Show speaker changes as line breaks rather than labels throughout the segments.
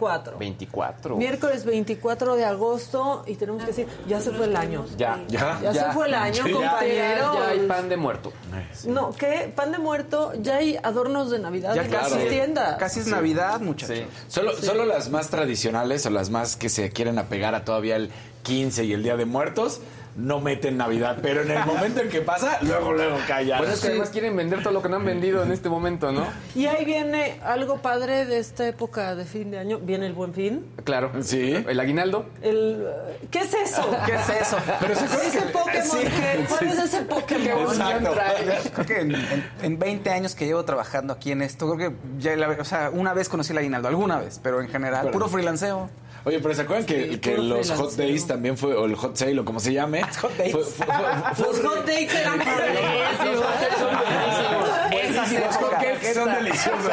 24.
24.
Miércoles 24 de agosto y tenemos que decir, ya se fue el año.
Ya,
Ya.
Ya, se fue el año,
Ya,
compañeros.
ya hay pan de muerto.
No, ¿qué? Pan de muerto, ya hay adornos de Navidad
Ya
en
casi,
las tiendas.
casi es Navidad, muchachos.
Sí.
Solo, solo las más tradicionales o las más que se quieren apegar a todavía el 15 y el Día de Muertos no meten Navidad, pero en el momento en que pasa, luego, luego callan.
Pues es que además quieren vender todo lo que no han vendido en este momento, ¿no?
Y ahí viene algo padre de esta época de fin de año. Viene el buen fin.
Claro.
Sí.
El aguinaldo.
El, ¿Qué es eso?
¿Qué es eso?
Pero se
Ese
que-
Pokémon.
sí.
¿qué? ¿Cuál es ese Pokémon?
Exacto.
Creo que en, en- en 20 años que llevo trabajando aquí en esto, creo que ya, la- o sea, una vez conocí el aguinaldo, alguna vez, pero en general, puro freelanceo.
Oye, pero ¿se acuerdan que,
Sí,
que
puro
los Hot. Days también fue, o el Hot Sale, o como se llame?
Hot Days.
fue- fue- fue- fue-
Los hot dates eran
Los hot
épocas.
cakes son deliciosos.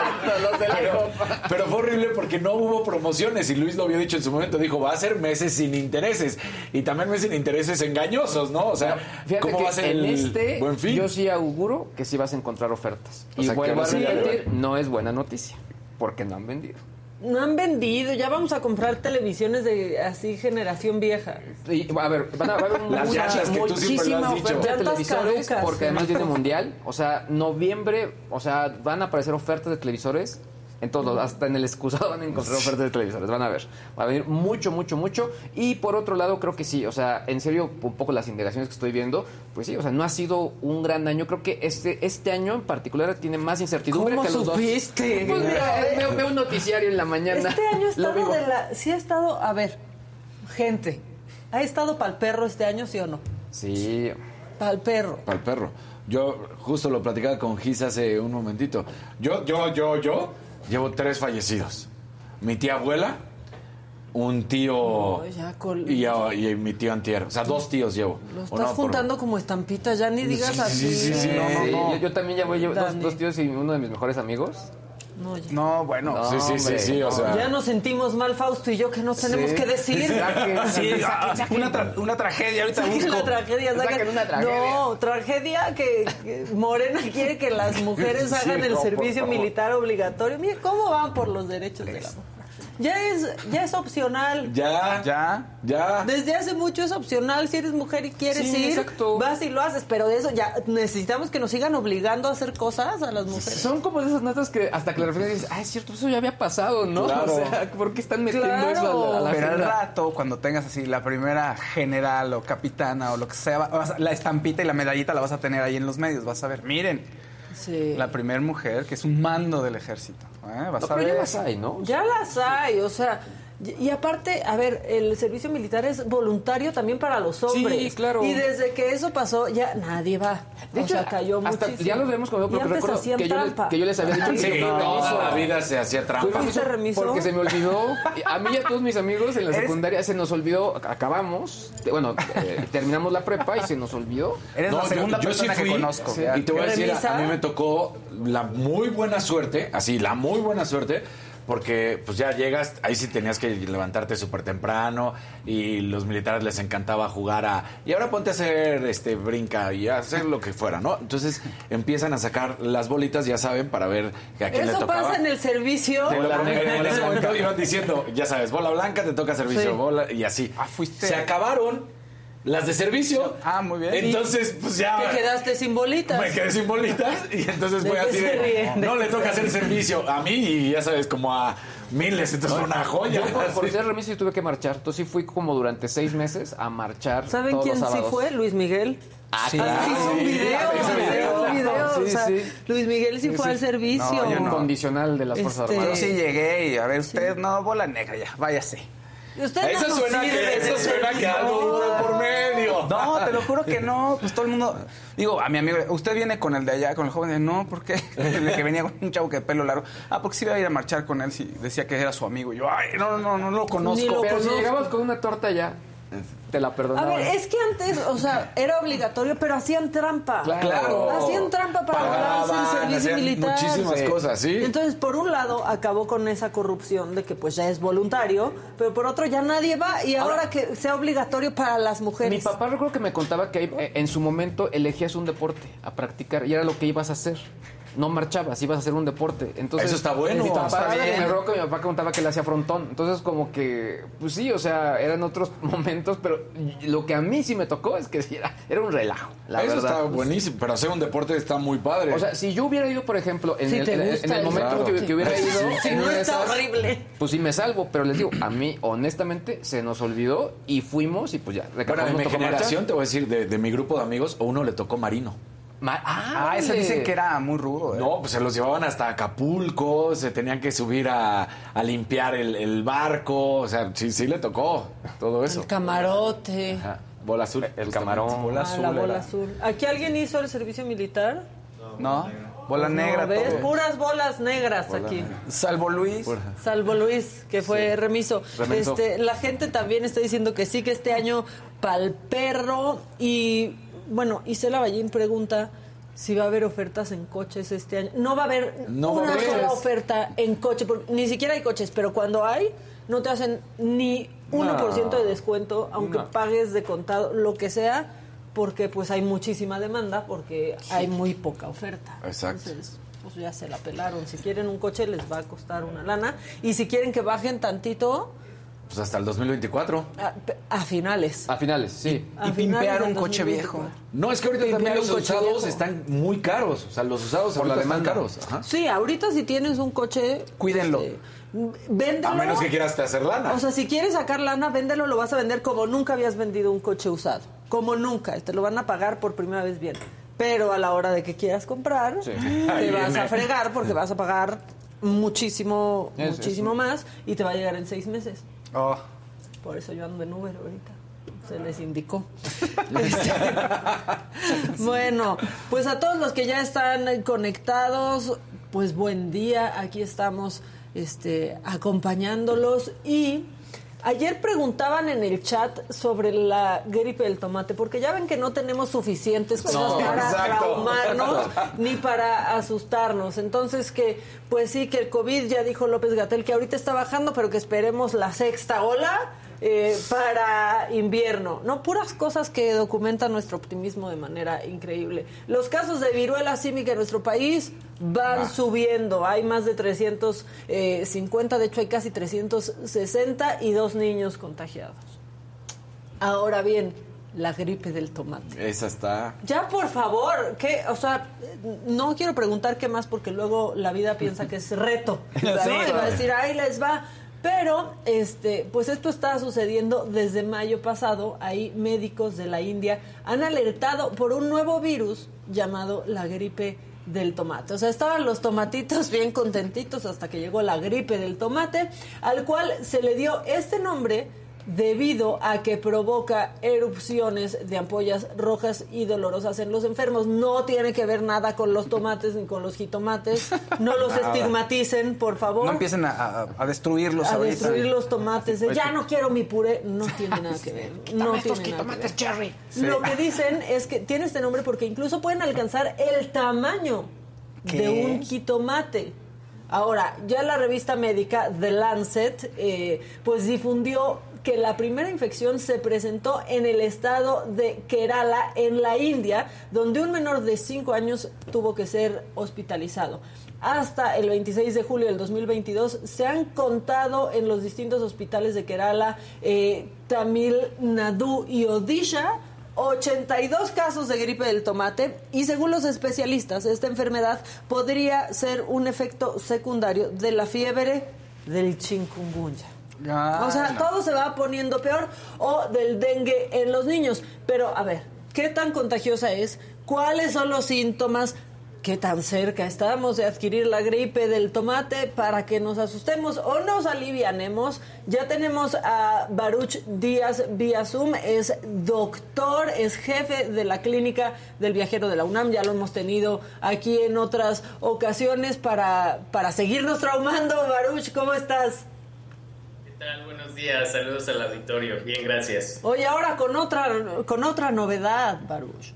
Pero, pero fue horrible porque no hubo promociones y Luis lo había dicho en su momento. Dijo, va a ser meses sin intereses. Y también meses sin intereses engañosos, ¿no? O sea,
Fíjate
¿cómo va a ser
en
el
este
buen fin?
yo sí auguro que sí vas a encontrar ofertas.
O
y vuelvo a repetir, no es buena noticia, porque no han vendido.
No han vendido, ya vamos a comprar televisiones de así generación vieja.
Y, a ver, van a va a haber
Las llantas que tú siempre lo
muchísima
has dicho.
oferta de
Llantas
televisores,
caducas.
porque además viene mundial. O sea, noviembre, o sea, van a aparecer ofertas de televisores. En todos, lados, hasta en el excusado van a encontrar ofertas de televisores, van a ver. Va a venir mucho, mucho, mucho. Y por otro lado, creo que sí, o sea, en serio, un poco las indagaciones que estoy viendo, pues sí, o sea, no ha sido un gran año. Creo que este, este año en particular tiene más incertidumbre
¿Cómo
que los
supiste?
dos. Pues mira, veo, veo un noticiario en la mañana.
Este año ha estado de la... Sí ha estado... A ver, gente, ¿ha estado para el perro este año, sí o no?
Sí.
Para el perro.
Para el perro. Yo justo lo platicaba con Gis hace un momentito. Yo, yo, yo, yo llevo tres fallecidos. Mi tía abuela, un tío
No, ya col-
y, mi tío antier. O sea, dos tíos llevo.
Lo
¿O
estás
no? Por-
juntando como estampitas, ya ni digas
Sí,
así.
sí, sí, sí, no, no, no.
Yo, yo también ya voy, llevo dos, dos tíos y uno de mis mejores amigos.
No, ya.
No, bueno.
No,
Sí, sí, sí, o sea.
Ya nos sentimos mal, Fausto y yo, que no tenemos
Sí.
que decir.
Sí, ah, una, tra- una tragedia, ahorita busco.
la tragedia,
una tragedia.
No, tragedia que, que Morena quiere que las mujeres hagan el servicio militar obligatorio. Mire cómo van por los derechos de la mujer. Ya es, ya es opcional.
Ya,
Ya.
ya.
Desde hace mucho es opcional. Si eres mujer y quieres
Sí,
ir,
exacto.
vas y lo haces. Pero de eso ya necesitamos que nos sigan obligando a hacer cosas a las mujeres.
Son como de esas notas que hasta que la reflexión dices, ah, es cierto, eso ya había pasado, ¿no?
Claro.
O sea, ¿por qué están metiendo
Claro.
eso a la, a la
Pero al rato, cuando tengas así la primera general o capitana o lo que sea, vas a- la estampita y la medallita la vas a tener ahí en los medios. Vas a ver, miren,
Sí.
la primera mujer que es un mando del ejército. ¿Eh? Vas
No,
a
pero ya las hay, ¿no?
Ya las hay, o sea, y y aparte, a ver, el servicio militar es voluntario también para los hombres.
claro.
Y desde que eso pasó, ya nadie va.
De
o
hecho,
sea, cayó
hasta
muchísimo.
ya lo vemos como
Y
porque recuerdo que yo, les, que yo les había dicho que
Sí,
fui
toda
remiso.
la vida se hacía trampa.
remiso
¿Fuiste remiso?
porque se me olvidó. A mí y a todos mis amigos en la secundaria se nos olvidó. Acabamos, bueno, eh, terminamos la prepa y se nos olvidó.
Eres
No,
la
yo-
segunda
yo, sí
persona
fui,
que conozco.
sí. Y te voy a decir, a, a mí me tocó la muy buena suerte, así, la muy buena suerte, porque pues ya llegas, ahí sí tenías que levantarte súper temprano y los militares les encantaba jugar a... Y ahora ponte a hacer este brinca y a hacer lo que fuera, ¿no? Entonces empiezan a sacar las bolitas, ya saben, para ver a quién le
Eso
tocaba.
pasa en el servicio.
Bola negra, en ese momento iban diciendo, ya sabes, bola blanca te toca servicio,
Sí.
bola y así.
Ah, fuiste-
Se acabaron las de servicio.
Ah, muy bien.
Entonces, pues ya.
Te quedaste sin bolitas.
Me quedé sin bolitas y entonces
¿De
fue
qué
así de, no le toca hacer servicio a mí y ya sabes, como a miles, entonces fue una joya.
Yo por, por ser remiso tuve que marchar. Entonces sí fui como durante seis meses a marchar.
¿Saben
todos
quién
los
sí fue? Luis Miguel.
Ah,
Ah,
claro.
hizo un
Sí,
video,
hizo
hizo
video.
un video,
Sí,
o sea,
sí.
Luis Miguel sí, fue al servicio.
No, yo no.
Incondicional de las Fuerzas
Este-
Armadas.
Yo sí llegué y a ver, usted no, bola negra ya, váyase.
Usted no
Eso suena
sirve
que, eso suena que algo hubo por medio.
No, te lo juro que no. Pues todo el mundo. Digo, a mi amigo, ¿usted viene con el de allá, con el joven? No, ¿por qué? El que venía con un chavo que de pelo largo. Ah, porque sí iba a ir a marchar con él si decía que era su amigo. Y yo, ay, no, no, no, no lo
Ni
conozco.
lo
Pero si llegabas con una torta ya, te la
A
perdonaban.
ver, es que antes, o sea, era obligatorio, pero hacían trampa.
Claro.
Hacían trampa para
Pagaban,
ganarse el servicio militar.
muchísimas cosas, sí.
Entonces, por un lado, acabó con esa corrupción de que pues ya es voluntario, pero por otro ya nadie va y ahora, que sea obligatorio para las mujeres.
Mi papá recuerdo que me contaba que ahí, eh, en su momento elegías un deporte a practicar y era lo que ibas a hacer. No marchabas, ibas a hacer un deporte. Entonces,
Eso está bueno.
Mi papá,
Está bien.
me que mi papá contaba que le hacía frontón. Entonces, como que, pues sí, o sea, eran otros momentos, pero lo que a mí sí me tocó es que sí era, era un relajo, la
Eso
verdad.
está buenísimo, pero hacer un deporte está muy padre.
O sea, si yo hubiera ido, por ejemplo, en,
Si
el, en en el
el
momento que, hubiera ido, en
no está
esas,
horrible.
Pues sí me salvo, pero les digo, a mí, honestamente, se nos olvidó y fuimos y pues ya.
bueno, de mi generación, te voy a decir, de, de mi grupo de amigos, a uno le tocó marino.
Ma- ah,
Ah, ese dicen que era muy rudo. ¿eh?
No, pues se los llevaban hasta Acapulco, se tenían que subir a, a limpiar el, el barco, o sea, sí, sí le tocó todo eso.
El camarote.
Ajá, Bola azul.
El
justamente.
camarón.
Bola
Ah,
azul
la bola
era.
azul. ¿Aquí alguien hizo el servicio militar?
¿No? Bola negra.
No, ¿ves?
todo.
Puras bolas negras aquí.
Salvo Luis.
Salvo Luis, que fue remiso.
Remiso.
Este, la gente también está diciendo que sí, que este año pa'l perro. Y bueno, Isela Ballín pregunta si va a haber ofertas en coches este año. No va a haber
No
una sola oferta en coche, porque ni siquiera hay coches, pero cuando hay, no te hacen ni 1% de descuento, aunque
No.
pagues de contado, lo que sea, porque pues hay muchísima demanda, porque hay muy poca oferta.
Exacto.
Entonces, pues ya se la pelaron. Si quieren un coche les va a costar una lana. Y si quieren que bajen tantito,
Pues hasta el 2024.
a, a finales.
A finales, sí.
A
Y pimpear un coche
2024.
viejo.
No, es que ahorita
Limpiar
también los
un coche
usados
viejo.
están muy caros. O sea, los usados
Por la
están
demanda.
caros. Ajá.
Sí, ahorita si tienes un coche...
Cuídenlo.
este, véndelo.
A menos que quieras te hacer lana.
O sea, si quieres sacar lana, véndelo, lo vas a vender como nunca habías vendido un coche usado. Como nunca. Te lo van a pagar por primera vez bien. Pero a la hora de que quieras comprar,
Sí.
te vas a fregar porque vas a pagar muchísimo,
Es-
muchísimo más y te va a llegar en seis meses.
Oh.
Por eso yo ando en Uber ahorita. Se les indicó. Este, bueno, pues a todos los que ya están conectados, pues buen día. Aquí estamos este, acompañándolos. Y ayer preguntaban en el chat sobre la gripe del tomate, porque ya ven que no tenemos suficientes cosas
No,
para
exacto.
traumarnos ni para asustarnos. Entonces que, pues sí, que el COVID, ya dijo López Gatel, que ahorita está bajando, pero que esperemos la sexta ola eh, para invierno. No, puras cosas que documentan nuestro optimismo de manera increíble. Los casos de viruela símica en nuestro país van subiendo. Hay más de 350, de hecho hay casi 360 y dos niños contagiados. Ahora bien, la gripe del tomate.
Esa está.
Ya, por favor, ¿qué? O sea, no quiero preguntar qué más porque luego la vida piensa que es reto. y va a decir, ahí les va. Pero, este, pues esto está sucediendo desde mayo pasado. Ahí médicos de la India han alertado por un nuevo virus llamado la gripe del tomate. O sea, estaban los tomatitos bien contentitos hasta que llegó la gripe del tomate, al cual se le dio este nombre debido a que provoca erupciones de ampollas rojas y dolorosas en los enfermos. No tiene que ver nada con los tomates ni con los jitomates. No los
Nada.
estigmaticen, por favor.
No empiecen a, a- a destruirlos
a
ahorita.
destruir los tomates. de, ya no quiero mi puré. No tiene nada que ver. No tiene nada que ver.
cherry.
Lo que dicen es que tiene este nombre porque incluso pueden alcanzar el tamaño
¿Qué?
de un jitomate. Ahora, ya la revista médica The Lancet, eh, pues difundió que la primera infección se presentó en el estado de Kerala, en la India, donde un menor de 5 años tuvo que ser hospitalizado. Hasta el 26 de julio del 2022 se han contado en los distintos hospitales de Kerala, eh, Tamil Nadu y Odisha 82 casos de gripe del tomate y según los especialistas, esta enfermedad podría ser un efecto secundario de la fiebre del chikungunya. O sea, todo se va poniendo peor o del dengue en los niños. Pero a ver, ¿qué tan contagiosa es? ¿Cuáles son los síntomas? qué tan cerca estamos de adquirir la gripe del tomate para que nos asustemos o nos alivianemos. Ya tenemos a Baruch Díaz vía Zoom, es doctor, es jefe de la clínica del viajero de la UNAM, ya lo hemos tenido aquí en otras ocasiones para, para seguirnos traumando. Baruch, ¿cómo estás?
¿Qué tal? Buenos días, saludos al auditorio. Bien, gracias.
Oye, ahora con otra, con otra novedad, Baruch.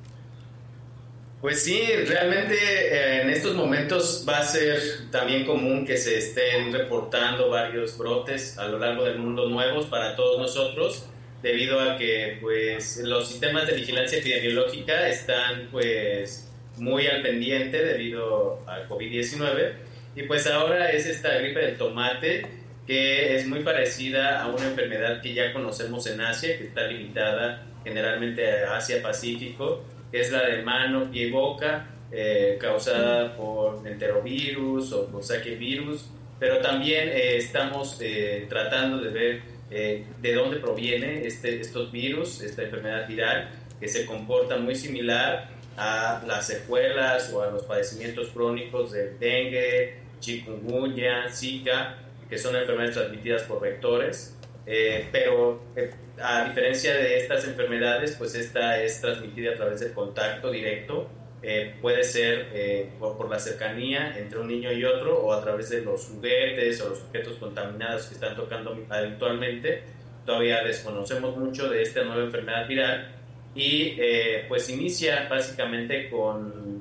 Pues sí, realmente eh, en estos momentos va a ser también común que se estén reportando varios brotes a lo largo del mundo nuevos para todos nosotros, debido a que pues los sistemas de vigilancia epidemiológica están pues muy al pendiente debido al COVID-19 y pues ahora es esta gripe del tomate que es muy parecida a una enfermedad que ya conocemos en Asia, que está limitada generalmente a Asia-Pacífico que es la de mano, pie boca, eh, causada por enterovirus o por virus, pero también eh, estamos eh, tratando de ver de dónde proviene este, estos virus, esta enfermedad viral, que se comporta muy similar a las secuelas o a los padecimientos crónicos del dengue, chikungunya, zika, que son enfermedades transmitidas por vectores, pero a diferencia de estas enfermedades, pues esta es transmitida a través del contacto directo. Eh, puede ser eh, por, la cercanía entre un niño y otro o a través de los juguetes o los objetos contaminados que están tocando habitualmente. Todavía desconocemos mucho de esta nueva enfermedad viral y eh, pues inicia básicamente con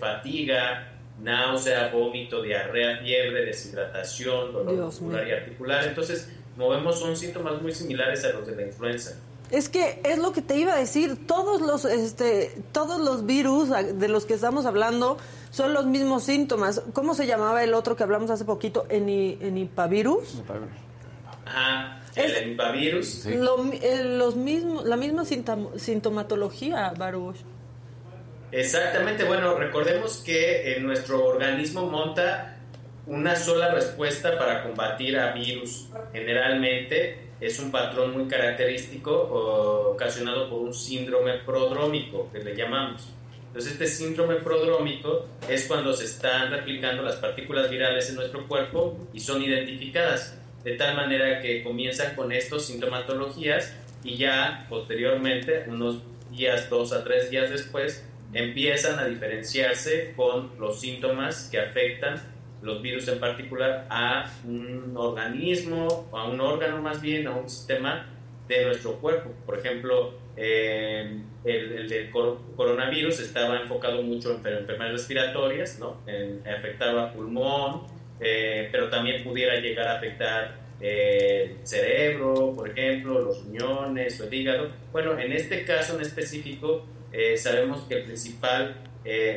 fatiga, náusea, vómito, diarrea, fiebre, deshidratación, dolor muscular y articular. Entonces, movemos son síntomas muy similares a los de la influenza.
Es que es lo que te iba a decir, todos los este todos los virus de los que estamos hablando son los mismos síntomas. ¿Cómo se llamaba el otro que hablamos hace poquito? ¿Enipavirus?
Ajá, el enipavirus.
los mismos, la misma sintomatología, Baruch.
Exactamente, bueno, recordemos que en nuestro organismo monta una sola respuesta para combatir a virus. Generalmente es un patrón muy característico ocasionado por un síndrome prodrómico, que le llamamos. Entonces, este síndrome prodrómico es cuando se están replicando las partículas virales en nuestro cuerpo y son identificadas, de tal manera que comienzan con estos sintomatologías y ya posteriormente, unos días, dos a tres días después, empiezan a diferenciarse con los síntomas que afectan los virus en particular a un organismo, a un órgano más bien, a un sistema de nuestro cuerpo. Por ejemplo, eh, el, del coronavirus estaba enfocado mucho en enfermedades respiratorias, ¿no? afectaba pulmón, eh, pero también pudiera llegar a afectar eh, el cerebro, por ejemplo, los riñones o el hígado. Bueno, en este caso en específico, sabemos que el principal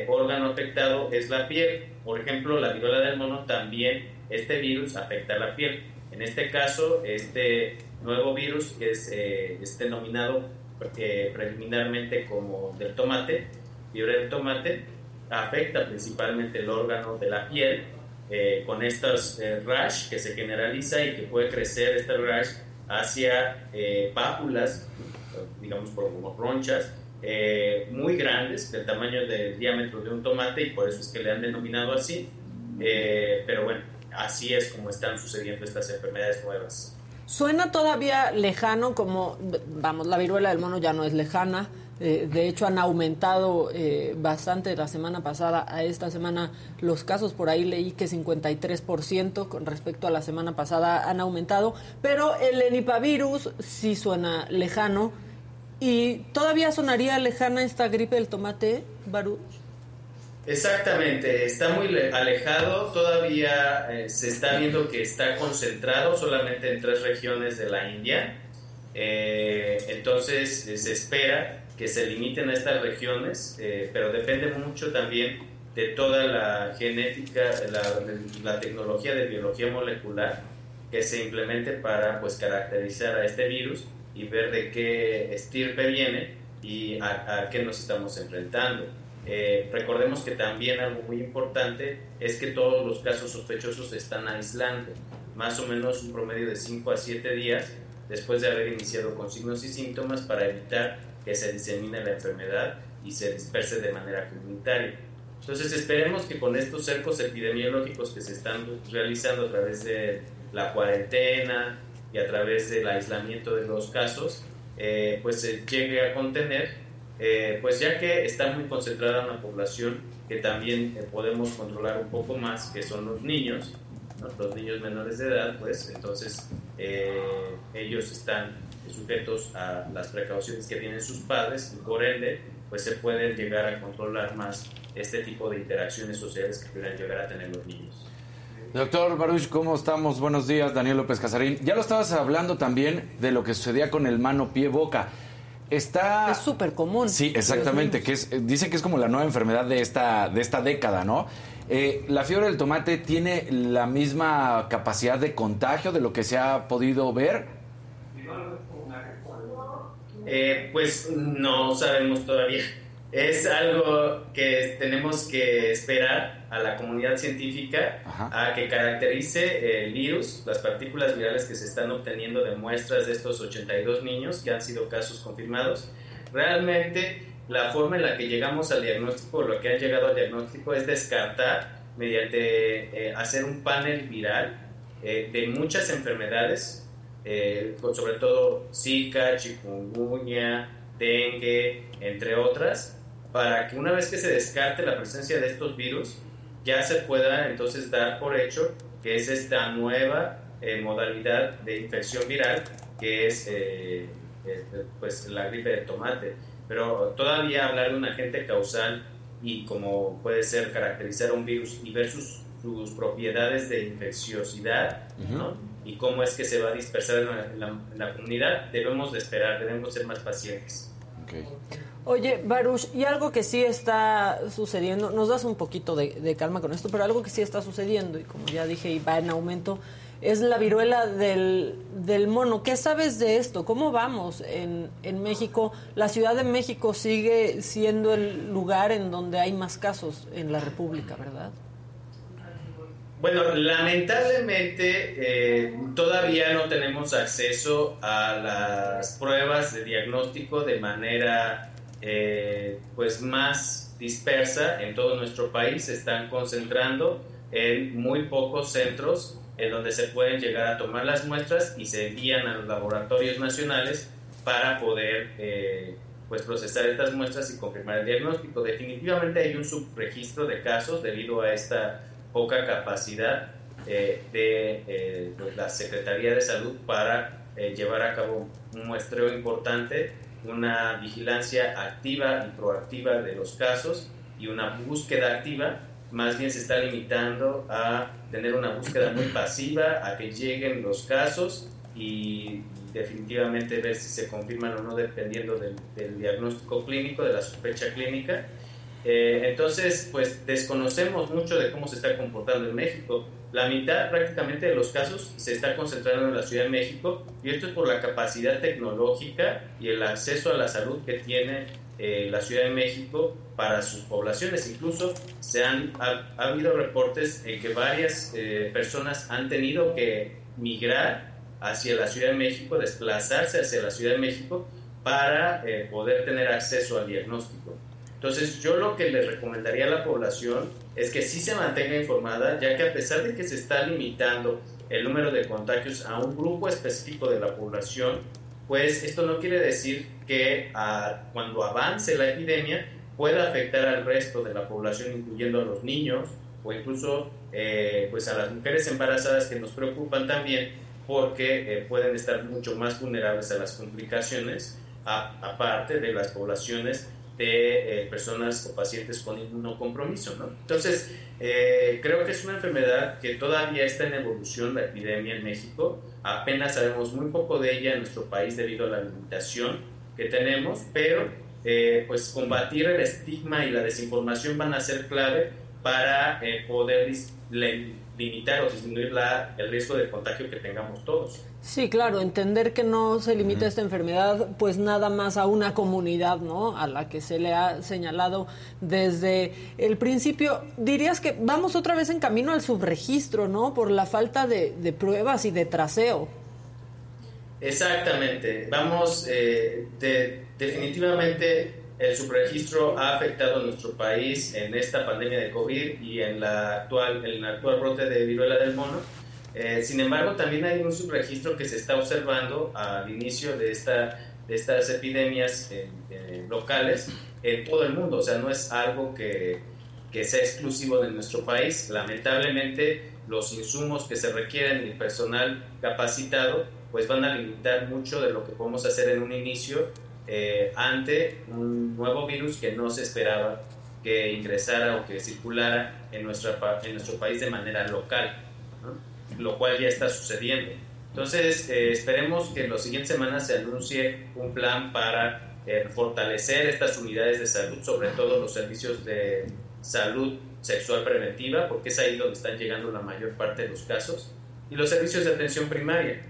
órgano afectado es la piel por ejemplo, la viruela del mono también, este virus afecta a la piel. En este caso, este nuevo virus, que es eh, denominado eh, preliminarmente como del tomate, fiebre del tomate, afecta principalmente el órgano de la piel eh, con estos rash que se generaliza y que puede crecer este rash hacia pápulas, digamos como ronchas, eh, muy grandes, del tamaño del diámetro de un tomate, y por eso es que le han denominado así. Eh, pero bueno, así es como están sucediendo estas enfermedades nuevas.
Suena todavía lejano, como, vamos, la viruela del mono ya no es lejana. Eh, de hecho, han aumentado bastante la semana pasada a esta semana los casos. Por ahí leí que 53% con respecto a la semana pasada han aumentado. Pero el enipavirus sí suena lejano. ¿Y todavía sonaría lejana esta gripe del tomate, Baruch?
Exactamente, está muy alejado, todavía eh, se está viendo que está concentrado solamente en tres regiones de la India Eh, entonces se espera que se limiten a estas regiones, eh, pero depende mucho también de toda la genética, la, la, tecnología de biología molecular que se implemente para pues caracterizar a este virus y ver de qué estirpe viene y a, qué nos estamos enfrentando. Eh, recordemos que también algo muy importante es que todos los casos sospechosos están aislando, más o menos un promedio de 5 a 7 días después de haber iniciado con signos y síntomas para evitar que se disemine la enfermedad y se disperse de manera comunitaria. Entonces esperemos que con estos cercos epidemiológicos que se están realizando a través de la cuarentena y a través del aislamiento de los casos, eh, pues se llegue a contener, eh, pues ya que está muy concentrada una población que también eh, podemos controlar un poco más, que son los niños, los niños menores de edad, pues entonces ellos están sujetos a las precauciones que tienen sus padres y por ende pues se pueden llegar a controlar más este tipo de interacciones sociales que puedan llegar a tener los niños.
Doctor Baruch, ¿cómo estamos? Buenos días, Daniel López Casarín. Ya lo estabas hablando también de lo que sucedía con el mano, pie, boca. Está...
Es súper común.
Sí, exactamente, que es, dice que es como la nueva enfermedad de esta, de esta década, ¿no? Eh, ¿La fiebre del tomate tiene la misma capacidad de contagio de lo que se ha podido ver?
Eh, pues no sabemos todavía. Es algo que tenemos que esperar a la comunidad científica a que caracterice el virus, las partículas virales que se están obteniendo de muestras de estos 82 niños que han sido casos confirmados. Realmente la forma en la que llegamos al diagnóstico, lo que han llegado al diagnóstico es descartar mediante eh, hacer un panel viral eh, de muchas enfermedades, eh, sobre todo Zika, chikungunya, dengue, entre otras, para que una vez que se descarte la presencia de estos virus, ya se pueda entonces dar por hecho que es esta nueva eh, modalidad de infección viral que es eh, eh, pues la gripe de tomate. Pero todavía hablar de un agente causal y como puede ser caracterizar un virus y ver sus, sus propiedades de infecciosidad y cómo es que se va a dispersar en la, comunidad, debemos de esperar, debemos ser más pacientes.
Oye, Baruch, y algo que sí está sucediendo, nos das un poquito de, calma con esto, pero algo que sí está sucediendo, y como ya dije, y va en aumento, es la viruela del, mono. ¿Qué sabes de esto? ¿Cómo vamos en, en México? La Ciudad de México sigue siendo el lugar en donde hay más casos en la República, ¿verdad?
Bueno, lamentablemente eh, todavía no tenemos acceso a las pruebas de diagnóstico de manera eh, pues más dispersa en todo nuestro país, se están concentrando en muy pocos centros en donde se pueden llegar a tomar las muestras y se envían a los laboratorios nacionales para poder eh, pues procesar estas muestras y confirmar el diagnóstico. Definitivamente hay un subregistro de casos debido a esta poca capacidad eh, de pues, la Secretaría de Salud para llevar a cabo un muestreo importante una vigilancia activa y proactiva de los casos y una búsqueda activa, más bien se está limitando a tener una búsqueda muy pasiva, a que lleguen los casos y definitivamente ver si se confirman o no dependiendo del, diagnóstico clínico, de la sospecha clínica. Eh, entonces, pues desconocemos mucho de cómo se está comportando en México la mitad prácticamente de los casos se está concentrando en la Ciudad de México y esto es por la capacidad tecnológica y el acceso a la salud que tiene eh, la Ciudad de México para sus poblaciones. Incluso se han, ha, habido reportes en que varias eh, personas han tenido que migrar hacia la Ciudad de México, desplazarse hacia la Ciudad de México para poder tener acceso al diagnóstico. Entonces yo lo que le recomendaría a la población es que sí se mantenga informada, ya que a pesar de que se está limitando el número de contagios a un grupo específico de la población, pues esto no quiere decir que ah, cuando avance la epidemia pueda afectar al resto de la población, incluyendo a los niños o incluso eh, pues a las mujeres embarazadas que nos preocupan también porque eh, pueden estar mucho más vulnerables a las complicaciones, aparte de las poblaciones de eh, personas o pacientes con inmunocompromiso. ¿no? Entonces, eh, creo que es una enfermedad que todavía está en evolución, la epidemia en México. Apenas sabemos muy poco de ella en nuestro país debido a la limitación que tenemos, pero eh, pues combatir el estigma y la desinformación van a ser clave para poder limitar o disminuir la, el riesgo de contagio que tengamos todos.
Sí, claro, entender que no se limita esta enfermedad pues nada más a una comunidad, ¿no? A la que se le ha señalado desde el principio. Dirías que vamos otra vez en camino al subregistro, ¿no? Por la falta de, pruebas y de traseo.
Exactamente. Vamos, eh, definitivamente el subregistro ha afectado a nuestro país en esta pandemia de COVID y en, la actual, en el actual brote de viruela del mono. Eh, sin embargo, también hay un subregistro que se está observando al inicio de, esta, de estas epidemias locales en todo el mundo. O sea, no es algo que, que sea exclusivo de nuestro país. Lamentablemente, los insumos que se requieren y personal capacitado pues van a limitar mucho de lo que podemos hacer en un inicio eh, ante un nuevo virus que no se esperaba que ingresara o que circulara en, nuestra, en nuestro país de manera local, lo cual ya está sucediendo. Entonces, eh, esperemos que en las siguientes semanas se anuncie un plan para eh, fortalecer estas unidades de salud, sobre todo los servicios de salud sexual preventiva, porque es ahí donde están llegando la mayor parte de los casos, y los servicios de atención primaria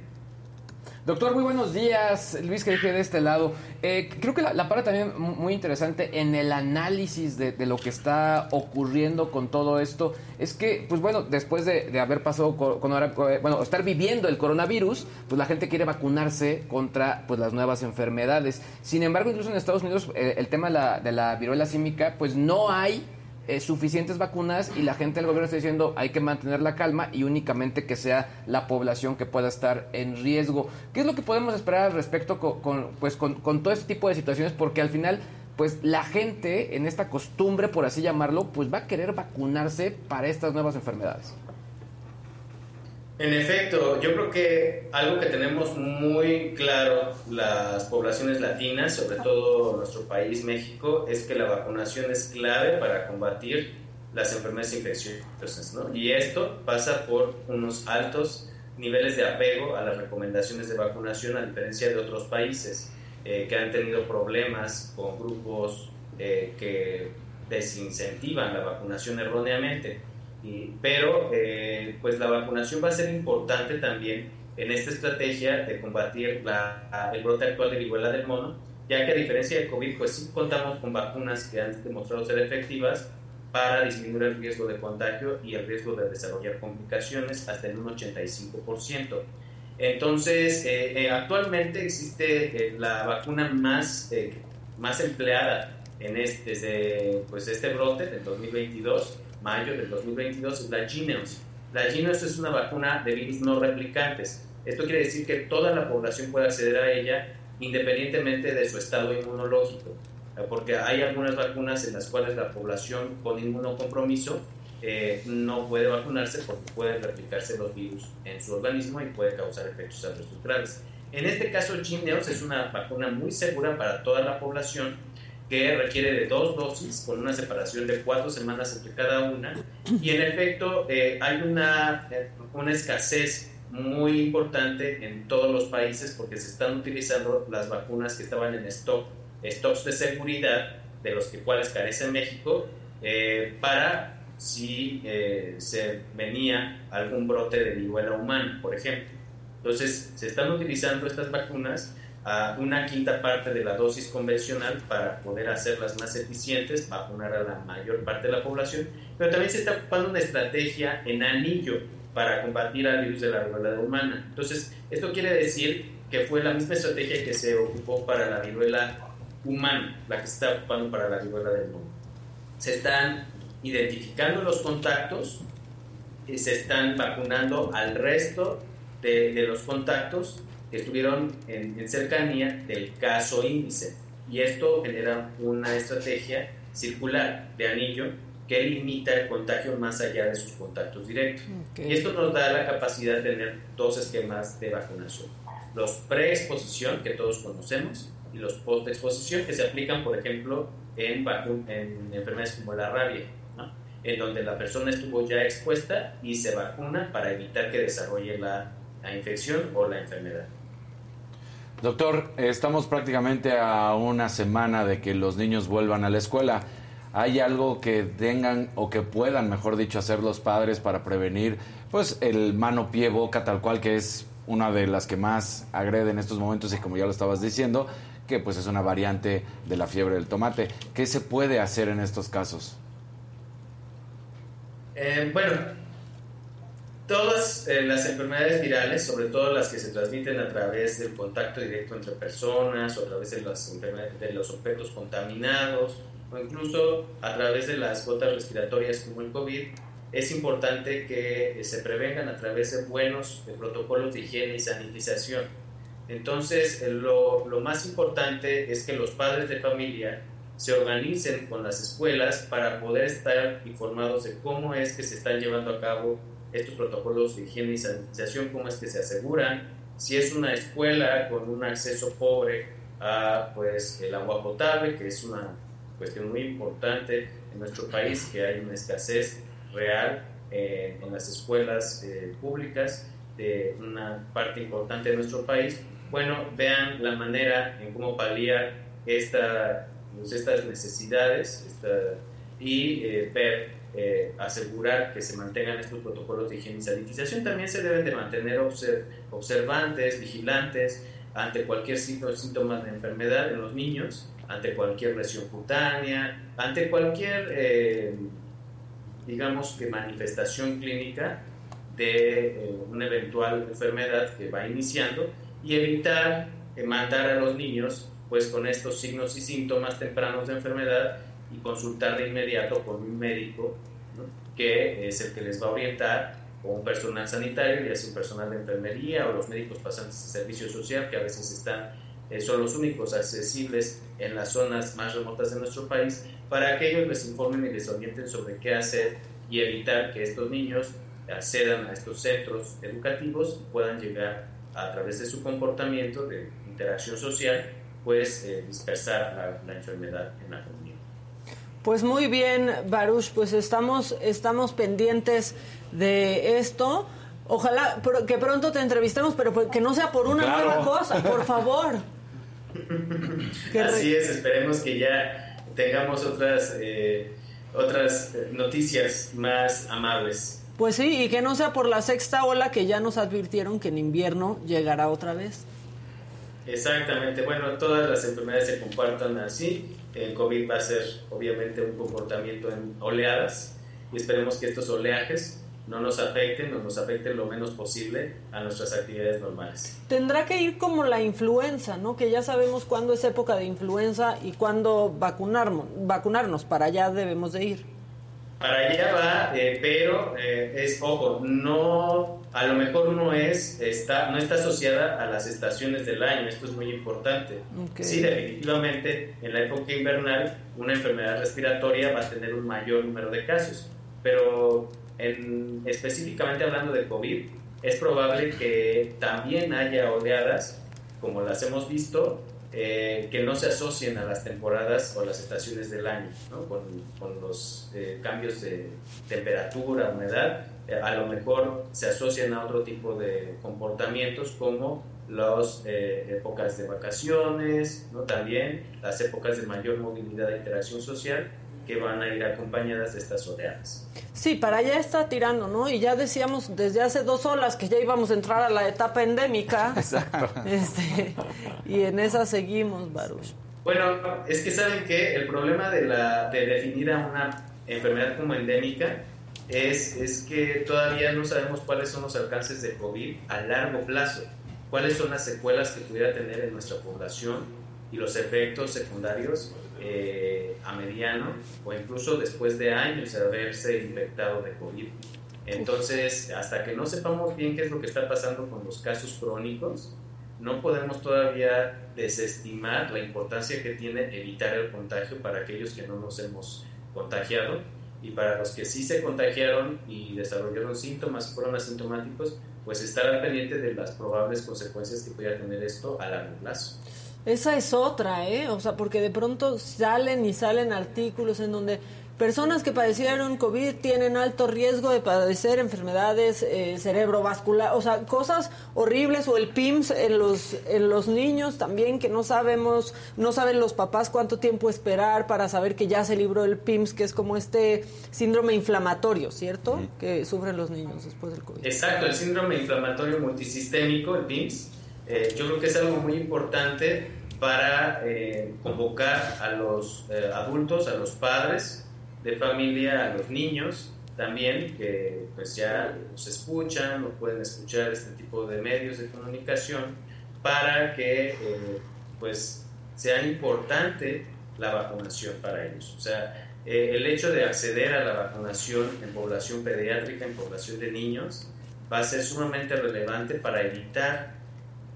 Doctor, muy buenos días. Luis, que dije de este lado. Eh, creo que la, la, parte también muy interesante en el análisis de, lo que está ocurriendo con todo esto es que, pues bueno, después de, haber pasado con, eh, bueno, estar viviendo el coronavirus, pues la gente quiere vacunarse contra pues las nuevas enfermedades. Sin embargo, incluso en Estados Unidos eh, el tema de la, de la viruela símica, pues no hay eh, suficientes vacunas y la gente del gobierno está diciendo hay que mantener la calma y únicamente que sea la población que pueda estar en riesgo. ¿Qué es lo que podemos esperar al respecto con, pues, con, todo este tipo de situaciones? Porque al final pues la gente en esta costumbre, por así llamarlo, pues va a querer vacunarse para estas nuevas enfermedades.
En efecto, yo creo que algo que tenemos muy claro las poblaciones latinas, sobre todo nuestro país México, es que la vacunación es clave para combatir las enfermedades infecciosas, ¿no? Y esto pasa por unos altos niveles de apego a las recomendaciones de vacunación, a diferencia de otros países eh, que han tenido problemas con grupos eh, que desincentivan la vacunación erróneamente pero eh, pues la vacunación va a ser importante también en esta estrategia de combatir la, el brote actual de viruela del mono, ya que a diferencia de COVID, pues sí contamos con vacunas que han demostrado ser efectivas para disminuir el riesgo de contagio y el riesgo de desarrollar complicaciones hasta en un 85%. Entonces, eh, eh, actualmente existe la vacuna más, más empleada en este, desde pues, este brote del 2022 mayo del 2022 es la Gineos. La Gineos es una vacuna de virus no replicantes. Esto quiere decir que toda la población puede acceder a ella independientemente de su estado inmunológico, porque hay algunas vacunas en las cuales la población con inmunocompromiso eh, no puede vacunarse porque pueden replicarse los virus en su organismo y puede causar efectos adversos graves. En este caso, Gineos es una vacuna muy segura para toda la población que requiere de dos dosis con una separación de cuatro semanas entre cada una. Y en efecto, eh, hay una, eh, una escasez muy importante en todos los países porque se están utilizando las vacunas que estaban en stock, stocks de seguridad, de los que cuales carece México, eh, para si se venía algún brote de viruela humana, por ejemplo. Entonces, se están utilizando estas vacunas a una quinta parte de la dosis convencional para poder hacerlas más eficientes, vacunar a la mayor parte de la población, pero también se está ocupando una estrategia en anillo para combatir al virus de la viruela humana. Entonces, esto quiere decir que fue la misma estrategia que se ocupó para la viruela humana, la que se está ocupando para la viruela del mundo. Se están identificando los contactos y se están vacunando al resto de, los contactos estuvieron en, cercanía del caso índice. Y esto genera una estrategia circular de anillo que limita el contagio más allá de sus contactos directos. Y esto nos da la capacidad de tener dos esquemas de vacunación. Los preexposición, que todos conocemos, y los post-exposición, que se aplican, por ejemplo, en, en enfermedades como la rabia, en donde la persona estuvo ya expuesta y se vacuna para evitar que desarrolle la, la infección o la enfermedad.
Doctor, estamos prácticamente a una semana de que los niños vuelvan a la escuela. ¿Hay algo que tengan o que puedan, mejor dicho, hacer los padres para prevenir pues el mano pie boca tal cual que es una de las que más agrede en estos momentos y como ya lo estabas diciendo, que pues es una variante de la fiebre del tomate. ¿Qué se puede hacer en estos casos?
Eh, bueno, todas eh, las enfermedades virales, sobre todo las que se transmiten a través del contacto directo entre personas o a través de, las de los objetos contaminados o incluso a través de las gotas respiratorias como el COVID, es importante que se prevengan a través de buenos protocolos de higiene y sanitización. Entonces, lo, lo más importante es que los padres de familia se organicen con las escuelas para poder estar informados de cómo es que se están llevando a cabo estos protocolos de higiene y sanitización, cómo es que se aseguran, si es una escuela con un acceso pobre a pues el agua potable, que es una cuestión muy importante en nuestro país, que hay una escasez real eh, en las escuelas eh, públicas de una parte importante de nuestro país, bueno, vean la manera en cómo paliar esta, pues, estas necesidades y eh, ver, asegurar que se mantengan estos protocolos de higiene y sanitización. También se deben de mantener observantes, vigilantes ante cualquier síntoma de enfermedad en los niños, ante cualquier lesión cutánea, ante cualquier digamos que manifestación clínica de eh, una eventual enfermedad que va iniciando y evitar eh, mandar a los niños pues con estos signos y síntomas tempranos de enfermedad y consultar de inmediato con un médico que es el que les va a orientar o un personal sanitario, ya sea un personal de enfermería o los médicos pasantes de servicio social que a veces están eh, son los únicos accesibles en las zonas más remotas de nuestro país para que ellos les informen y les orienten sobre qué hacer y evitar que estos niños accedan a estos centros educativos y puedan llegar a través de su comportamiento de interacción social, pues eh, dispersar la, enfermedad en la comunidad.
Pues muy bien, Baruch, pues estamos, estamos pendientes de esto. Ojalá que pronto te entrevistemos, pero que no sea por una nueva cosa, por favor.
Así es, esperemos que ya tengamos otras, eh, otras eh, noticias más amables.
Pues sí, y que no sea por la sexta ola que ya nos advirtieron que en invierno llegará otra vez.
Exactamente, bueno, todas las enfermedades se comportan así. El COVID va a ser obviamente un comportamiento en oleadas y esperemos que estos oleajes no nos afecten o nos afecten lo menos posible a nuestras actividades normales.
Tendrá que ir como la influenza, ¿no? Que ya sabemos cuándo es época de influenza y cuándo vacunarnos, vacunarnos. Para allá debemos de ir.
Para allá va, eh, pero eh, es ojo, no, a lo mejor no es, está, no está asociada a las estaciones del año. Esto es muy importante. Sí, definitivamente, en la época invernal, una enfermedad respiratoria va a tener un mayor número de casos, pero específicamente hablando de COVID, es probable que también haya oleadas, como las hemos visto, eh, que no se asocien a las temporadas o las estaciones del año, con, los eh, cambios de temperatura, humedad, eh, a lo mejor se asocian a otro tipo de comportamientos como las épocas de vacaciones, ¿no? también las épocas de mayor movilidad e interacción social, que van a ir acompañadas de estas oleadas.
Sí, para allá está tirando, ¿no? Y ya decíamos desde hace dos olas que ya íbamos a entrar a la etapa endémica. Exacto. Este, y en esa seguimos, Baruch.
Bueno, es que saben que el problema de, la, de definir a una enfermedad como endémica es, es que todavía no sabemos cuáles son los alcances de COVID a largo plazo, cuáles son las secuelas que pudiera tener en nuestra población y los efectos secundarios eh, a mediano o incluso después de años de haberse infectado de COVID. Entonces, hasta que no sepamos bien qué es lo que está pasando con los casos crónicos, no podemos todavía desestimar la importancia que tiene evitar el contagio para aquellos que no nos hemos contagiado y para los que sí se contagiaron y desarrollaron síntomas, fueron asintomáticos, pues estar al pendiente de las probables consecuencias que pueda tener esto a largo plazo.
Esa es otra, ¿eh? O sea, porque de pronto salen y salen artículos en donde personas que padecieron COVID tienen alto riesgo de padecer enfermedades eh, cerebrovasculares, o sea, cosas horribles, o el PIMS en los, en los niños también, que no sabemos, no saben los papás cuánto tiempo esperar para saber que ya se libró el PIMS, que es como este síndrome inflamatorio, ¿cierto? Que sufren los niños después del COVID.
Exacto, el síndrome inflamatorio multisistémico, el PIMS, eh, yo creo que es algo muy importante para eh, convocar a los eh, adultos, a los padres de familia, a los niños también, que pues ya nos escuchan o pueden escuchar este tipo de medios de comunicación, para que pues sea importante la vacunación para ellos. O sea, el hecho de acceder a la vacunación en población pediátrica, en población de niños, va a ser sumamente relevante para evitar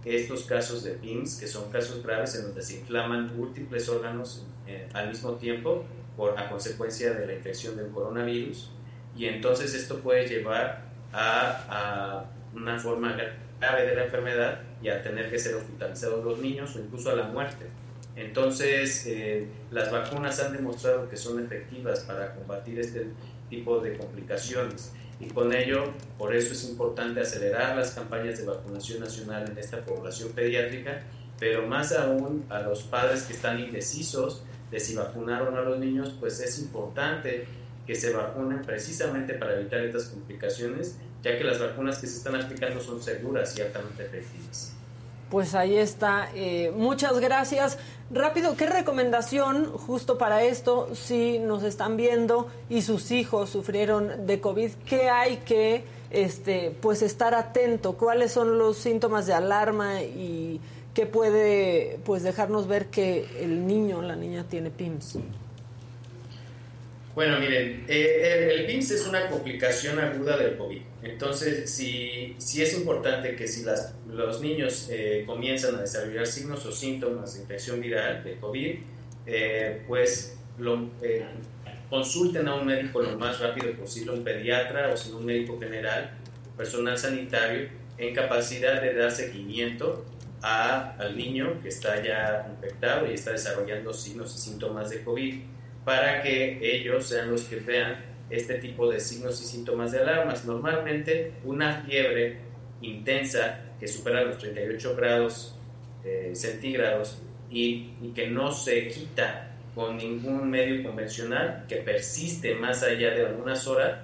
estos casos de PIMS, que son casos graves en donde se inflaman múltiples órganos eh, al mismo tiempo por a consecuencia de la infección del coronavirus, y entonces esto puede llevar a, una forma grave de la enfermedad y a tener que ser hospitalizados los niños o incluso a la muerte. Entonces, eh, las vacunas han demostrado que son efectivas para combatir este tipo de complicaciones y con ello, por eso es importante acelerar las campañas de vacunación nacional en esta población pediátrica, pero más aún a los padres que están indecisos de si vacunaron a los niños, pues es importante que se vacunen precisamente para evitar estas complicaciones, ya que las vacunas que se están aplicando son seguras y altamente efectivas.
Pues ahí está. Eh, muchas gracias. Rápido, ¿qué recomendación justo para esto, si nos están viendo y sus hijos sufrieron de COVID, qué hay que este, pues estar atento? ¿Cuáles son los síntomas de alarma y qué puede pues dejarnos ver que el niño, la niña tiene PIMS?
Bueno, miren, eh, el, PIMS es una complicación aguda del COVID. Entonces, sí es importante que si los niños eh, comienzan a desarrollar signos o síntomas de infección viral de COVID, eh, pues consulten a un médico lo más rápido posible, un pediatra o si un médico general, personal sanitario, en capacidad de dar seguimiento a, al niño que está ya infectado y está desarrollando signos y síntomas de COVID para que ellos sean los que vean este tipo de signos y síntomas de alarmas. Normalmente una fiebre intensa que supera los 38 grados eh, centígrados y, que no se quita con ningún medio convencional, que persiste más allá de algunas horas,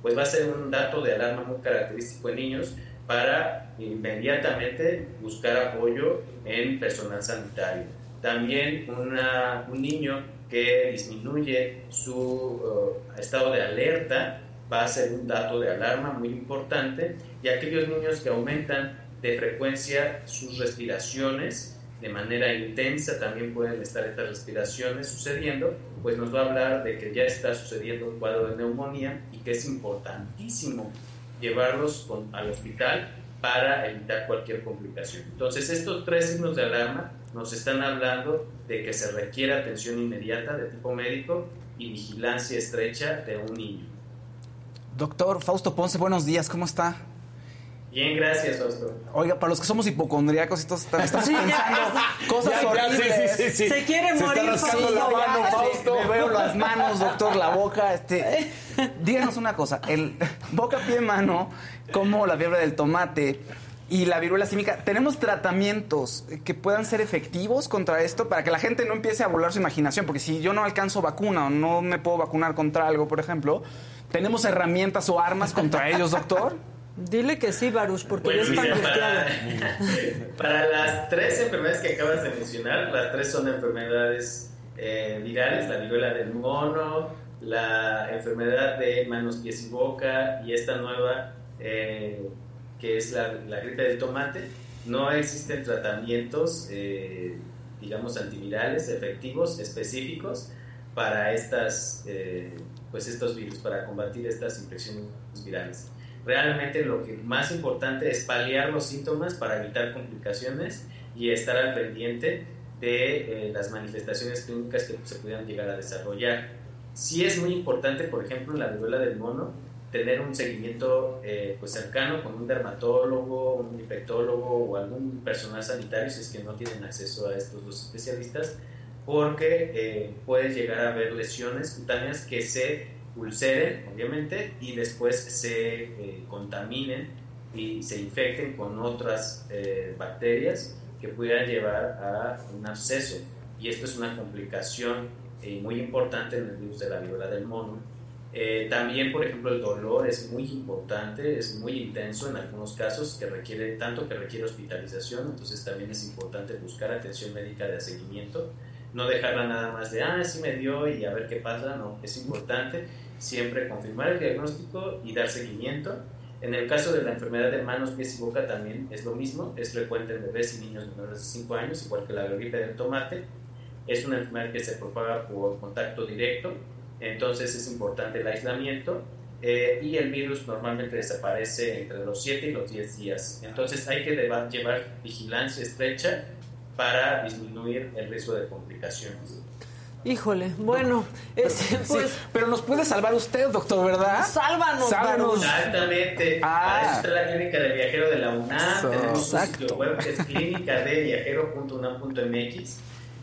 pues va a ser un dato de alarma muy característico en niños para inmediatamente buscar apoyo en personal sanitario. También un niño que disminuye su uh, estado de alerta va a ser un dato de alarma muy importante y aquellos niños que aumentan de frecuencia sus respiraciones de manera intensa también pueden estar estas respiraciones sucediendo, pues nos va a hablar de que ya está sucediendo un cuadro de neumonía y que es importantísimo llevarlos al hospital para evitar cualquier complicación. Entonces, estos tres signos de alarma nos están hablando de que se requiere atención inmediata de tipo médico y vigilancia estrecha de un niño.
Doctor Fausto Ponce, buenos días, ¿cómo está?
Bien, gracias, Fausto.
Oiga, para los que somos hipocondríacos, estamos pensando cosas horribles.
se quiere morir,
Fausto. La mano, Fausto. Me veo las manos, doctor, la boca. Este, díganos una cosa, el boca, pie, mano, como la fiebre del tomate y la viruela símica, ¿tenemos tratamientos que puedan ser efectivos contra esto para que la gente no empiece a volar su imaginación? Porque si yo no alcanzo vacuna o no me puedo vacunar contra algo, por ejemplo, ¿tenemos herramientas o armas contra ellos, doctor?
Dile que sí, Baruch, porque ya está
para, para las tres enfermedades que acabas de mencionar, las tres son enfermedades eh, virales, la viruela del mono, la enfermedad de manos, pies y boca y esta nueva eh, que es la, gripe del tomate, no existen tratamientos, eh, digamos, antivirales efectivos, específicos para estas, eh, pues estos virus, para combatir estas infecciones virales. Realmente lo que más importante es paliar los síntomas para evitar complicaciones y estar al pendiente de eh, las manifestaciones clínicas que se pudieran llegar a desarrollar. Sí es muy importante, por ejemplo, en la viruela del mono, tener un seguimiento eh, pues cercano con un dermatólogo, un infectólogo o algún personal sanitario si es que no tienen acceso a estos dos especialistas, porque eh, puede llegar a haber lesiones cutáneas que se ulceren, obviamente, y después se eh, contaminen y se infecten con otras eh, bacterias que pudieran llevar a un absceso. Y esto es una complicación eh, muy importante en el virus de la viruela del mono. Eh, también, por ejemplo, el dolor es muy importante, es muy intenso en algunos casos, que requiere tanto que requiere hospitalización, entonces también es importante buscar atención médica de seguimiento, no dejarla nada más de, ah, sí me dio y a ver qué pasa, no, es importante siempre confirmar el diagnóstico y dar seguimiento. En el caso de la enfermedad de manos, pies y boca también es lo mismo, es frecuente en bebés y niños menores de 5 años, igual que la gripe del tomate. Es una enfermedad que se propaga por contacto directo, entonces es importante el aislamiento eh, y el virus normalmente desaparece entre los 7 y los 10 días. Entonces hay que llevar vigilancia estrecha para disminuir el riesgo de complicaciones.
Híjole, bueno, este, pues
sí, pero nos puede salvar usted, doctor, ¿verdad?
sálvanos,
Sálvanos.
Exactamente.
Ah.
Para eso está la clínica de viajero de la UNAM.
Eso.
Tenemos un
Exacto.
sitio web que es clínicadeviajero.unam.mx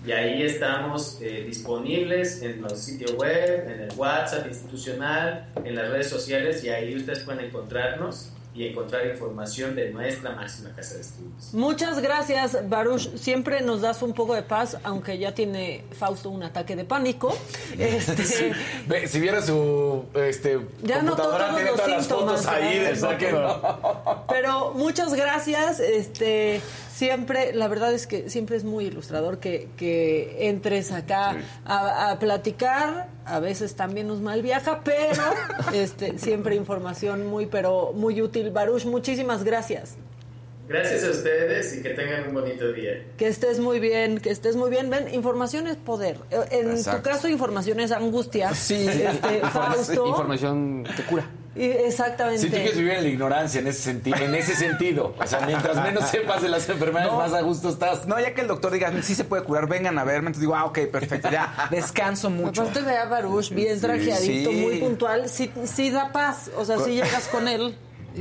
y ahí estamos eh, disponibles en los sitios web, en el WhatsApp institucional, en las redes sociales y ahí ustedes pueden encontrarnos y encontrar información de nuestra máxima casa de estudios.
Muchas gracias, Baruch. Siempre nos das un poco de paz, aunque ya tiene Fausto un ataque de pánico. Este,
Ve, si viera su este,
Ya notó
computadora,
todos
tiene
los
todas las
síntomas,
fotos ahí de
¿verdad?
que no.
Pero muchas gracias. Este, siempre, la verdad es que siempre es muy ilustrador que, que entres acá a, a platicar. A veces también nos mal viaja, pero este, siempre información muy, pero muy útil. Baruch, muchísimas gracias.
Gracias a ustedes y que tengan un bonito día.
Que estés muy bien, que estés muy bien. Ven, información es poder. Eh, En
Exacto.
tu caso, información es angustia.
Sí.
Este, Fausto.
Información que cura.
Exactamente.
Si tú quieres vivir en la ignorancia en ese, senti en ese sentido, o sea, mientras menos sepas de las enfermedades,
No.
más a gusto estás.
No, ya que el doctor diga, sí se puede curar, vengan a verme. Entonces digo, ah, ok, perfecto, ya, descanso mucho.
Aparte ve a Baruch bien trajeadito,
sí.
muy puntual. Sí, sí da paz. O sea, si llegas con él.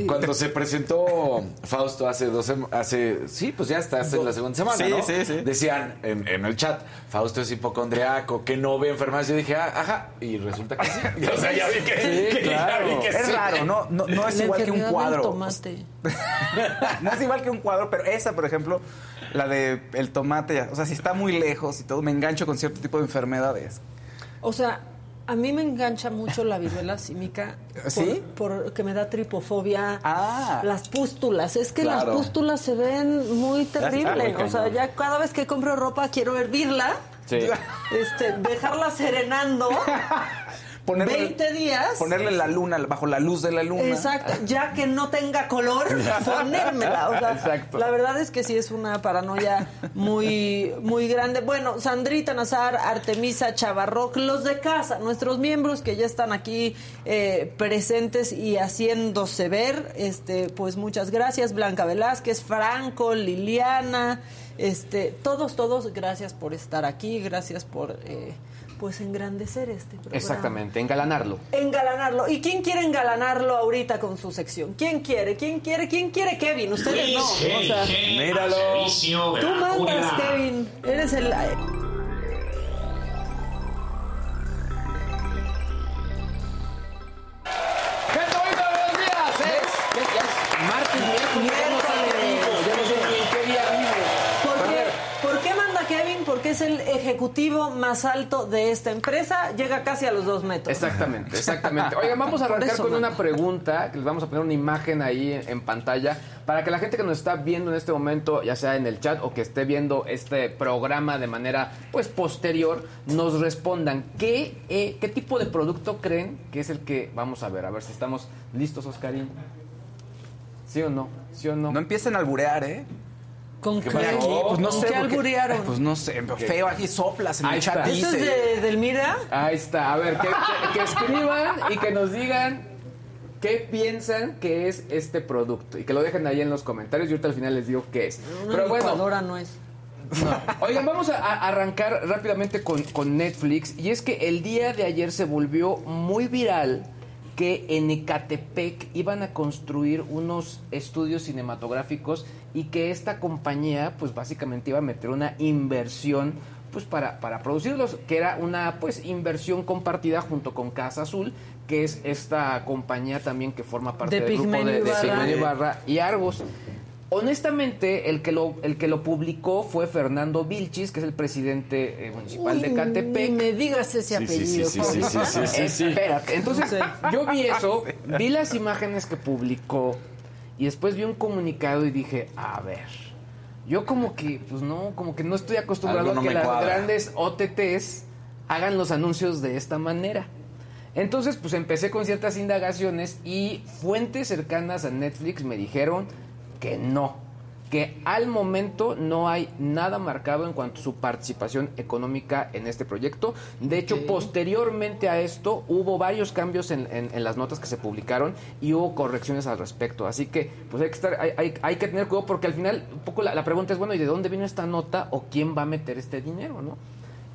Cuando se presentó Fausto hace dos hace sí, pues ya está hace la segunda semana,
Sí,
¿no?
sí, sí.
Decían en, en el chat, Fausto es hipocondriaco, que no ve enfermedades. Yo dije, ah, ajá, y resulta que sí. o sea, ya vi que,
Sí,
que- ya
claro.
vi que
Es
sí.
raro, ¿no? No, no es
la
igual que un cuadro.
tomate.
no es igual que un cuadro, pero esa, por ejemplo, la de el tomate, o sea, si está muy lejos y todo, me engancho con cierto tipo de enfermedades.
O sea, a mí me engancha mucho la viruela símica. por-
¿Sí?
Porque me da tripofobia.
Ah.
Las pústulas. Es que
Claro.
las pústulas se ven muy terribles. o sea, ya cada vez que compro ropa quiero hervirla.
Sí.
Este, dejarla serenando.
Ponerle,
20 días.
Ponerle la luna, bajo la luz de la luna.
Exacto, ya que no tenga color, ponérmela. O sea,
Exacto.
La verdad es que sí es una paranoia muy, muy grande. Bueno, Sandrita Nazar, Artemisa Chavarroc, los de casa, nuestros miembros que ya están aquí eh, presentes y haciéndose ver, este, pues muchas gracias. Blanca Velázquez, Franco, Liliana, este, todos, todos, gracias por estar aquí, gracias por eh, pues engrandecer este programa
Exactamente, engalanarlo.
engalanarlo. ¿Y quién quiere engalanarlo ahorita con su sección? ¿Quién quiere? ¿Quién quiere? ¿Quién quiere Kevin? Ustedes no. O sea,
Míralo.
tú mandas, Kevin. Eres el... ejecutivo más alto de esta empresa. Llega casi a los dos metros.
Exactamente, exactamente. Oigan, vamos a arrancar
eso,
con una pregunta, que les vamos a poner una imagen ahí en, en pantalla, para que la gente que nos está viendo en este momento, ya sea en el chat o que esté viendo este programa de manera pues posterior, nos respondan qué, eh, qué tipo de producto creen que es el que vamos a ver. A ver si estamos listos, Oscarín. ¿Sí o no? ¿Sí o no?
No empiecen a alburear, ¿eh?
¿Con qué?
pasó?
Aquí, pues no
¿Con
sé.
qué
porque-
alburearon?
Pues no sé, feo aquí soplas en
Ahí
el chat.
está.
¿Eso
dice.
es de Delmira?
Ahí está. A ver, que, que- que escriban y que nos digan qué piensan que es este producto. Y que lo dejen ahí en los comentarios. Y ahorita al final les digo qué es.
Una
Pero bueno,
no es.
Oigan, vamos a, a arrancar rápidamente con, con Netflix. Y es que el día de ayer se volvió muy viral que en Ecatepec iban a construir unos estudios cinematográficos y que esta compañía pues básicamente iba a meter una inversión pues para, para producirlos, que era una pues inversión compartida junto con Casa Azul, que es esta compañía también que forma parte
De
del grupo de, de. Pigmenio Ibarra y Argos. Honestamente, el que lo el que lo publicó fue Fernando Vilchis, que es el presidente eh, municipal de Catepec.
Ni me digas ese apellido.
sí, sí.
Espérate, entonces
Sí.
yo vi eso, vi las imágenes que publicó y después vi un comunicado y dije, a ver, yo como que, pues no, como que no estoy acostumbrado
no
a que las
cuadra.
grandes OTTs hagan los anuncios de esta manera. Entonces, pues empecé con ciertas indagaciones y fuentes cercanas a Netflix me dijeron que no, que al momento no hay nada marcado en cuanto a su participación económica en este proyecto. De hecho, posteriormente a esto hubo varios cambios en, en- en las notas que se publicaron y hubo correcciones al respecto. Así que, pues hay que estar, hay, hay- hay que tener cuidado porque al final un poco la, la pregunta es, bueno, ¿y de dónde vino esta nota o quién va a meter este dinero, no?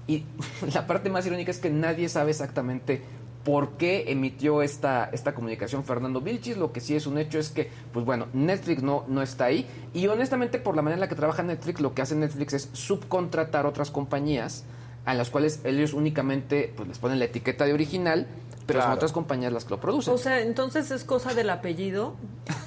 Y la parte más irónica es que nadie sabe exactamente por qué emitió esta, esta comunicación Fernando Vilchis. Lo que sí es un hecho es que, pues bueno, Netflix no, no está ahí. Y honestamente, por la manera en la que trabaja Netflix, lo que hace Netflix es subcontratar otras compañías a las cuales ellos únicamente pues, les ponen la etiqueta de original, pero son
Claro.
otras compañías las que lo producen.
O sea, entonces es cosa del apellido.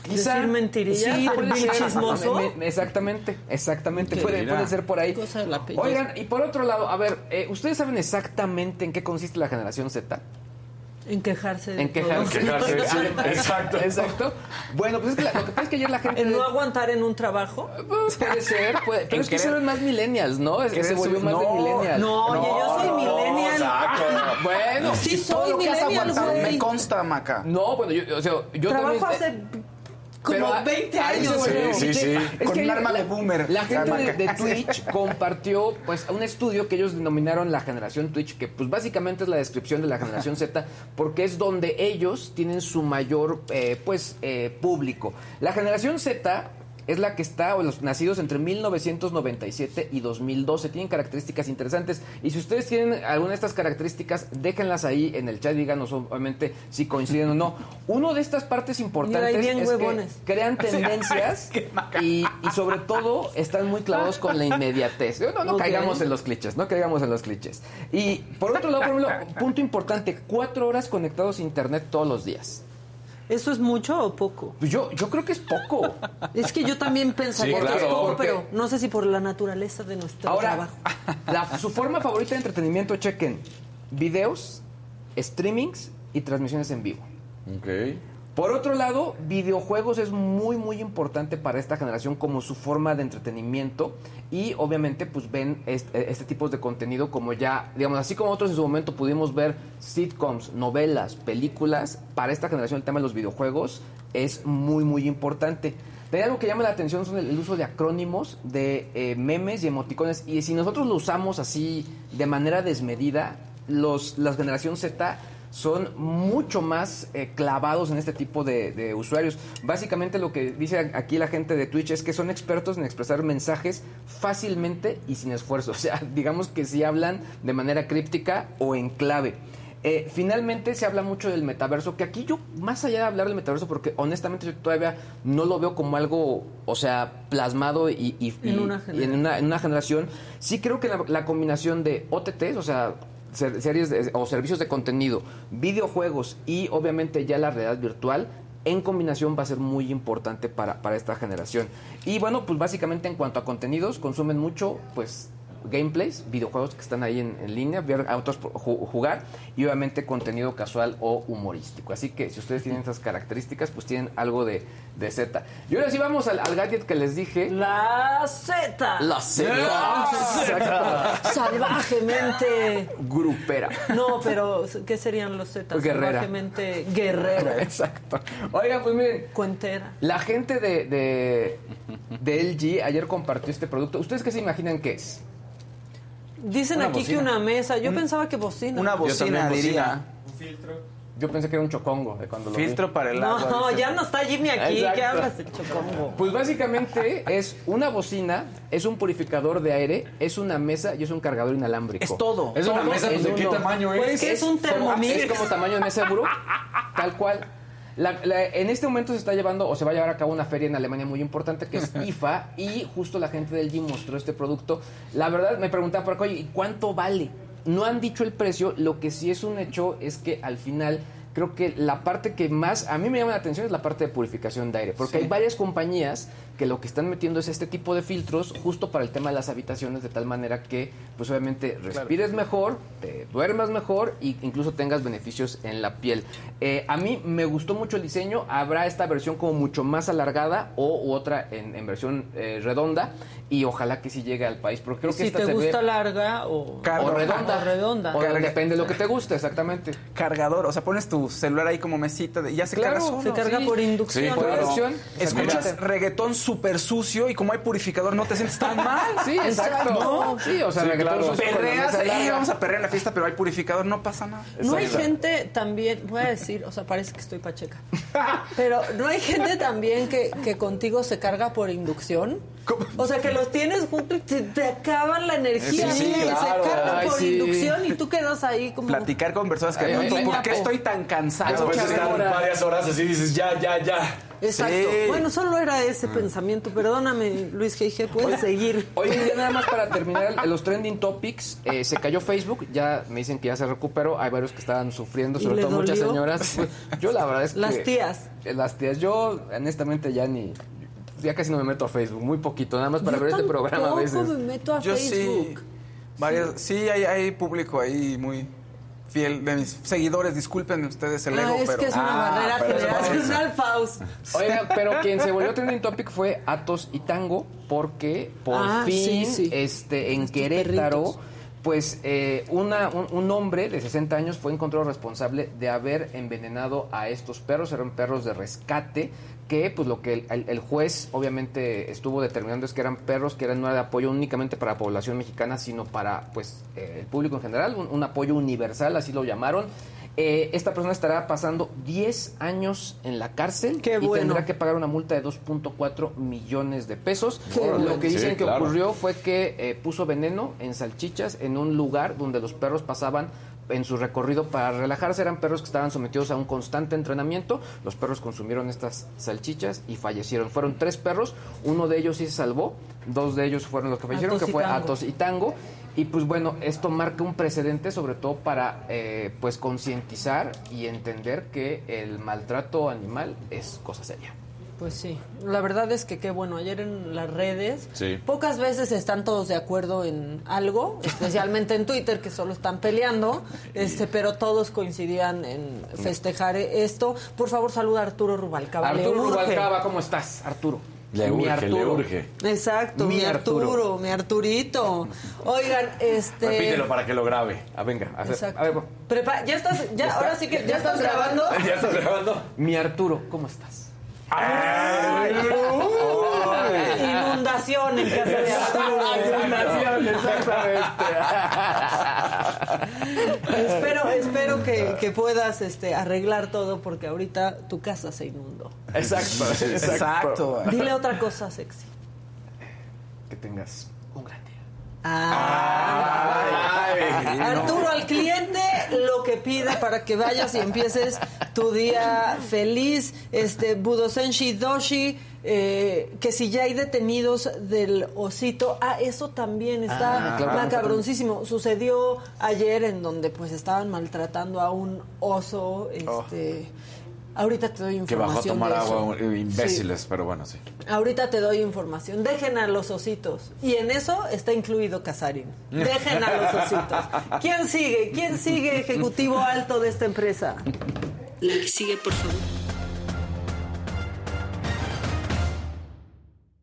Quizá.
Decir mentirillas,
Sí,
ser chismoso.
Me- me- Exactamente, exactamente. Puede ser por ahí.
Cosa del apellido.
Oigan, y por otro lado, a ver, eh, ¿ustedes saben exactamente en qué consiste la generación Z?
En quejarse de
En
todo.
quejarse.
Quejarse, sí, exacto.
Exacto. Bueno, pues es que la- lo que pasa es que ayer la gente...
En no aguantar en un trabajo.
Pues, puede ser, puede- pero
En
es que son más millennials, ¿no? Es que se volvió más de
no,
millennial.
No, oye, yo soy millennial.
exacto.
Bueno,
Sí,
Todo
soy
lo que has
millennial,
aguantado, me consta, Maca.
no, bueno, yo, o sea, yo
Trabajo
también...
hace como
Pero a-
20
a eso
años.
Sí, sí.
Es
Con
que
un
la-
arma de boomer.
La gente de, Twitch compartió pues un estudio que ellos denominaron la generación Twitch, que pues básicamente es la descripción de la generación Z, porque es donde ellos tienen su mayor eh, pues eh, público. La generación Z es la que está, o los nacidos entre 1997 y 2012. Tienen características interesantes. Y si ustedes tienen alguna de estas características, déjenlas ahí en el chat, díganos obviamente si coinciden o no. Uno de estas partes importantes
bien
es
huevones.
que crean tendencias y, y sobre todo están muy clavados con la inmediatez. No, caigamos en los clichés, no caigamos en los clichés. Y por otro lado, por ejemplo, punto importante, cuatro horas conectados a internet todos los días.
¿Eso es mucho o poco?
Pues yo, yo creo que es poco.
Es que yo también pensaría
Sí,
que es poco,
Porque-
pero no sé si por la naturaleza de nuestro
Ahora,
trabajo.
la- su forma favorita de entretenimiento, chequen, videos, streamings y transmisiones en vivo.
Ok.
Por otro lado, videojuegos es muy muy importante para esta generación como su forma de entretenimiento y obviamente pues ven este, este tipo de contenido como ya, digamos, así como nosotros en su momento pudimos ver sitcoms, novelas, películas, para esta generación el tema de los videojuegos es muy muy importante. Pero algo que llama la atención son el, el uso de acrónimos, de eh, memes y emoticones y si nosotros lo usamos así de manera desmedida, los, la generación Z son mucho más eh, clavados en este tipo de, de usuarios. Básicamente lo que dice aquí la gente de Twitch es que son expertos en expresar mensajes fácilmente y sin esfuerzo. O sea, digamos que si hablan de manera críptica o en clave. Eh, finalmente se habla mucho del metaverso, que aquí yo, más allá de hablar del metaverso, porque honestamente yo todavía no lo veo como algo, o sea, plasmado y, y-
En
y-
una
y en una, en una generación, sí creo que la, la combinación de OTTs, o sea, series o servicios de contenido, videojuegos y obviamente ya la realidad virtual, en combinación va a ser muy importante para, para esta generación. Y bueno, pues básicamente en cuanto a contenidos, consumen mucho, pues gameplays, videojuegos que están ahí en, en línea, ver a otros ju- jugar y obviamente contenido casual o humorístico. Así que si ustedes tienen esas características, pues tienen algo de, de Z. Y ahora sí vamos al, al gadget que les dije.
La Z.
La Z.
Salvajemente.
Grupera.
No, pero ¿qué serían los Z?
Guerrera.
Salvajemente guerrero.
Exacto. Oigan, pues miren,
Cuentera.
la gente de, de, de LG ayer compartió este producto. ¿Ustedes qué se imaginan que es?
Dicen
Una
aquí
bocina.
que una mesa. Yo pensaba que bocina.
Una bocina, diría.
bocina.
Un filtro.
Yo pensé que era un chocongo de cuando lo vi.
Filtro para el agua.
No,
dice.
ya no está Jimmy aquí.
Exacto.
¿Qué hablas de chocongo?
Pues básicamente es una bocina, es un purificador de aire, es una mesa y es un cargador inalámbrico.
Es todo.
Es una
Todo
mesa, pues, ¿de qué
uno.
tamaño
Pues
es?
que es un
como-
Thermomix.
Es como tamaño de mesa buró, tal cual. La- la- en este momento se está llevando o se va a llevar a cabo una feria en Alemania muy importante que es IFA y justo la gente del gym mostró este producto. La verdad me preguntaba por acá, oye, ¿y cuánto vale? No han dicho el precio, lo que sí es un hecho es que al final creo que la parte que más a mí me llama la atención es la parte de purificación de aire, porque hay varias compañías que lo que están metiendo es este tipo de filtros justo para el tema de las habitaciones de tal manera que pues obviamente respires mejor, te duermas mejor e incluso tengas beneficios en la piel. Eh, a mí me gustó mucho el diseño, habrá esta versión como mucho más alargada o u otra en, en versión eh, redonda y ojalá que sí llegue al país, porque creo que
si
esta
te
se
gusta
ve
larga o,
o redonda.
o redonda.
O depende de lo que te guste, exactamente.
Cargador, o sea, pones tu celular ahí como mesita de- y ya se
Claro,
carga solo.
se carga
sí.
por inducción.
Sí,
Por
claro.
Escuchas
exactamente.
reggaetón súper sucio y como hay purificador no te sientes tan mal.
Sí, exacto.
No.
Sí, o sea,
Sí,
reggaetón
claro.
Perreas, eh, vamos a perrear en la fiesta, pero hay purificador, no pasa nada.
No hay gente también, voy a decir, o sea, parece que estoy pacheca, pero no hay gente también que, que contigo se carga por inducción. O sea, que los tienes juntos y te, te acaban la energía.
Sí, sí,
que
claro.
Se cargan por
sí.
inducción y tú quedas ahí como...
Platicar con personas que
Ay,
no, ¿por qué estoy tan cansado?
Después de estar varias horas así dices, ya, ya, ya.
Exacto.
Sí.
Bueno, solo era ese pensamiento. Perdóname, Luis G.I.G., puedes seguir.
Oye, ya nada más para terminar, los trending topics, eh, se cayó Facebook, ya me dicen que ya se recuperó, hay varios que estaban sufriendo,
¿Y
sobre todo muchas señoras. Yo la verdad es que...
Las tías.
Eh, Las tías, yo honestamente ya ni... Ya casi no me meto a Facebook, muy poquito, nada más para
Yo
ver este programa a
tampoco
veces.
me meto a
Yo
Facebook.
sí. Varias, sí, hay, hay público ahí muy fiel de mis seguidores. Disculpen ustedes el
Ah,
ego,
es
pero.
que es una
Ah,
barrera generacional, Faust.
Oiga, pero quien se volvió trending topic fue Atos y Tango, porque por
Ah,
fin,
sí, sí.
este, en
Estos
Querétaro,
perritos.
pues eh, una, un, un hombre de 60 años fue encontrado responsable de haber envenenado a estos perros, eran perros de rescate, que pues lo que el, el- el juez obviamente estuvo determinando es que eran perros que eran no era de apoyo únicamente para la población mexicana, sino para pues eh, el público en general, un, un apoyo universal, así lo llamaron. Eh, esta persona estará pasando 10 años en la cárcel
Qué
y tendrá que pagar una multa de 2.4 millones de pesos.
Qué
Lo
bueno.
que dicen
Sí,
que
claro.
ocurrió fue que eh, puso veneno en salchichas en un lugar donde los perros pasaban en su recorrido para relajarse. Eran perros que estaban sometidos a un constante entrenamiento. Los perros consumieron estas salchichas y fallecieron. Fueron tres perros. Uno de ellos sí se salvó. Dos de ellos fueron los que fallecieron,
Atos
que fue. Atos y Tango. Y pues bueno, esto marca un precedente sobre todo para eh, pues concientizar y entender que el maltrato animal es cosa seria.
Pues sí, la verdad es que qué bueno, ayer en las redes
Sí.
pocas veces están todos de acuerdo en algo, especialmente en Twitter que solo están peleando, este, pero todos coincidían en festejar esto. Por favor, saluda a Arturo Rubalcaba. le
Arturo. Rubalcaba, ¿cómo estás, Arturo?
Le
Mi
urge, le
Arturo.
urge.
Exacto, mi,
Mi
Arturo.
Arturo.
mi Arturito. Oigan, este
Repítelo para que lo grabe.
Ah, venga, a ver,
Exacto.
a ver,
Prepa- ya estás, ya, ahora sí que ya estás grabando.
¿Ya estás grabando?
mi Arturo, ¿cómo estás?
Inundación en casa de Arturo. espero, espero que, que puedas este, arreglar todo porque ahorita tu casa se inundó.
Exacto,
Exacto.
Dile otra cosa sexy.
Que tengas un gran día.
Ay, no.
Arturo, al cliente lo que pide para que vayas y empieces tu día feliz. Este Budosenshi Doshi, eh, que si ya hay detenidos del osito, ah, eso también está
Ah, claro.
macabroncísimo. Sucedió ayer en donde pues estaban maltratando a un oso. Este, Ahorita te doy
Que bajó a
información.
tomar agua, eh, imbéciles, pero bueno, sí.
Ahorita te doy información. Dejen a los ositos. Y en eso está incluido Casarín. Dejen a los ositos. ¿Quién sigue? ¿Quién sigue ejecutivo alto de esta empresa?
La que sigue, por favor.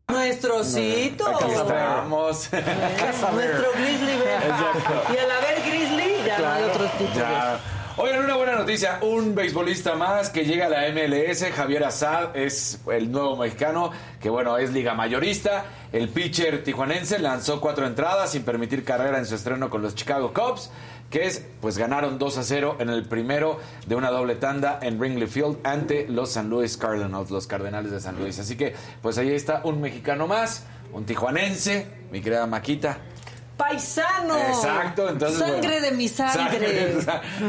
Nuestro osito.
Aquí estamos.
Nuestro Grizzly Bear. Y al haber Grizzly, ya no hay otros tipos.
Ya. Oigan, una buena noticia. Un beisbolista más que llega a la MLS, Javier Azad, es el nuevo mexicano, que bueno, es liga mayorista. El pitcher tijuanense lanzó cuatro entradas sin permitir carrera en su estreno con los Chicago Cubs. que es, pues ganaron 2 a 0 en el primero de una doble tanda en Wrigley Field ante los San Luis Cardinals, los Cardenales de San Luis. Así que, pues ahí está un mexicano más, un tijuanense, mi querida Maquita.
Paisano.
Exacto, entonces.
Sangre
bueno,
de mi sangre.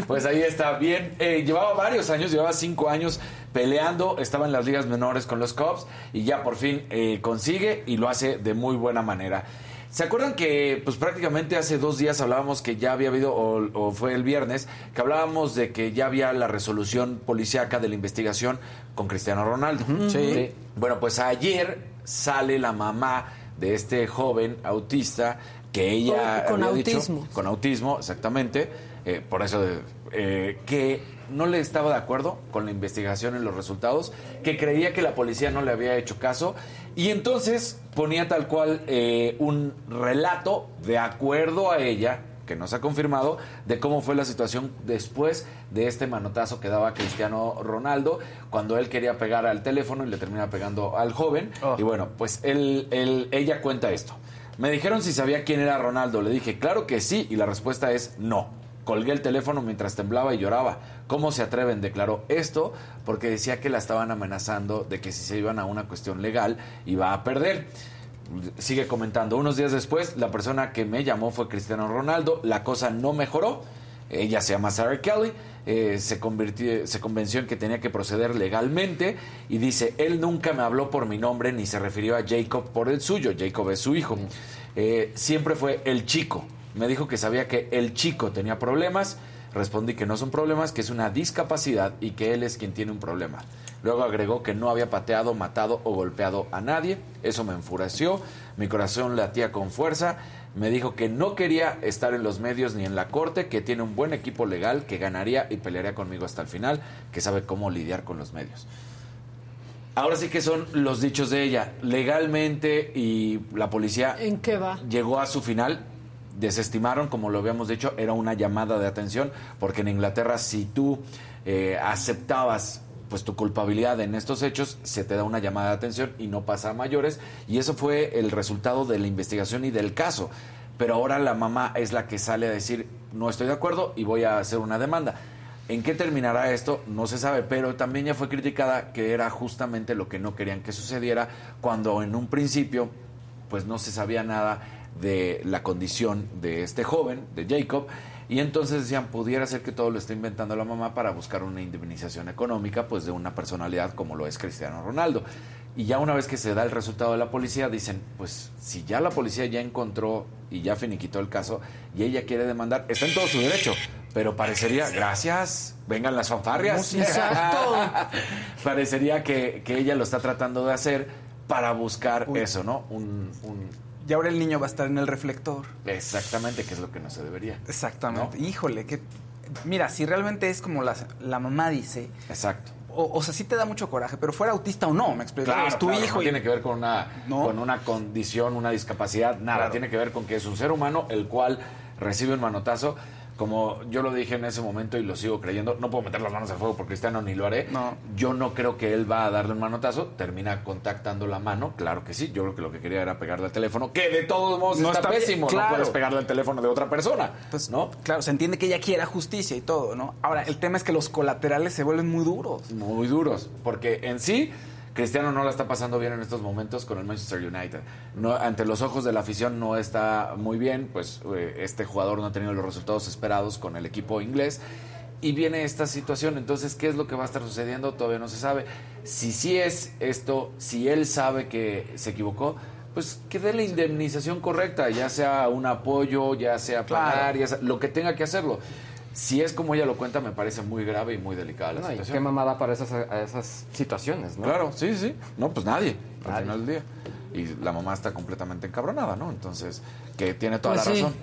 Pues ahí está, bien. Eh, llevaba varios años, llevaba cinco años peleando, estaba en las ligas menores con los Cubs y ya por fin eh, consigue y lo hace de muy buena manera. ¿Se acuerdan que pues prácticamente hace dos días hablábamos que ya había habido, o, o fue el viernes, que hablábamos de que ya había la resolución policíaca de la investigación con Cristiano Ronaldo?
Sí.
Bueno, pues ayer sale la mamá de este joven autista que ella
Con- con
había dicho-
autismo.
con autismo, exactamente, eh, por eso de- eh, que no le estaba de acuerdo con la investigación en los resultados, que creía que la policía no le había hecho caso y entonces ponía tal cual eh, un relato de acuerdo a ella que no se ha confirmado, de cómo fue la situación después de este manotazo que daba Cristiano Ronaldo, cuando él quería pegar al teléfono y le termina pegando al joven.
Oh.
Y bueno, pues él, él- ella cuenta esto. Me dijeron si sabía quién era Ronaldo. Le dije, claro que sí, y la respuesta es no. Colgué el teléfono mientras temblaba y lloraba. ¿Cómo se atreven? Declaró esto porque decía que la estaban amenazando de que si se iban a una cuestión legal iba a perder. Sigue comentando, unos días después la persona que me llamó fue Cristiano Ronaldo, la cosa no mejoró, ella se llama Sarah Kelly, eh, se, convirtió- se convenció en que tenía que proceder legalmente y dice, él nunca me habló por mi nombre ni se refirió a Jacob por el suyo, Jacob es su hijo, Eh, siempre fue el chico, me dijo que sabía que el chico tenía problemas, respondí que no son problemas, que es una discapacidad y que él es quien tiene un problema. Luego agregó que no había pateado, matado o golpeado a nadie. Eso me enfureció. Mi corazón latía con fuerza. Me dijo que no quería estar en los medios ni en la corte, que tiene un buen equipo legal, que ganaría y pelearía conmigo hasta el final, que sabe cómo lidiar con los medios. Ahora sí que son los dichos de ella. Legalmente y la policía
¿En qué va?
llegó a su final. Desestimaron, como lo habíamos dicho, era una llamada de atención, porque en Inglaterra si tú eh, aceptabas pues tu culpabilidad en estos hechos, se te da una llamada de atención y no pasa a mayores. Y eso fue el resultado de la investigación y del caso. Pero ahora la mamá es la que sale a decir, no estoy de acuerdo y voy a hacer una demanda. ¿En qué terminará esto? No se sabe, pero también ya fue criticada que era justamente lo que no querían que sucediera cuando en un principio pues no se sabía nada de la condición de este joven, de Jacob, y entonces decían, pudiera ser que todo lo esté inventando la mamá para buscar una indemnización económica pues de una personalidad como lo es Cristiano Ronaldo. Y ya una vez que se da el resultado de la policía, dicen, pues si ya la policía ya encontró y ya finiquitó el caso y ella quiere demandar, está en todo su derecho, pero parecería, gracias, vengan las fanfarrias.
Exacto.
parecería que, que ella lo está tratando de hacer para buscar eso, ¿no? Un, un-
Y ahora el niño va a estar en el reflector.
exactamente, que es lo que no se debería.
Exactamente.
¿No?
Híjole, que. Mira, si realmente es como la, la mamá dice,
Exacto.
o, o sea, sí te da mucho coraje, pero fuera autista o no, me explico.
Claro,
es tu
claro,
hijo.
no
y-
tiene que ver con una,
No.
con una condición, una discapacidad, nada.
Claro.
Tiene que ver con que es un ser humano el cual recibe un manotazo. Como yo lo dije en ese momento y lo sigo creyendo, no puedo meter las manos al fuego por Cristiano ni lo haré.
No.
Yo no creo que él va a darle un manotazo. Termina contactando la mano, claro que sí. Yo creo que lo que quería era pegarle al teléfono, que de todos modos
No
está, pésimo.
claro.
No puedes pegarle al teléfono de otra persona.
Pues,
¿no?
Claro, se entiende que ella quiera justicia y todo, ¿no? Ahora, el tema es que los colaterales se vuelven muy duros.
muy duros, porque en sí Cristiano no la está pasando bien en estos momentos con el Manchester United. No, ante los ojos de la afición no está muy bien, pues eh, este jugador no ha tenido los resultados esperados con el equipo inglés. Y viene esta situación, entonces, ¿qué es lo que va a estar sucediendo? Todavía no se sabe. Si sí es esto, si él sabe que se equivocó, pues que dé la indemnización correcta, ya sea un apoyo, ya sea pagar,
Claro.
ya sea, lo que tenga que hacerlo. Si es como ella lo cuenta, me parece muy grave y muy delicada la
No, y
situación.
qué mamada para esas, a esas situaciones, ¿no?
Claro, sí, sí. No, pues nadie, al
Nadie.
final del día. Y la mamá está completamente encabronada, ¿no? Entonces, que tiene toda
Pues
la
sí.
razón.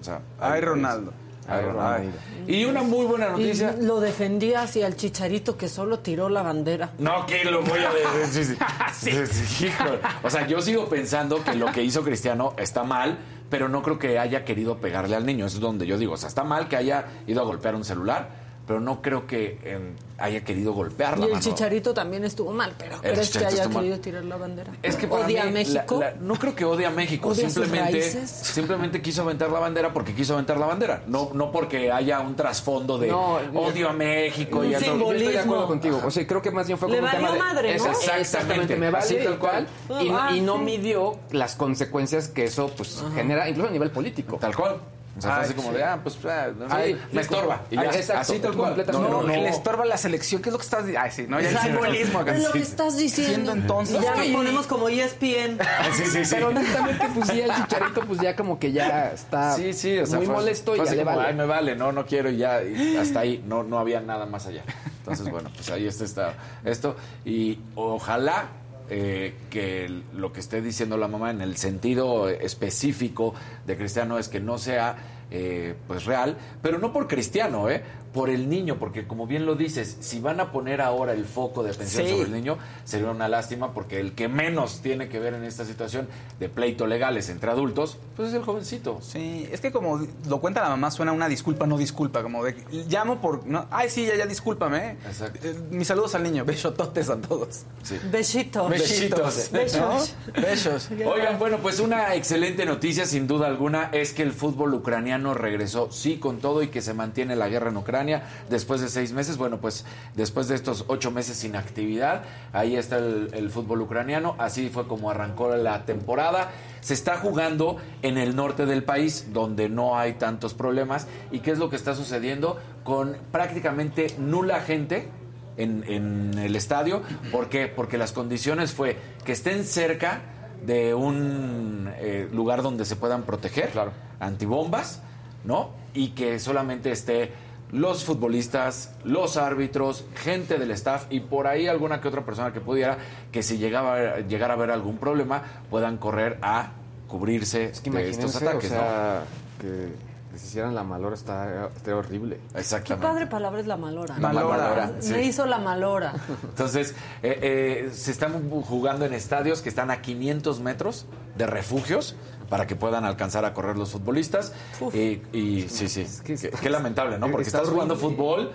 O sea,
Ay, Ronaldo.
Ay, Ronaldo. Y una muy buena
Y
noticia.
lo defendía hacia el chicharito que solo tiró la bandera.
No, que lo voy a decir. Sí, sí. Sí, sí, híjole. O sea, yo sigo pensando que lo que hizo Cristiano está mal, pero no creo que haya querido pegarle al niño. Eso es donde yo digo, o sea, está mal que haya ido a golpear un celular, pero no creo que eh, haya querido golpearla.
Y el
mano.
chicharito también estuvo mal, pero ¿crees que haya
mal.
querido tirar la bandera?
Es que
¿Odia
mí,
a México?
la- la- no creo que odia a México,
¿Odia sus
simplemente, simplemente quiso aventar la bandera porque quiso aventar la bandera, no, no porque haya un trasfondo de
No,
odio a México
Un
y a todo.
Yo estoy de acuerdo
Simbolismo.
contigo. O sea, creo que más bien fue
Le
como un tema de...
madre, ¿no?
Exactamente.
Exactamente, me vale
tal
y
cual.
Y,
Ah,
y no
sí.
midió las consecuencias que eso pues genera, incluso a nivel político.
Tal cual. O sea, fue
Ay,
así como
sí.
de, ah, pues, ah, no sé,
Ay,
me estorba. Y ya,
exacto,
así tal cual.
completamente.
No, no,
No, le estorba la selección. ¿Qué es lo que estás diciendo? Ay, sí, no, ya el
Exacto.
simbolismo acá.
Es lo que estás diciendo.
Siendo entonces-
Y ya
Es
nos ponemos como ESPN.
Sí, sí, sí.
Pero honestamente, pues sí, el chicharito pues ya como que ya está
Sí, sí, o sea,
muy
fue-
molesto
fue
y ya le
como,
vale.
Ay, me vale, no, no quiero y ya, y hasta ahí, no, no había nada más allá. Entonces, bueno, pues ahí está, está esto. Y ojalá eh, que lo que esté diciendo la mamá en el sentido específico de Cristiano es que no sea eh, pues real, pero no por Cristiano, ¿eh? Por el niño, porque como bien lo dices, si van a poner ahora el foco de atención
Sí.
sobre el niño, sería una lástima porque el que menos tiene que ver en esta situación de pleito legales entre adultos, pues es el jovencito.
Sí, es que como lo cuenta la mamá, suena una disculpa, no disculpa, como de llamo por. No, ay, sí, ya, ya, discúlpame. ¿eh?
Exacto.
Eh, mis saludos al niño, besototes a todos.
Sí.
Besito.
Besitos.
Besos.
¿No? Besos.
Oigan, bueno, pues una excelente noticia sin duda alguna es que el fútbol ucraniano regresó sí con todo y que se mantiene la guerra en Ucrania después de seis meses. Bueno, pues después de estos ocho meses sin actividad, ahí está el, el fútbol ucraniano. Así fue como arrancó la temporada. Se está jugando en el norte del país, donde no hay tantos problemas. ¿Y qué es lo que está sucediendo? Con prácticamente nula gente en, en el estadio. ¿Por qué? Porque las condiciones fue que estén cerca de un eh, lugar donde se puedan proteger,
Claro.
antibombas, ¿no? Y que solamente esté los futbolistas, los árbitros, gente del staff y por ahí alguna que otra persona que pudiera, que si llegaba a, llegara a haber algún problema, puedan correr a cubrirse
Es que
de estos ataques,
o sea, que, que se hicieran la malora está, está horrible.
¿no?
Qué
Exactamente.
padre palabra es la malora.
La malora,
Me hizo la malora.
Entonces, eh, eh, se están jugando en estadios que están a 500 metros de refugios para que puedan alcanzar a correr los futbolistas. Y, y sí, sí,
que
qué, lamentable, ¿no? Porque
está
estás jugando fútbol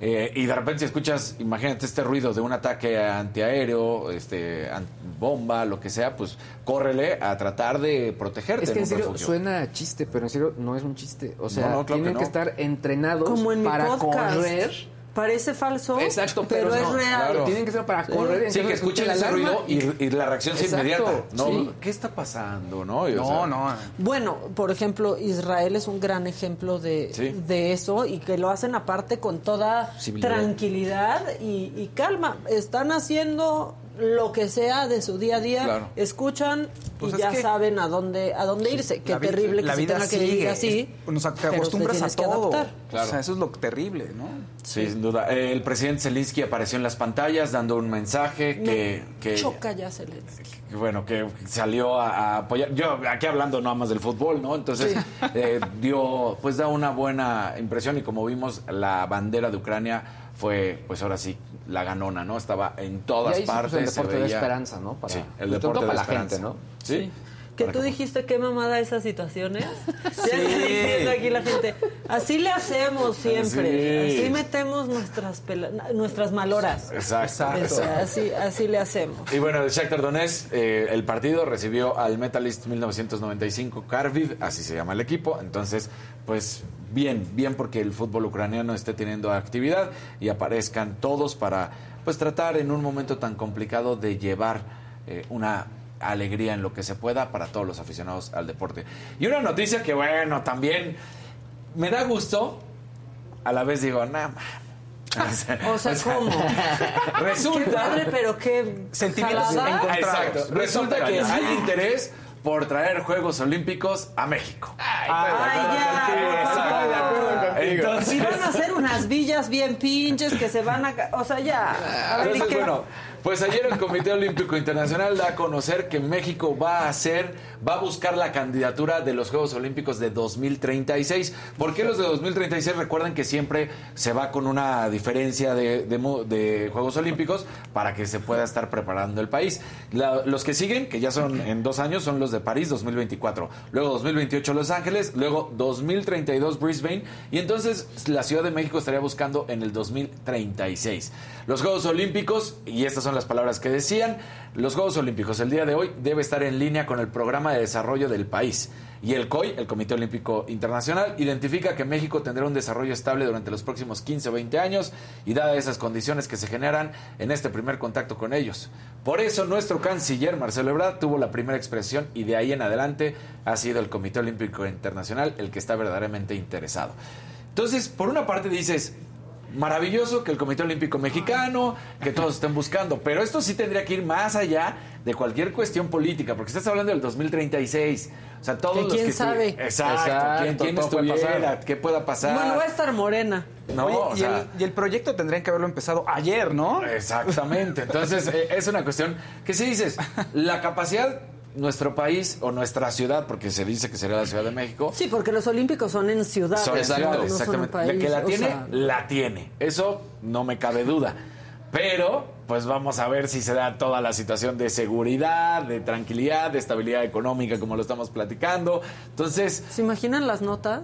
eh, y de repente si escuchas, imagínate este ruido de un ataque antiaéreo, este, an- bomba, lo que sea, pues córrele a tratar de protegerte
Es que
en
serio
refugio.
suena a chiste, pero en serio no es un chiste. O sea,
No, no, claro
tienen
que
estar entrenados
Como en mi
para
podcast.
correr.
Parece falso.
Exacto, pero,
es
no,
real.
claro. Tienen que ser para correr.
Sí, que
entonces
escuchen ese ruido y, y la reacción sea
Exacto,
inmediata. ¿no?
sí.
¿Qué está pasando? No,
No,
sea,
no.
Bueno, por ejemplo, Israel es un gran ejemplo de,
Sí.
de eso y que lo hacen aparte con toda
Civilidad.
tranquilidad y, y calma. Están haciendo lo que sea de su día a día,
Claro.
escuchan
Pues
y
es
ya
que-
saben a dónde a dónde irse. Qué terrible que
la
se
vida
tenga que
sigue.
ir así.
Es- Nos te acostumbras a
que
todo.
Claro.
O sea, eso es lo terrible, ¿no?
Sí, sin duda. Eh, El presidente Zelensky apareció en las pantallas dando un mensaje que,
Me
que,
choca ya Zelensky.
que, bueno, que salió a, a apoyar. Yo aquí hablando nada más del fútbol, ¿no? Entonces eh, dio, pues da una buena impresión y como vimos la bandera de Ucrania fue, pues ahora sí, la ganona, ¿no? Estaba en todas
Y ahí sí, pues,
partes.
el
se
deporte de esperanza, ¿no? Para-
sí, el
todo
deporte de
para la
esperanza.
gente, ¿no?
Sí.
Que
Para
tú dijiste qué mamada esas situaciones. Ya está
Sí.
diciendo aquí la gente. Así le hacemos siempre.
Sí.
Así metemos nuestras pela- nuestras maloras.
Exacto.
Es- Así, así le hacemos.
Y bueno, el Shakhtar Donetsk, eh, el partido recibió al Metalist 1995 Kharkiv, así se llama el equipo. Entonces, pues bien, bien porque el fútbol ucraniano esté teniendo actividad y aparezcan todos para pues tratar en un momento tan complicado de llevar eh, una alegría en lo que se pueda para todos los aficionados al deporte. Y una noticia que bueno, también me da gusto, a la vez digo, nada
O sea, ¿cómo? Qué
Resulta
padre, pero qué
Sentimientos encontrados.
Exacto. Resulta que hay interés por traer Juegos Olímpicos a México.
Ay, ya.
Entonces,
Y van a hacer unas villas bien pinches que se van a... ca- O sea, ya. A ver, ¿y
entonces,
qué?
bueno, pues ayer el Comité Olímpico Internacional da a conocer que México va a hacer, va a buscar la candidatura de los Juegos Olímpicos de 2036. ¿Por qué los de 2036? Recuerden que siempre se va con una diferencia de, de Juegos Olímpicos para que se pueda estar preparando el país. Los que siguen, que ya son en dos años, son los de París 2024. Luego 2028 Los Ángeles, luego 2032 Brisbane. Y entonces la Ciudad de México estaría buscando en el 2036. Los Juegos Olímpicos, y estas son las palabras que decían, los Juegos Olímpicos el día de hoy debe estar en línea con el programa de desarrollo del país. Y el COI, el Comité Olímpico Internacional, identifica que México tendrá un desarrollo estable durante los próximos 15 o 20 años y dadas esas condiciones que se generan en este primer contacto con ellos. Por eso nuestro canciller Marcelo Ebrard tuvo la primera expresión y de ahí en adelante ha sido el Comité Olímpico Internacional el que está verdaderamente interesado. Entonces, por una parte dices, maravilloso que el Comité Olímpico Mexicano, que todos estén buscando, pero esto sí tendría que ir más allá de cualquier cuestión política, porque estás hablando del 2036. O sea, todos
Que
los
quién
que
sabe.
Exacto,
Exacto,
quién, quién
todo puede
estuviera,
pasar.
qué pueda pasar.
Bueno, va a estar morena.
no,
Oye,
o
y,
sea,
el, y el proyecto tendrían que haberlo empezado ayer, ¿no?
Exactamente. Entonces, eh, es una cuestión que si dices, la capacidad, nuestro país o nuestra ciudad, porque se dice que sería la Ciudad de México,
Sí, porque los olímpicos son en.
Son
Exacto,
ciudades,
no son en
exactamente.
país,
La que la tiene,
sea,
la tiene. Eso no me cabe duda. Pero, pues vamos a ver si se da toda la situación de seguridad, de tranquilidad, de estabilidad económica, como lo estamos platicando. Entonces,
¿Se imaginan las notas?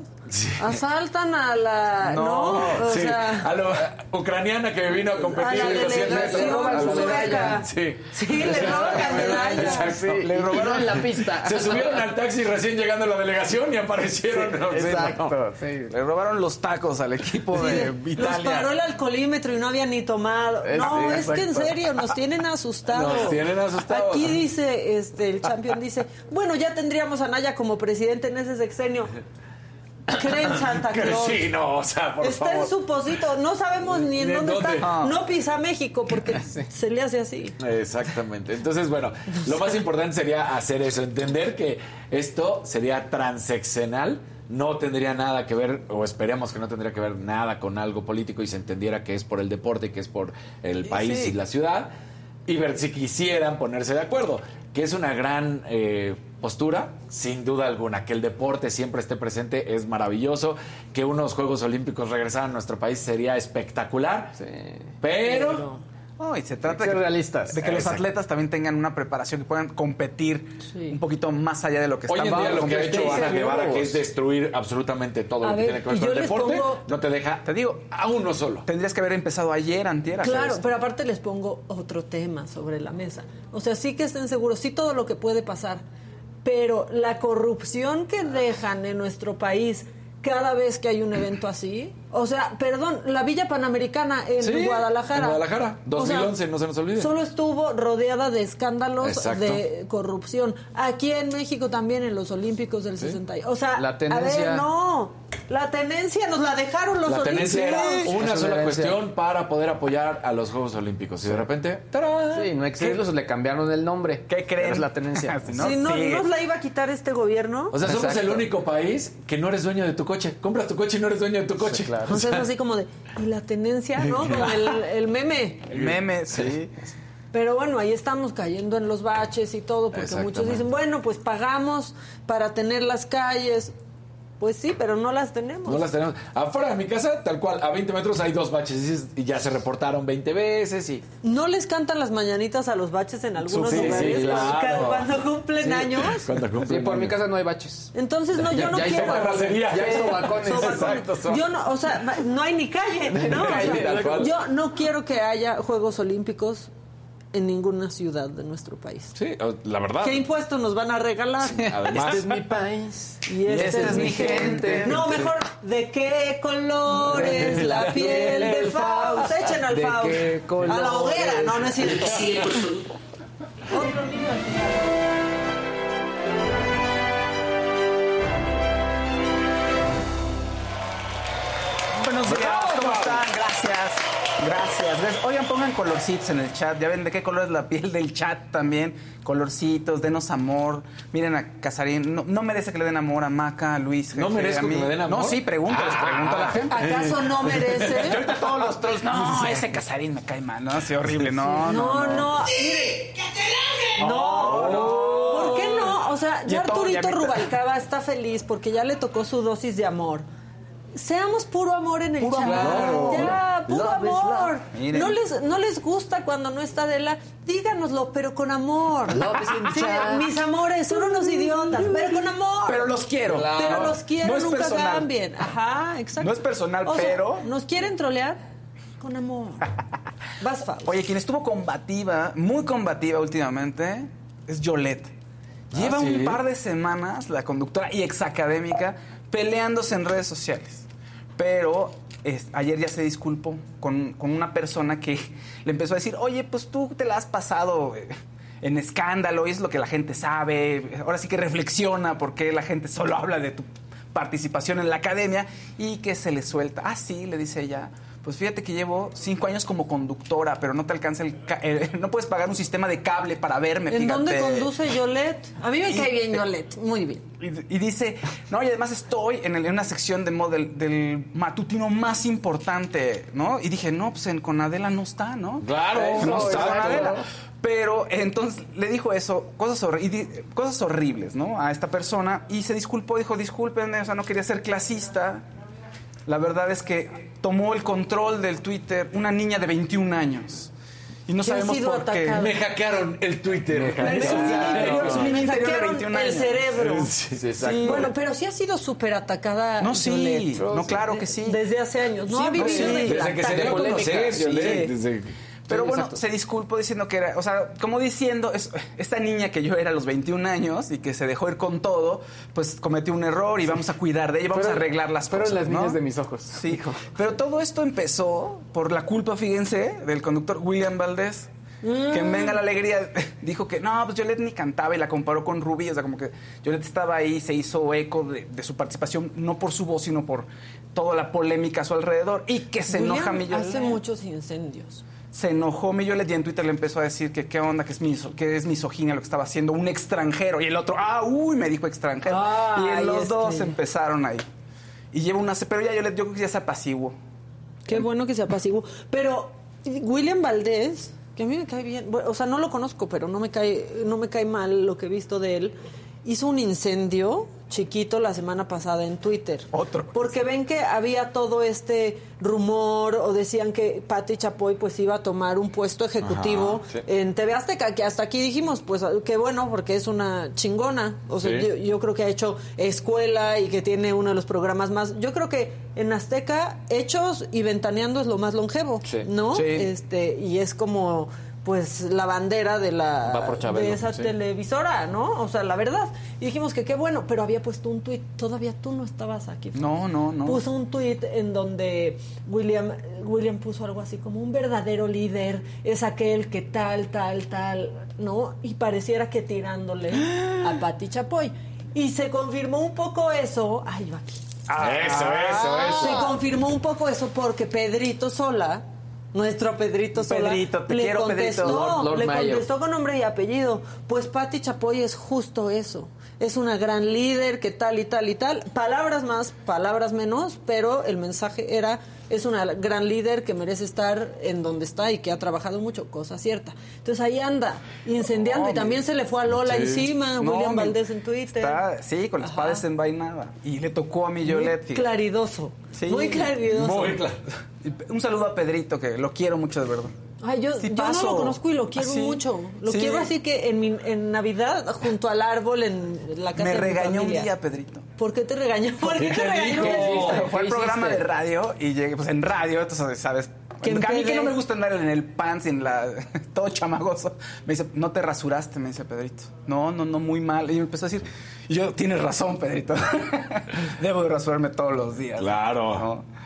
Asaltan a la... No, o
sí,
sea...
a la ucraniana que vino a competir
A la
en los 100 metros.
delegación.
Sí.
Sí, le roban la medalla.
Exacto.
Le robaron en la pista.
Se subieron al taxi recién llegando a la delegación y aparecieron. No, sí, no.
Exacto. Le robaron los tacos al equipo de
Los
Italia.
paró el alcoholímetro y no había ni tomado.
Es-
no,
sí,
es que en serio, nos tienen asustados.
Nos tienen asustados.
Aquí dice, este, el campeón dice, bueno, ya tendríamos a Naya como presidente en ese sexenio. Creen Santa
Que
Claus.
Sí, no, o sea, por
está
favor.
en su posito, no sabemos ni en
¿De
dónde,
dónde?
está.
Ah.
No pisa México porque se le hace así.
Exactamente. Entonces, bueno, lo más importante sería hacer eso, entender que esto sería transeccional, no tendría nada que ver, o esperemos que no tendría que ver nada con algo político y se entendiera que es por el deporte y que es por el país
sí.
y la ciudad, y ver si quisieran ponerse de acuerdo, que es una gran eh, postura, sin duda alguna, que el deporte siempre esté presente es maravilloso, que unos Juegos Olímpicos regresaran a nuestro país sería espectacular,
Sí.
pero...
No, y se trata de que,
realistas.
de que los atletas también tengan una preparación, que puedan competir
Sí.
un poquito más allá de lo que
Hoy
están
en día lo que ha hecho Ana Guevara, que es destruir absolutamente todo
A
lo que
ver,
tiene que ver con el deporte,
pongo-
no te deja
Te digo,
a uno solo.
tendrías que haber empezado ayer, antier.
Claro, pero aparte les pongo otro tema sobre la mesa. O sea, sí que estén seguros, sí todo lo que puede pasar, pero la corrupción que dejan en nuestro país cada vez que hay un evento así, o sea, perdón, la Villa Panamericana en
Sí,
Guadalajara.
en Guadalajara,
O sea,
2011, no se nos olvide.
Solo estuvo rodeada de escándalos
Exacto.
de corrupción. Aquí en México también en los Olímpicos del 60. y- O sea,
La
a
tenencia.
ver, no, la tenencia nos la dejaron los
La tenencia era
Olímpicos.
una
Es
sola
herencia.
cuestión para poder apoyar a los Juegos Olímpicos. Y de repente, ¡tarán!
Sí, no exigirlos, le cambiaron el nombre.
¿Qué creen?
Es la tenencia.
Si no,
si no, nos la iba a quitar este gobierno.
O sea, somos
Exacto.
el único país que no eres dueño de tu coche. Compras tu coche y no eres dueño de tu coche.
claro.
O sea, es así como de, ¿y la tenencia? ¿No? Como el, el meme.
El meme, sí.
Pero bueno, ahí estamos cayendo en los baches y todo, porque muchos dicen, bueno, pues pagamos para tener las calles. Pues sí, pero no las tenemos.
No las tenemos. Afuera de mi casa, tal cual, a 20 metros hay dos baches y dices- y ya se reportaron 20 veces y...
¿No les cantan las mañanitas a los baches en algunos
Sí, sí,
lugares?
claro.
Cuando cumplen años.
Cuando
Sí,
cumplen
por mi casa no hay baches.
Entonces, no, yo
Ya-
no
ya hizo
quiero.
terracería.
Ya hizo balcones.
Son
Exacto, son-
Yo no, o sea, no hay ni calle, ¿no? O sea,
calle,
yo no quiero que haya Juegos Olímpicos en ninguna ciudad de nuestro país.
Sí, la verdad.
¿Qué impuestos nos van a regalar?
Además,
Este mi país.
Y esta es mi gente. No, mejor, ¿de qué colores la piel de Faust? Echen al
¿De
Faust.
qué
A la hoguera, no, no es cierto.
Sigue, por favor.
Otro niño.
Buenos días, ¿cómo están? Gracias. Gracias. Gracias. Oigan, pongan colorcitos en el chat. Ya ven de qué color es la piel del chat también. Colorcitos, denos amor. Miren a Casarín. No, no merece que le den amor a Maca, a Luis.
¿No
mí.
que me den amor?
No, sí, pregunto, les pregunto a la gente.
¿Acaso no merece?
ahorita todos los trolls, no, ese Casarín me cae mal, no, sí, horrible, no,
No, no, mire. No, ¿Por qué no? O sea, ya Arturito Rubalcaba está feliz porque ya le tocó su dosis de amor. Seamos puro amor en el
Puro
chat.
amor.
Ya, puro
Love
amor. No les, no les gusta cuando no está Adela, díganoslo, pero con amor.
Love is in the
Sí,
chat.
mis amores, son unos idiotas, pero con amor.
Pero los quiero.
Pero los quiero,
No es
nunca
personal.
cambien. Ajá, exacto.
No es personal,
O sea,
pero-
Nos quieren trolear con amor. Vas, Fausto.
Oye, quien estuvo combativa, muy combativa últimamente, es Yolette. Lleva
Ah, ¿sí?
un par de semanas, la conductora y exacadémica, peleándose en redes sociales. Pero ayer ya se disculpó con, con una persona que le empezó a decir, oye, pues tú te la has pasado eh, en escándalo y es lo que la gente sabe. Ahora sí que reflexiona porque la gente solo habla de tu participación en la academia y que se le suelta. Ah, sí, le dice ella. Pues fíjate que llevo cinco años como conductora, pero no te alcanza el... ca- eh, no puedes pagar un sistema de cable para verme,
¿En
fíjate.
dónde conduce Yolette? A mí me
Y-
cae bien Yolette, muy bien.
Y, y dice, no, y además estoy en, el- en una sección de del, del matutino más importante, ¿no? Y dije, no, pues en Conadela no está, ¿no?
Claro,
Eh,
no está,
Conadela.
claro.
Pero entonces le dijo eso, cosas, horri- di- cosas horribles, ¿no? A esta persona y se disculpó, dijo, discúlpenme, o sea, no quería ser clasista. La verdad es que tomó el control del Twitter una niña de 21 años. Y no sabemos
sido
por qué.
Me hackearon el Twitter.
Es un niño interior, es un niño
Me
interior de
hackearon
21
el cerebro.
Sí, sí, exacto.
Sí.
Bueno, pero sí ha sido súper atacada.
No, sí, no, claro que sí.
Desde hace años. No
Sí,
ha vivido
sí.
de
Desde que se a conocer,
Sí.
Violet, desde-
Pero
Sí,
bueno,
exacto.
se disculpó diciendo que era, o sea, como diciendo, es- esta niña que yo era a los 21 años y que se dejó ir con todo, pues cometió un error y vamos a cuidar de ella, vamos
Pero-
a arreglar las
pero
cosas.
las
¿no?
niñas de mis ojos.
Sí, pero todo esto empezó por la culpa, fíjense, del conductor William Valdés. Que en Venga la Alegría dijo que no, pues Yolette ni cantaba y la comparó con Rubí. O sea, como que Yolette estaba ahí, se hizo eco de, de su participación, no por su voz, sino por toda la polémica a su alrededor. Y que se
William
enoja mi Yolette.
hace muchos incendios.
Se enojó mi Yolette y en Twitter le empezó a decir que qué onda, que es, miso, que es misoginia lo que estaba haciendo un extranjero. Y el otro, ah, uy, me dijo extranjero. y los dos
que-
empezaron ahí. Y lleva una... Pero ya Yolette, yo creo que ya se apaciguó.
Qué bueno que se apaciguó. Pero William Valdés, que a mí me cae bien, o sea, no lo conozco, pero no me cae, no me cae mal lo que he visto de él. Hizo un incendio chiquito la semana pasada en Twitter.
Otro.
Porque ven que había todo este rumor o decían que Patti Chapoy pues iba a tomar un puesto ejecutivo
Ajá, sí.
en TV Azteca, que hasta aquí dijimos, pues qué bueno, porque es una chingona. O sea,
Sí.
yo, yo creo que ha hecho escuela y que tiene uno de los programas más. Yo creo que en Azteca, Hechos y Ventaneando es lo más longevo,
Sí.
¿no?
Sí.
Este, y es como pues la bandera de la
Va Chabelo,
de esa
sí.
televisora, ¿no? O sea, la verdad. Y dijimos que qué bueno, pero había puesto un tuit, todavía tú no estabas aquí.
No, no, no.
Puso un tuit en donde William William puso algo así como un verdadero líder es aquel que tal, tal, tal, ¿no? Y pareciera que tirándole a Pati Chapoy. Y se confirmó un poco eso. Ay, yo aquí.
Eso, eso,
Se
eso.
confirmó un poco eso porque Pedrito Sola, nuestro Pedrito Sola,
Pedrito, te
le
quiero,
contestó,
Pedrito.
Lord- Lord
le
Mayo.
contestó con nombre y apellido. Pues Patti Chapoy es justo eso. Es una gran líder que tal y tal y tal. Palabras más, palabras menos, pero el mensaje era es una gran líder que merece estar en donde está y que ha trabajado mucho, cosa cierta. Entonces ahí anda, incendiando y también se le fue a Lola
Sí.
encima,
No,
William Valdés en Twitter.
Está- sí, con la espada
Ajá.
desenvainada. Y le tocó a mi Yolette.
Claridoso.
Sí.
Muy claridoso.
Muy claro.
Y Un saludo a Pedrito, que lo quiero mucho, de verdad.
Ay, yo,
Sí
yo no lo conozco y lo quiero
Así.
mucho. Lo
Sí.
quiero así que en, mi- en Navidad, junto al árbol, en la casa
Me
de mi
regañó un día, Pedrito.
¿Por qué te regañó? ¿Por qué
¿Qué
te
te
regañó?
Fue al
¿Qué
programa de radio y llegué, pues en radio, entonces, ¿sabes?
Que
a mí que no me gusta andar en el pan sin la. todo chamagoso. Me dice, no te rasuraste, me dice Pedrito. No, no, no, muy mal. Y me empezó a decir, y yo, tienes razón, Pedrito. Debo de rasurarme todos los días.
Claro.
¿no?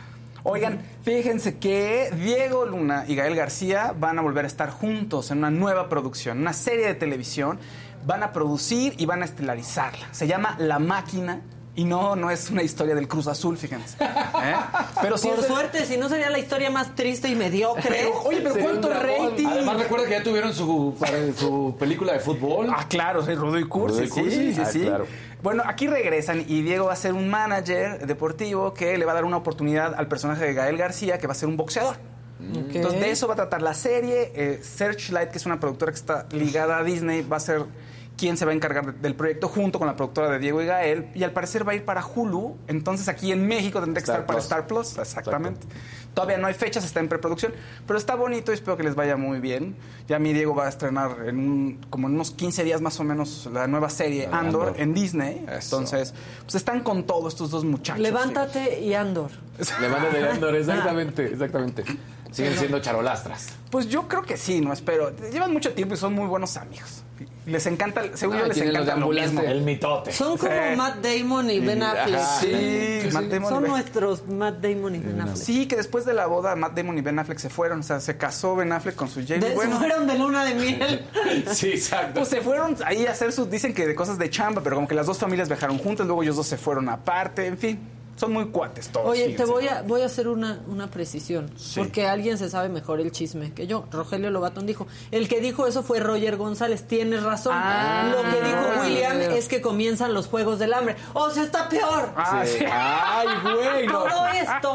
Oigan, fíjense que Diego Luna y Gael García van a volver a estar juntos en una nueva producción, una serie de televisión. Van a producir y van a estelarizarla. Se llama La Máquina. Y no, no es una historia del Cruz Azul, fíjense. ¿Eh? Pero sí
Por
es
suerte, si no sería la historia más triste y mediocre.
Pero, oye, pero
Sería
¿cuánto rating?
Además, recuerda que ya tuvieron su, para- su película de fútbol.
Ah, claro, sí, Rudo y Cursi,
Rudo y
sí,
Cursi.
sí,
Ah,
sí.
claro.
Bueno, aquí regresan y Diego va a ser un manager deportivo que le va a dar una oportunidad al personaje de Gael García, que va a ser un boxeador.
Ok.
Entonces, de eso va a tratar la serie. Eh, Searchlight, que es una productora que está ligada a Disney, va a ser quién se va a encargar de- del proyecto junto con la productora de Diego y Gael. Y al parecer va a ir para Hulu. Entonces aquí en México tendría que
Star
estar para. Star Plus. Exactamente. Todavía no hay fechas, está en preproducción. Pero está bonito y espero que les vaya muy bien. Ya mi Diego va a estrenar en un- como en unos 15 días más o menos la nueva serie Andor,
Andor.
en Disney.
Eso.
Entonces, pues están con todo estos dos muchachos.
Levántate y Andor.
Le mando de Andor, exactamente, exactamente.
Siguen siendo charolastras.
Pues yo creo que sí, no espero. Llevan mucho tiempo y son muy buenos amigos. Les encanta, según
Ah,
yo les encanta lo
ambulante.
mismo.
El mitote.
Son como
Sí.
Matt Damon y Ben Affleck.
Sí, Matt Damon y
Son
Ben-
nuestros Matt Damon y Ben Affleck.
Sí, que después de la boda Matt Damon y Ben Affleck se fueron, o sea, se casó Ben Affleck con su Jamie. Bueno,
Se fueron de luna de miel.
Sí, exacto.
pues se fueron ahí a hacer sus, dicen que de cosas de chamba, pero como que las dos familias viajaron juntas, luego ellos dos se fueron aparte, en fin, son muy cuates todos.
Oye, te voy a, voy a hacer una, una precisión, porque alguien se sabe mejor el chisme que yo. Rogelio Lobatón dijo, el que dijo eso fue Roger González, tienes razón.
Ah.
Lo que dijo William es que comienzan los Juegos del Hambre. O sea, está peor.
Ah, sí.
Ay, güey.
Todo esto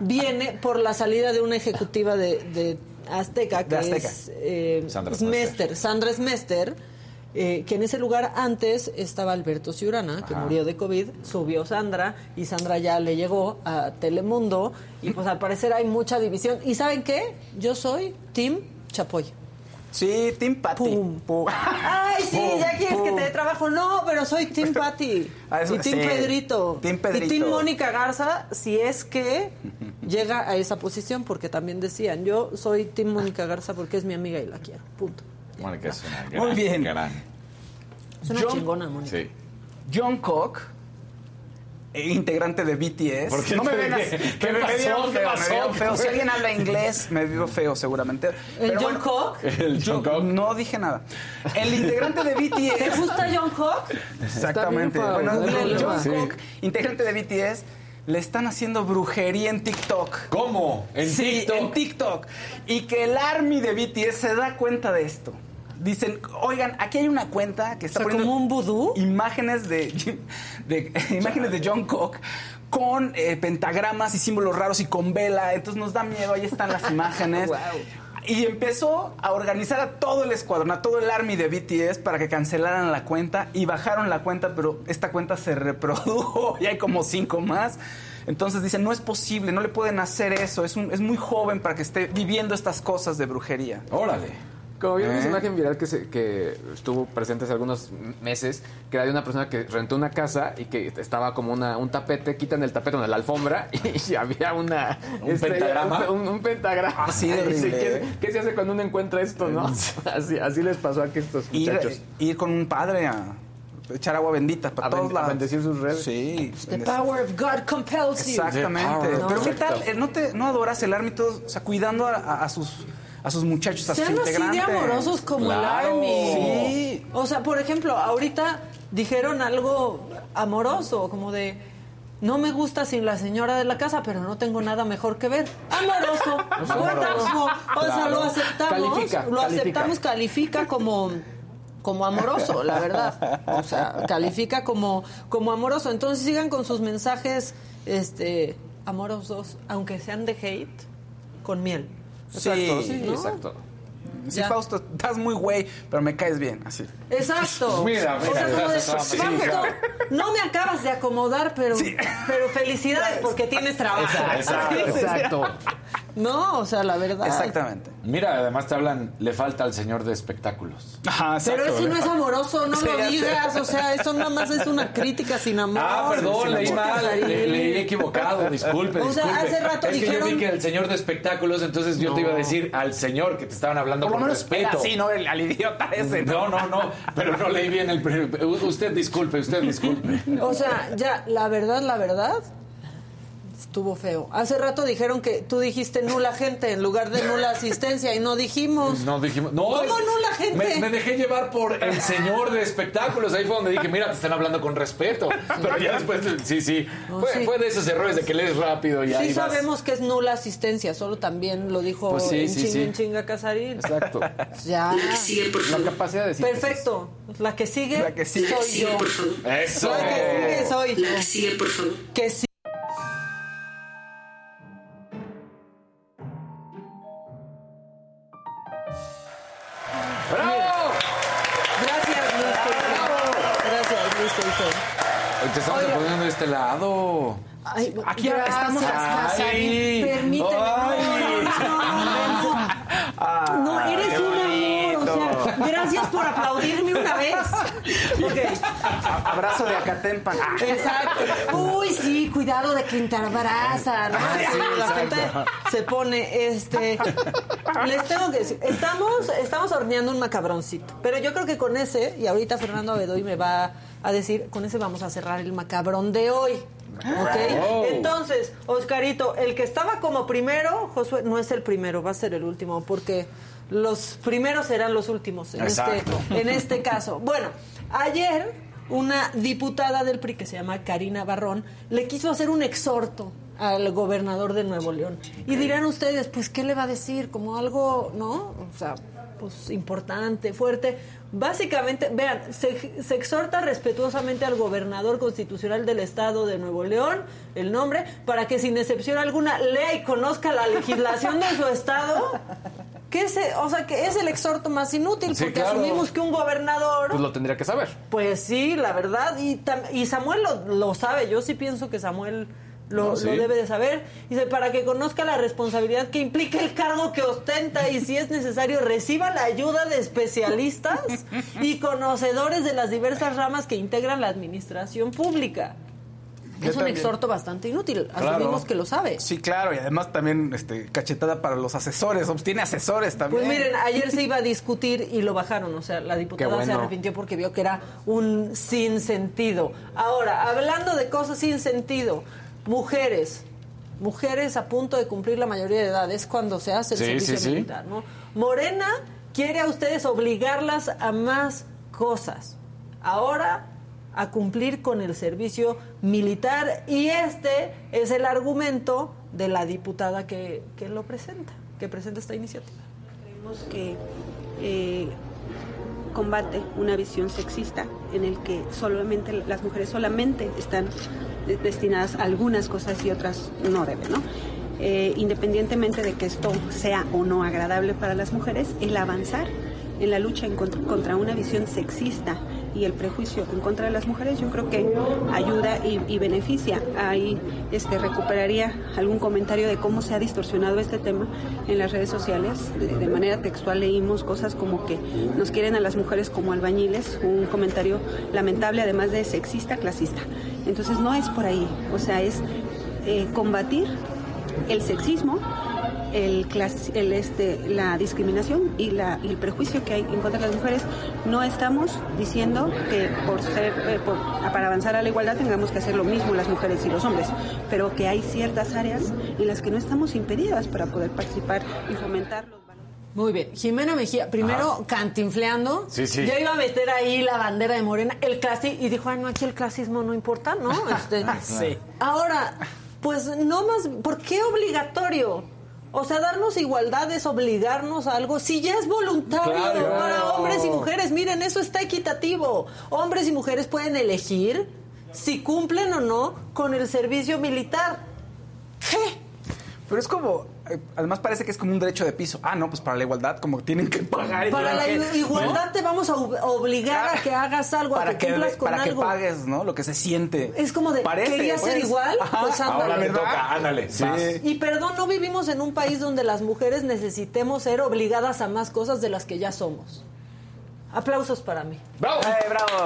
viene por la salida de una ejecutiva de, de Azteca, que
De Azteca.
es eh,
Sandra
Smester, Sandra Smester, eh, que en ese lugar antes estaba Alberto Ciurana, que murió de COVID, subió Sandra y Sandra ya le llegó a Telemundo y pues al parecer hay mucha división. ¿Y saben qué? Yo soy Tim Chapoy.
Sí, Tim Patty.
Pum.
Pum.
Ay, sí,
Pum,
ya quieres que te dé trabajo. No, pero soy Tim Patty.
Ah, eso
y Tim
sí.
Pedrito.
Team
Y
Pedrito.
Tim Mónica Garza, si es que llega a esa posición, porque también decían, yo soy Tim Mónica Garza porque es mi amiga y la quiero. Punto.
Mónica es una gran,
Muy bien.
gran-
Es una
Yo-
chingona, Mónica.
Sí.
John Cook, eh, integrante de BTS.
¿Por qué
no me
te- qué-
así.
qué
me, me
¿Qué
feo,
pasó?
me vieron feo.
¿Qué
Si alguien habla inglés, me vio feo seguramente.
¿El
Pero
John
bueno,
Cook?
El John Cook.
no dije nada. El integrante de
¿Te
BTS.
gusta John Cook?
Exactamente. Bueno, el. John
Sí.
Cook, integrante de BTS, le están haciendo brujería en TikTok.
¿Cómo? En
sí,
TikTok.
en TikTok. Y que el Army de BTS se da cuenta de esto. Dicen, oigan, aquí hay una cuenta que
O
está
sea,
poniendo
como un vudú.
imágenes de, de- imágenes de John Cook con eh, pentagramas y símbolos raros y con vela. Entonces nos da miedo, ahí están las imágenes. Y empezó a organizar a todo el escuadrón, a todo el army de BTS para que cancelaran la cuenta y bajaron la cuenta, pero esta cuenta se reprodujo y hay como cinco más. Entonces dicen, no es posible, no le pueden hacer eso, es, un- es muy joven para que esté viviendo estas cosas de brujería.
Órale.
Como esa
¿Eh?
imagen viral que, se- que estuvo presente hace algunos meses, que era de una persona que rentó una casa y que estaba como una, un tapete, quitan el tapete de la alfombra y, había una...
¿Un pentagrama?
Un, un pentagrama.
Así de
Y dice,
horrible,
¿qué,
¿eh?
qué se hace cuando uno encuentra esto, no? Así, así les pasó a estos
Ir,
muchachos.
ir con un padre a echar agua bendita para
A
todos
a
lados.
bendecir sus redes.
Sí.
The power of God compels you.
Exactamente. Pero
No.
qué tal, Eh, no te no adoras el army todos, o sea, cuidando a, a- a sus a sus muchachos, a sus
Sean así de amorosos como
Claro.
el Army.
Sí.
O sea, por ejemplo, ahorita dijeron algo amoroso, como de no me gusta sin la señora de la casa, pero no tengo nada mejor que ver. Amoroso. Wonderful. O sea, lo aceptamos.
Califica,
lo
califica.
aceptamos, califica como como amoroso, la verdad. O sea, califica como como amoroso. Entonces sigan con sus mensajes este amorosos, aunque sean de hate, con miel.
Exacto, sí,
¿no?
exacto.
Sí,
Ya.
Fausto, estás muy güey, pero me caes bien, así.
Exacto.
Mira,
O sea,
mira,
como de,
sí, sí,
Fausto, no me acabas de acomodar, pero, pero felicidades porque tienes trabajo.
Exacto.
Exacto.
No, o sea, la verdad.
Exactamente.
Mira, además te hablan, le falta al señor de espectáculos.
Ajá,
Pero eso no es amoroso, no
Sí,
lo digas. O sea, eso nada más es una crítica sin amor.
Ah, perdón, leí mal, le- leí equivocado, disculpe,
O sea,
disculpe.
hace rato
es que yo
dijeron-
vi que el señor de espectáculos, entonces yo te iba a decir al señor que te estaban hablando
Por lo menos
respeto.
así, ¿no? El, al idiota ese.
No, no, no, pero no leí bien el... Usted disculpe, usted disculpe.
O sea, ya, la verdad, la verdad, estuvo feo. Hace rato dijeron que tú dijiste nula gente en lugar de nula asistencia y no dijimos.
No dijimos... No,
¿Cómo
es-
no la gente?
Me, me dejé llevar por el señor de espectáculos. Ahí fue donde dije, mira, te están hablando con respeto. Pero ya después, sí, sí.
No,
Fue,
sí.
fue de esos errores de que lees rápido y ahí
Sí
vas.
sabemos que es nula asistencia, solo también lo dijo
Pues sí,
en
sí,
chinga
sí.
en chinga Casarín.
Exacto.
Ya.
La que sigue, por
La
favor.
capacidad de.
Perfecto. La que sigue,
La que sigue.
Soy
sigue,
yo.
por favor.
Eso.
La que sigue soy.
La que sigue, por favor.
Que sí.
Estamos poniendo de este lado.
Ay,
Aquí
gracias,
estamos-.
Ay.
Permíteme. No, no, no, no, eres un amor. O sea, gracias por aplaudirme una vez. Ok.
Abrazo de Acatempan. Ah,
Exacto. Uy, sí, cuidado de que embaraza, ¿no?
Ah,
Sí, la gente se pone, este... Les tengo que decir, estamos, estamos horneando un macabroncito, pero yo creo que con ese, y ahorita Fernando Abedoy me va a decir, con ese vamos a cerrar el macabrón de hoy.
Wow.
Entonces, Oscarito, el que estaba como primero, Josué, no es el primero, va a ser el último, porque los primeros serán los últimos en, este, en este caso. Bueno, ayer una diputada del PRI que se llama Karina Barrón le quiso hacer un exhorto al gobernador de Nuevo León. Y dirán ustedes, pues, ¿qué le va a decir? Como algo, ¿no? O sea, pues importante, fuerte. Básicamente, vean, se, se exhorta respetuosamente al gobernador constitucional del estado de Nuevo León, el nombre, para que sin excepción alguna lea y conozca la legislación de su estado. Que ese, o sea, que es el exhorto más inútil,
Sí,
porque
claro.
asumimos que un gobernador
Pues lo tendría que saber.
pues sí, la verdad. Y, y Samuel lo, lo sabe. Yo sí pienso que Samuel lo,
No, sí.
lo debe de saber. Dice, para que conozca la responsabilidad que implica el cargo que ostenta y si es necesario reciba la ayuda de especialistas y conocedores de las diversas ramas que integran la administración pública.
Yo
es un
también.
exhorto bastante inútil.
Claro.
Asumimos que lo sabe.
Sí, claro, y además también este, cachetada para los asesores. Pues tiene asesores también.
Pues miren, ayer se iba a discutir y lo bajaron, o sea, la diputada se arrepintió porque vio que era un sinsentido. Ahora, hablando de cosas sin sentido, mujeres, mujeres a punto de cumplir la mayoría de edad, es cuando se hace el
Sí,
servicio
sí, sí.
militar, ¿no? Morena quiere a ustedes obligarlas a más cosas. Ahora a cumplir con el servicio militar y este es el argumento de la diputada que, que lo presenta, que presenta esta iniciativa.
Creemos que eh, combate una visión sexista en el que solamente las mujeres solamente están de- destinadas a algunas cosas y otras no deben, ¿no? Eh, independientemente de que esto sea o no agradable para las mujeres, el avanzar en la lucha en contra, contra una visión sexista y el prejuicio en contra de las mujeres, yo creo que ayuda y, y beneficia. Ahí este, recuperaría algún comentario de cómo se ha distorsionado este tema en las redes sociales. De, de manera textual leímos cosas como que nos quieren a las mujeres como albañiles, un comentario lamentable además de sexista, clasista. Entonces no es por ahí, o sea, es eh, combatir el sexismo, el, clas- el, este, la discriminación y, la, y el prejuicio que hay en contra de las mujeres. No estamos diciendo que por ser, eh, por- para avanzar a la igualdad tengamos que hacer lo mismo las mujeres y los hombres, pero que hay ciertas áreas en las que no estamos impedidas para poder participar y fomentar los valores.
Muy bien, Jimena Mejía, primero cantinfleando,
Sí, sí.
ya iba a meter ahí la bandera de Morena, el clasi y dijo, ay, no, aquí el clasismo no importa, ¿no? Este,
Sí.
Ahora, pues no más, ¿por qué obligatorio? O sea, darnos igualdad es obligarnos a algo. Si ya es voluntario
Claro.
para hombres y mujeres, miren, eso está equitativo. Hombres y mujeres pueden elegir si cumplen o no con el servicio militar. ¿Qué?
Pero es como, además parece que es como un derecho de piso. Ah, no, pues para la igualdad como tienen que pagar.
Para la
que-
igualdad te vamos a ob- obligar a que hagas algo, a
para
que
que,
cumplas con
para que
algo.
pagues, ¿no? Lo que se siente.
Es como de,
Parece,
¿querías ser
pues.
igual?
Ajá.
Pues ándale.
Ahora me toca, ándale.
Sí.
Y perdón, no vivimos en un país donde las mujeres necesitemos ser obligadas a más cosas de las que ya somos. Aplausos para mí.
¡Bravo!
¡Eh, bravo!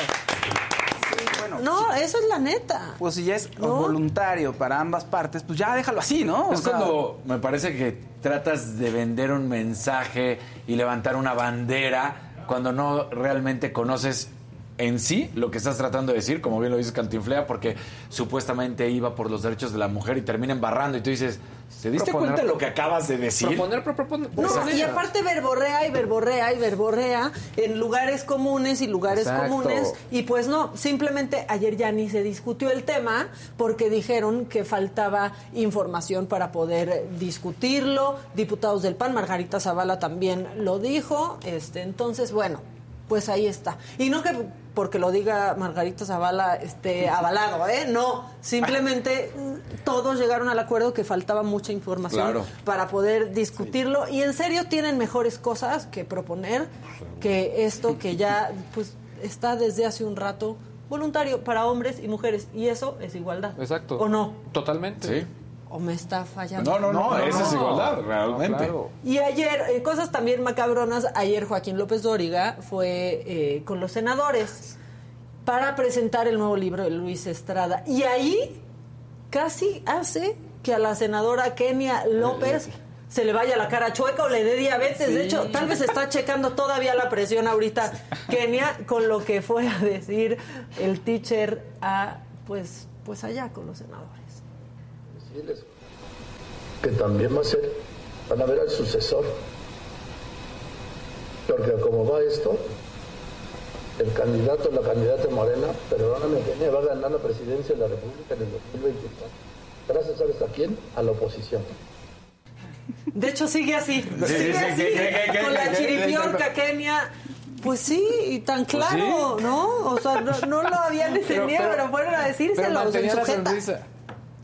Bueno.
No, eso es la neta.
Pues si ya es
¿No?
voluntario para ambas partes, pues ya déjalo así, ¿no?
Es
O sea,
cuando me parece que tratas de vender un mensaje y levantar una bandera cuando no realmente conoces en sí lo que estás tratando de decir, como bien lo dice Cantinflea, porque supuestamente iba por los derechos de la mujer y termina embarrando y tú dices, ¿te diste
Proponer-
cuenta de lo que acabas de decir?
Proponer, pro- proponer.
No,
proponer.
y aparte verborrea y verborrea y verborrea en lugares comunes y lugares
Exacto.
comunes. Y pues no, simplemente ayer ya ni se discutió el tema porque dijeron que faltaba información para poder discutirlo. Diputados del PAN, Margarita Zavala también lo dijo. Este, entonces, bueno, pues ahí está. Y no que porque lo diga Margarita Zavala esté avalado, ¿eh? No, simplemente todos llegaron al acuerdo que faltaba mucha información
Claro.
para poder discutirlo y en serio tienen mejores cosas que proponer que esto que ya pues está desde hace un rato voluntario para hombres y mujeres. Y eso es igualdad.
Exacto.
¿O no?
Totalmente.
Sí.
¿O me está fallando?
No, no, no,
No,
esa es igualdad, realmente.
Claro.
Y ayer, eh, cosas también macabronas, ayer Joaquín López Dóriga fue eh, con los senadores para presentar el nuevo libro de Luis Estrada. Y ahí casi hace que a la senadora Kenia López se le vaya la cara chueca o le dé diabetes. De hecho, tal vez está checando todavía la presión ahorita Kenia con lo que fue a decir el teacher a, pues, pues allá con los senadores.
Que también va a ser, van a ver al sucesor. Porque como va esto, el candidato, la candidata Morena, perdóname, Kenia, va a ganar la presidencia de la República en el 2024. Gracias, ¿sabes a quién? A la oposición.
De hecho, sigue así.
sí,
sigue
sí,
así.
que- que- que-
con
que-
la chiripiorca Kenia. Pues sí, y tan claro, ¿no? O sea, no, no lo habían entendido, pero, fueron a
Pero mantenía
en
la
sujeta.
sonrisa.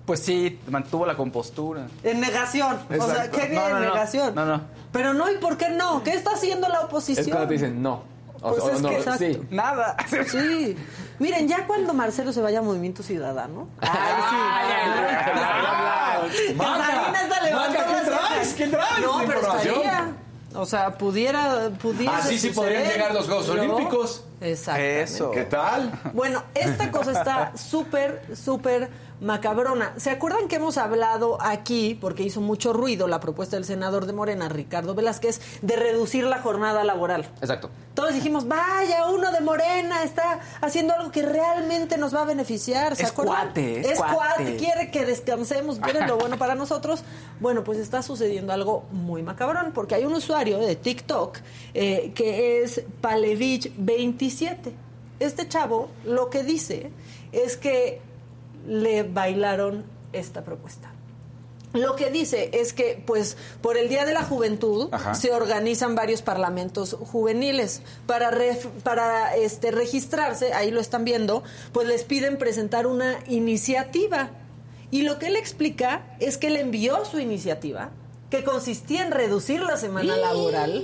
Pues sí, mantuvo la compostura.
En negación. O sea. Kenia
No, no,
en
no.
negación.
No, no.
Pero no, ¿y por qué no? ¿Qué está haciendo la oposición?
Es cuando te dicen no. O,
Pues
o
es
no,
que
sí.
Nada.
Sí. Miren, ya cuando Marcelo se vaya a Movimiento Ciudadano. Ay, sí.
Maca, ¿qué traes? ¿Qué
No, pero estaría. O sea, pudiera. pudiera
Así sí podrían llegar los Juegos Olímpicos.
Exacto.
Eso.
¿Qué tal?
Bueno, esta cosa está súper, súper macabrona. ¿Se acuerdan que hemos hablado aquí, porque hizo mucho ruido la propuesta del senador de Morena, Ricardo Velázquez, de reducir la jornada laboral?
Exacto.
Todos dijimos, vaya, uno de Morena está haciendo algo que realmente nos va a beneficiar. ¿Se
Es
acuerdan?
cuate, es
es cuate,
cuate.
quiere que descansemos, quiere lo bueno para nosotros. Bueno, pues está sucediendo algo muy macabrón, porque hay un usuario de TikTok eh, que es Palevich27. Este chavo lo que dice es que le bailaron esta propuesta. Lo que dice es que, pues, por el Día de la Juventud
Ajá.
se organizan varios parlamentos juveniles. Para, ref- para este, registrarse, ahí lo están viendo, pues les piden presentar una iniciativa. Y lo que él explica es que él envió su iniciativa, que consistía en reducir la semana laboral.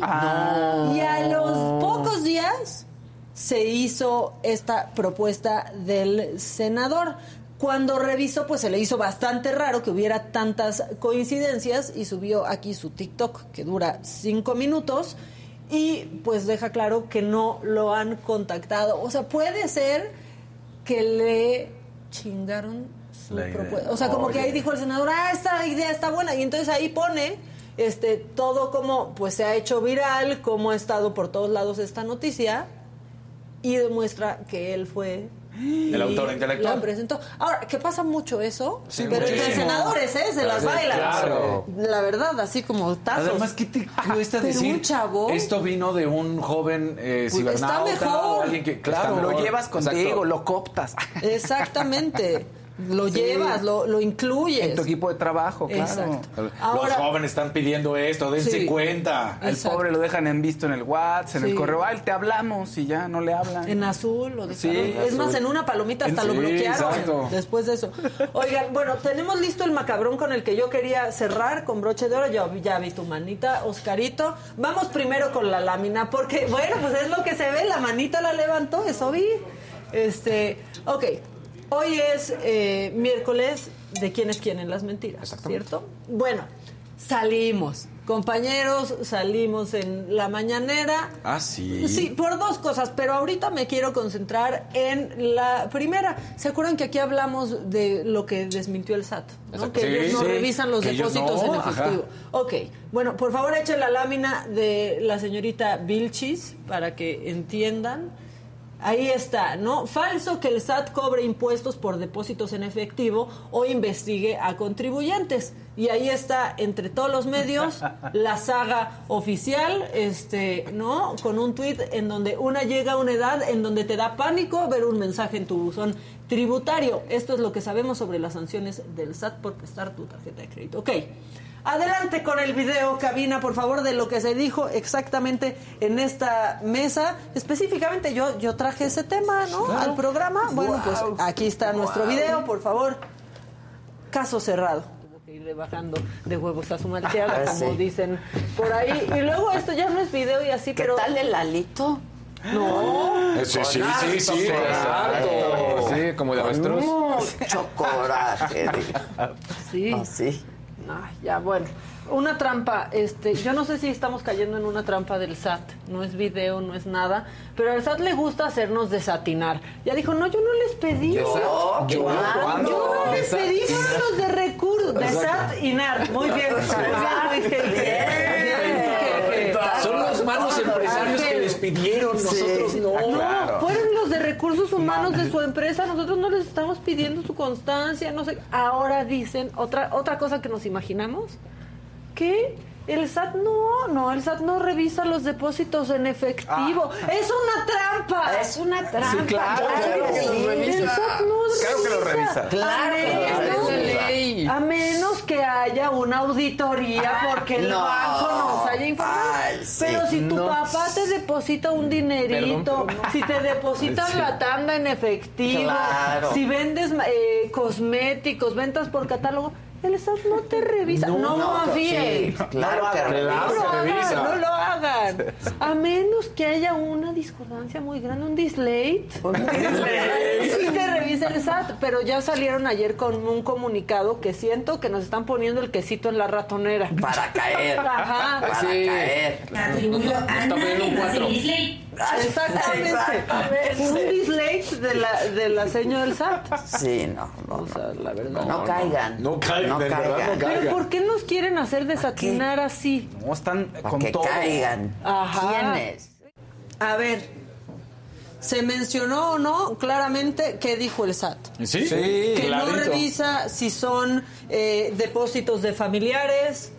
Y a los pocos días se hizo esta propuesta del senador. Cuando revisó, pues se le hizo bastante raro que hubiera tantas coincidencias y subió aquí su TikTok que dura cinco minutos y pues deja claro que no lo han contactado. O sea, puede ser que le chingaron su propuesta. O sea, como que ahí dijo el senador, ah, esta idea está buena. Y entonces ahí pone este todo como pues se ha hecho viral, cómo ha estado por todos lados esta noticia y demuestra que él fue
El autor intelectual.
La presentó. Ahora, que pasa mucho eso,
Sí,
pero entre senadores, ¿eh? Se las bailan.
claro.
La verdad, así como tazos.
Además, ¿qué te cuesta
Pero
decir?
un chavo-
Esto vino de un joven eh,
Pues,
cibernauta
está mejor.
o alguien que, claro,
lo llevas contigo,
Exacto.
lo cooptas
Exactamente. Lo llevas, lo, lo incluyes.
en tu equipo de trabajo, claro.
Exacto.
Los jóvenes están pidiendo esto, dense
Sí.
cuenta.
El pobre lo dejan en visto en el WhatsApp, en
Sí.
el correo, ay, te hablamos y ya no le hablan.
En azul lo
Sí,
dejaron. es más,
azul.
en una palomita hasta lo bloquearon
exacto.
después de eso. Oigan, bueno, tenemos listo el macabrón con el que yo quería cerrar con broche de oro. Yo ya vi tu manita, Oscarito. Vamos primero con la lámina, porque, bueno, pues es lo que se ve. La manita la levantó, eso vi. Este, ok. Hoy es eh, miércoles de quién es quién en las mentiras, ¿cierto? Bueno, salimos. Compañeros, salimos en la mañanera.
Ah, sí.
Sí, por dos cosas, pero ahorita me quiero concentrar en la primera. ¿Se acuerdan que aquí hablamos de lo que desmintió el SAT? ¿no? Que
Sí,
ellos no
sí.
revisan los depósitos
no,
en
ajá.
efectivo. Ok, bueno, por favor echen la lámina de la señorita Vilchis para que entiendan. Ahí está, ¿no? Falso que el SAT cobre impuestos por depósitos en efectivo o investigue a contribuyentes. Y ahí está, entre todos los medios, la saga oficial, este, ¿no? Con un tuit en donde una llega a una edad en donde te da pánico ver un mensaje en tu buzón tributario. Esto es lo que sabemos sobre las sanciones del SAT por prestar tu tarjeta de crédito. Ok. Adelante con el video, cabina, por favor, de lo que se dijo exactamente en esta mesa. Específicamente yo, yo traje ese tema, ¿no? Al programa. Bueno, pues aquí está nuestro video, por favor. Caso cerrado. Tuvo que irle bajando de huevos a su malteada,
Ah,
como
sí.
dicen por ahí. Y luego esto ya no es video y así,
¿Qué
pero...
tal el alito?
No.
Eh, Sí, sí, sí, sí.
Exacto. Sí, como de avestruz.
Mucho coraje.
Sí.
Así.
Ay, ya, bueno. Una trampa, este, yo no sé si estamos cayendo en una trampa del SAT, no es video, no es nada, pero al SAT le gusta hacernos desatinar. Ya dijo, no, yo no les pedí.
Yo,
Yo,
¿cuándo?
Yo no les pedí, fueron los de recursos, de SAT y NAR. Muy bien.
Son los malos empresarios que les pidieron, nosotros no.
No, fueron recursos humanos de su empresa. Nosotros no les estamos pidiendo su constancia, no sé. Ahora dicen otra otra cosa que nos imaginamos que el SAT no, no, el SAT no revisa los depósitos en efectivo. Es una trampa.
Es una trampa.
claro,
claro que sí.
El SAT no
Claro que lo revisa.
Claro
ley.
A menos que haya una auditoría porque el
No.
banco nos haya informado.
Ay, sí.
pero si tu
No.
papá te deposita un dinerito,
Perdón,
si te depositas la tanda en efectivo,
Claro.
si vendes eh, cosméticos, ventas por catálogo, el SAT no te revisa. No,
No,
confíen.
sí, claro que
No
revisa.
lo hagan,
revisa.
no lo hagan. A menos que haya una discordancia muy grande, un dislate. Sí te revisa el SAT, pero ya salieron ayer con un comunicado que siento que nos están poniendo el quesito en la ratonera.
Para caer.
Ajá.
Para
Sí.
caer.
Nos está poniendo un 4.
Exactamente.
Exactamente.
Un dislate de la, de la seña del SAT.
Sí, no, no,
O sea, la verdad.
no, caigan.
No caigan, no
caigan.
caigan.
Pero ¿por qué nos quieren hacer desatinar así?
No están
Para
con
que
todo.
caigan.
Ajá.
¿Quiénes?
A ver, ¿se mencionó o no claramente qué dijo el SAT?
¿Sí?
Sí,
que no revisa si son eh, depósitos de familiares,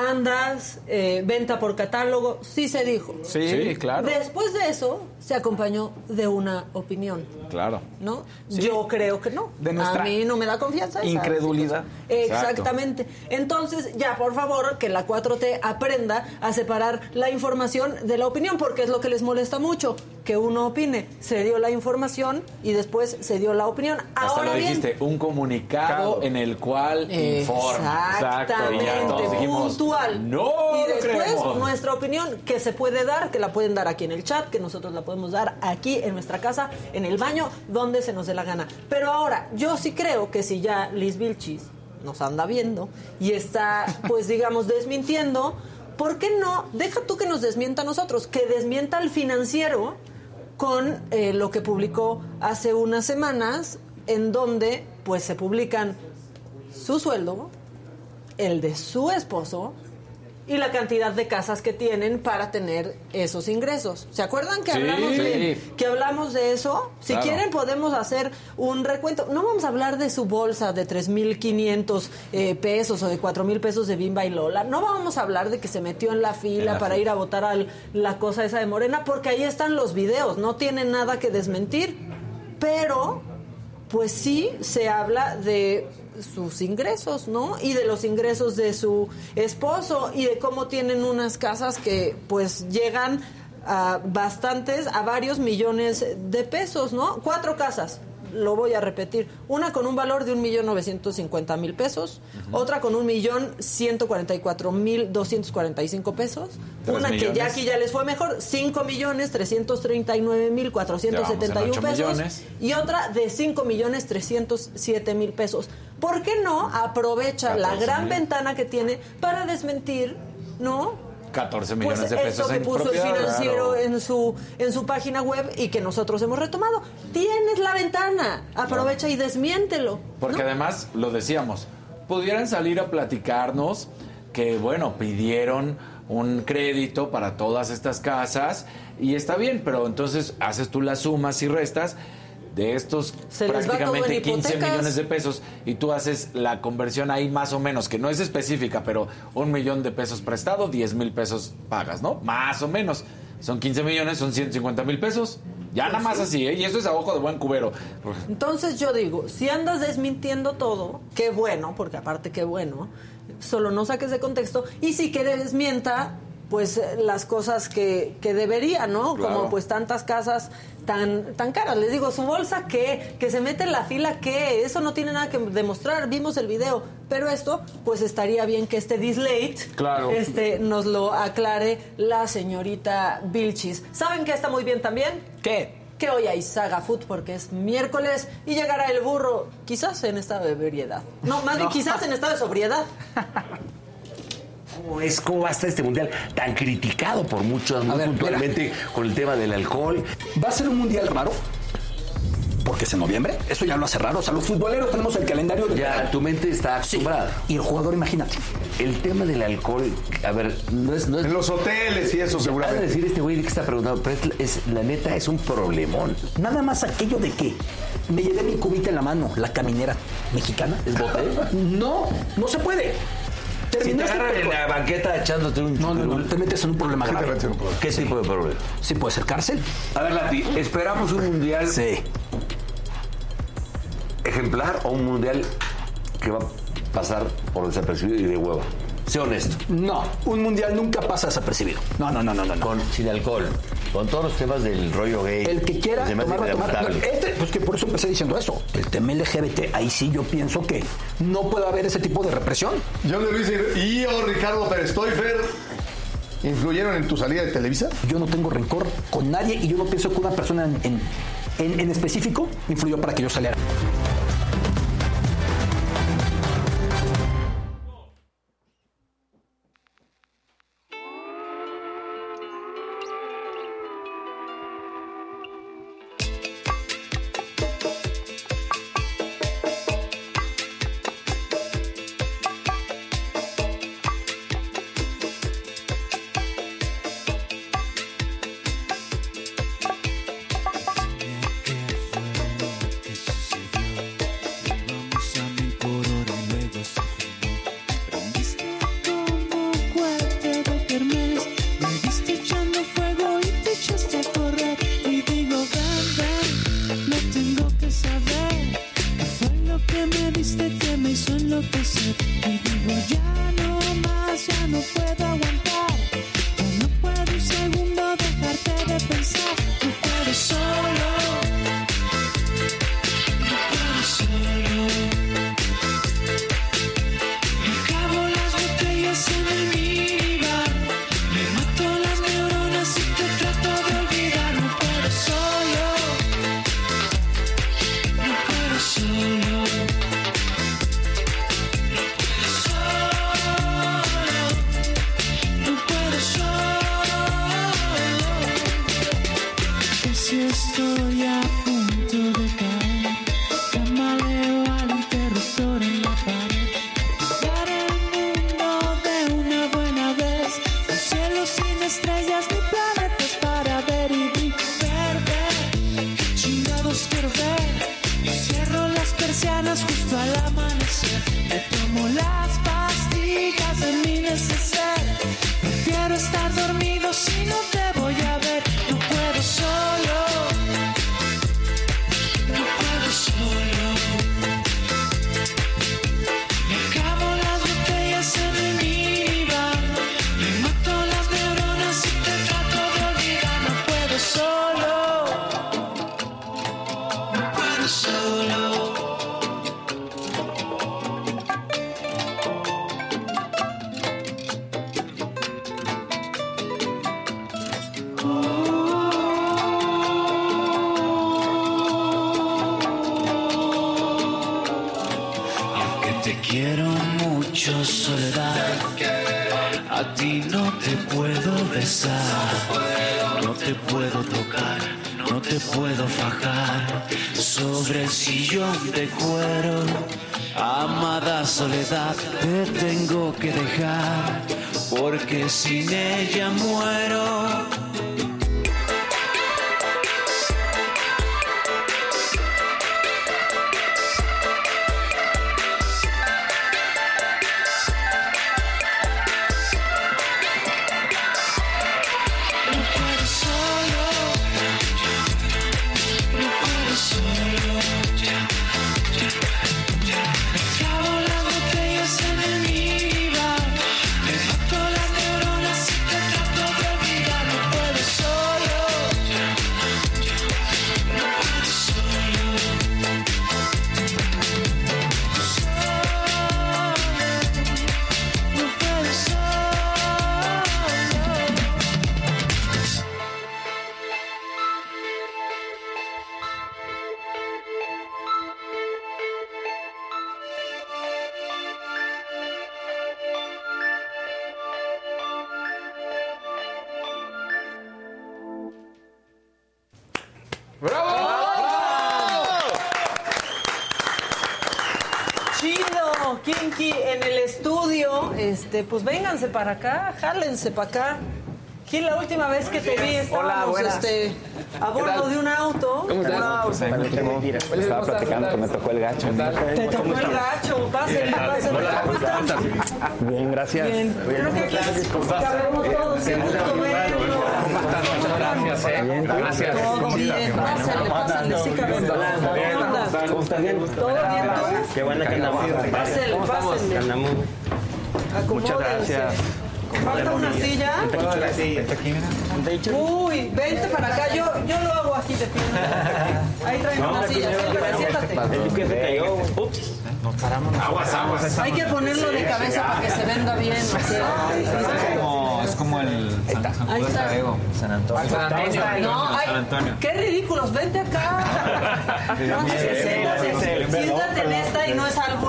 tandas, eh, venta por catálogo, sí se dijo.
Sí,
Sí.
claro.
Después de eso, se acompañó de una opinión,
Claro.
¿no?
Sí.
Yo creo que no.
De nuestra
A mí no me da confianza. esa
incredulidad.
Exactamente. Entonces, ya, por favor, que la 4T aprenda a separar la información de la opinión, porque es lo que les molesta mucho, que uno opine. Se dio la información y después se dio la opinión.
Hasta
Ahora
lo
bien,
dijiste, un comunicado en el cual informa.
Exactamente,
Y dijimos,
puntual.
no
y después
creemos.
nuestra opinión que se puede dar, que la pueden dar aquí en el chat, que nosotros la podemos dar aquí en nuestra casa, en el baño, donde se nos dé la gana. Pero ahora, yo sí creo que si ya Liz Vilchis nos anda viendo y está, pues digamos, desmintiendo, ¿por qué no? Deja tú que nos desmienta a nosotros, que desmienta al financiero con eh, lo que publicó hace unas semanas, en donde pues se publican su sueldo, el de su esposo y la cantidad de casas que tienen para tener esos ingresos. ¿Se acuerdan que
Sí.
hablamos de que hablamos de eso? Si
Claro.
quieren podemos hacer un recuento. No vamos a hablar de su bolsa de 3.500 eh, pesos o de 4.000 pesos de Bimba y Lola. No vamos a hablar de que se metió en la fila
la
para
fila.
ir a votar a la cosa esa de Morena, porque ahí están los videos. No tienen nada que desmentir. Pero pues sí se habla de sus ingresos, ¿no? Y de los ingresos de su esposo y de cómo tienen unas casas que pues llegan a bastantes, a varios millones de pesos, ¿no? Cuatro casas, lo voy a repetir. Una con un valor de un millón novecientos cincuenta mil pesos, otra con un millón ciento cuarenta y cuatro mil doscientos cuarenta y cinco pesos, una que ya
millones.
aquí ya les fue mejor, cinco millones trescientos treinta y nueve mil cuatrocientos setenta y un pesos
millones.
y otra de 5 millones 307 mil pesos. ¿Por qué no aprovecha la
14
gran
mil.
ventana que tiene para desmentir, ¿no?
14
Pues
millones de pesos
eso que
en
puso
propiedad.
el financiero
claro.
en su en su página web y que nosotros hemos retomado. Tienes la ventana, aprovecha y desmiéntelo.
Porque
¿no?
además, lo decíamos, pudieran salir a platicarnos que, bueno, pidieron un crédito para todas estas casas y está bien, pero entonces haces tú las sumas y restas de estos
Se
prácticamente 15
hipotecas.
millones de pesos y tú haces la conversión ahí más o menos, que no es específica, pero un millón de pesos prestado, 10 mil pesos pagas, ¿no? Más o menos. Son 15 millones, son 150 mil pesos. Ya nada más así, ¿eh? Y eso es a ojo de buen cubero.
Entonces yo digo, si andas desmintiendo todo, qué bueno, porque aparte qué bueno, solo no saques de contexto, y si que desmienta pues eh, las cosas que, que debería, ¿no?
Claro.
Como pues tantas casas tan tan caras. Les digo, su bolsa qué, que se mete en la fila qué, eso no tiene nada que demostrar. Vimos el video, pero esto pues estaría bien que este dislate
Claro.
este nos lo aclare la señorita Vilchis. ¿Saben qué está muy bien también?
¿Qué?
Que hoy hay Saga Food porque es miércoles y llegará el burro, quizás en estado de ebriedad. No, más bien
No.
quizás en estado de sobriedad.
¿Cómo es? ¿Cómo va a estar este mundial tan criticado por muchos, muy
ver,
puntualmente con el tema del alcohol?
¿Va a ser un mundial raro? Porque es en noviembre. Eso ya lo hace raro. O sea, los futboleros tenemos el calendario de.
Ya, tu mente está acostumbrada.
Y el jugador, imagínate.
El tema del alcohol, a ver, no es... No es
En los hoteles y eso,
Ha de
seguramente.
decir este güey que está preguntando, pero es, es- la neta es un problemón.
Nada más aquello de que me llevé mi cubita en la mano, la caminera mexicana.
¿Es bote?
No, no se puede.
Si te agarran en la banqueta echándote un
No, no, no, te metes en un problema grave.
¿Qué tipo de problema?
Sí, puede ser cárcel.
A ver, Lati, ¿esperamos un mundial
Sí.
ejemplar o un mundial que va a pasar por desapercibido y de hueva? Sé honesto.
No, un mundial nunca pasa desapercibido. No, no, no, no, no. no.
Con, sin alcohol, con todos los temas del rollo gay.
El que quiera tomar, tomar.
lamentable.
Este, pues que por eso empecé diciendo eso. El tema LGBT, ahí sí yo pienso que no puede haber ese tipo de represión.
John de Luis y yo, Ricardo Pérez Stoifer, ¿influyeron en tu salida de Televisa?
Yo no tengo rencor con nadie y yo no pienso que una persona en, en, en- en específico influyó para que yo saliera.
Pues vénganse para acá, jálense para acá. Gil, la última vez que te vi estábamos
buenas.
este, a bordo de un auto.
¿Cómo estás?
Wow.
Pues Estaba platicando que me tocó el gacho.
Te tocó el gacho, pásenle, pásenle. ¿Cómo estás?
Bien, gracias.
Bien. Creo que aquí cabemos todos. Qué gusto verlos.
Gracias, eh. Gracias.
Todo bien, pásenle, pásenle, sí cabemos. ¿Cómo andas?
¿Cómo estás? Bien.
¿Todo bien tú?
Qué buena que andamos.
Pásenle, pásenle.
Muchas gracias.
¿Falta una silla? Uy, vente para acá. Yo, yo lo hago aquí de pie. Ahí traigo una silla. Siéntate, siéntate.
El que se cayó. Ups. Nos paramos.
Aguas, aguas.
Hay que ponerlo de cabeza para que se venda bien. ¿no?
Es como, es como el San, Antonio.
San Antonio. No, ay,
San Antonio.
qué ridículos, vente acá. No, siéntate, en esta y no es algo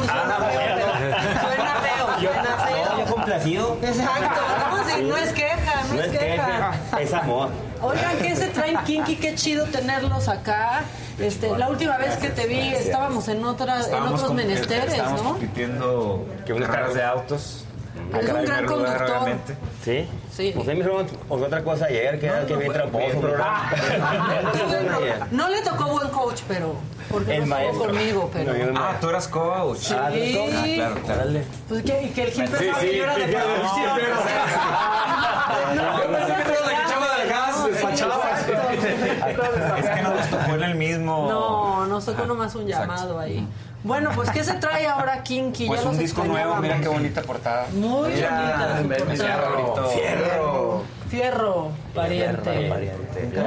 complacido.
Exacto, no, sí, no es queja, no,
No
es
es
queja.
queja, es amor.
Oigan, ¿qué se traen Kinky? Qué chido tenerlos acá. Este, la última vez que te vi estábamos en otra, en otros menesteres,
estábamos
¿no?
compitiendo
Que unas
carreras de autos.
Eres un gran conductor.
¿Sí?
Sí.
Pues ahí me dijeron otra cosa ayer, que era que bien tramposo.
No le tocó buen coach, pero porque
El
no estuvo
maestro.
conmigo, pero.
No,
Ah, tú eras coach.
Sí.
Ah. Ah, claro, claro.
Dale.
Pues que, que el Gil
Sí,
pensaba
sí,
que yo era de producción.
sí,
No,
Yo pensé que era la que echaba del gas, despachaba. Es que no nos tocó en el mismo.
No, nos tocó nomás un llamado ahí. Bueno, pues ¿qué se trae ahora Kinky?
Pues
Ya
un disco nuevo, mira qué bonita portada.
Muy bonita portada.
Fierro.
Fierro, pariente.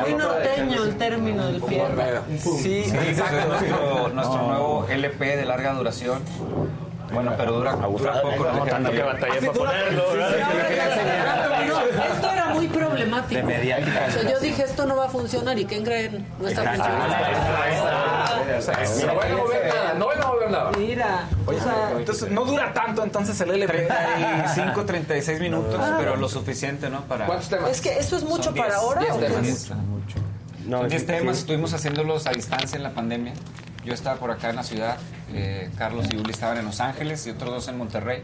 Muy norteño el término del fierro.
Sí, exacto. Es nuestro, nuestro nuevo LP de larga duración. Bueno, pero dura, dura poco.
Vamos tanto que batallé para ponerlo,
No, esto era muy problemático.
De mediática.
O sea, yo dije, esto no va a funcionar. ¿Y qué creen? No está funcionando.
No van a mover nada, no van a mover nada.
Mira, o sea,
Entonces, no dura tanto entonces el LP.
35, 36 minutos,
Ah.
pero lo suficiente, ¿no? Para.
¿Cuántos temas?
es que eso es mucho para
10,
ahora.
10
¿o qué?
temas.
No,
Son 10
sí,
temas,
sí.
estuvimos haciéndolos a distancia en la pandemia. Yo estaba por acá en la ciudad, eh, Carlos y Uli estaban en Los Ángeles y otros dos en Monterrey.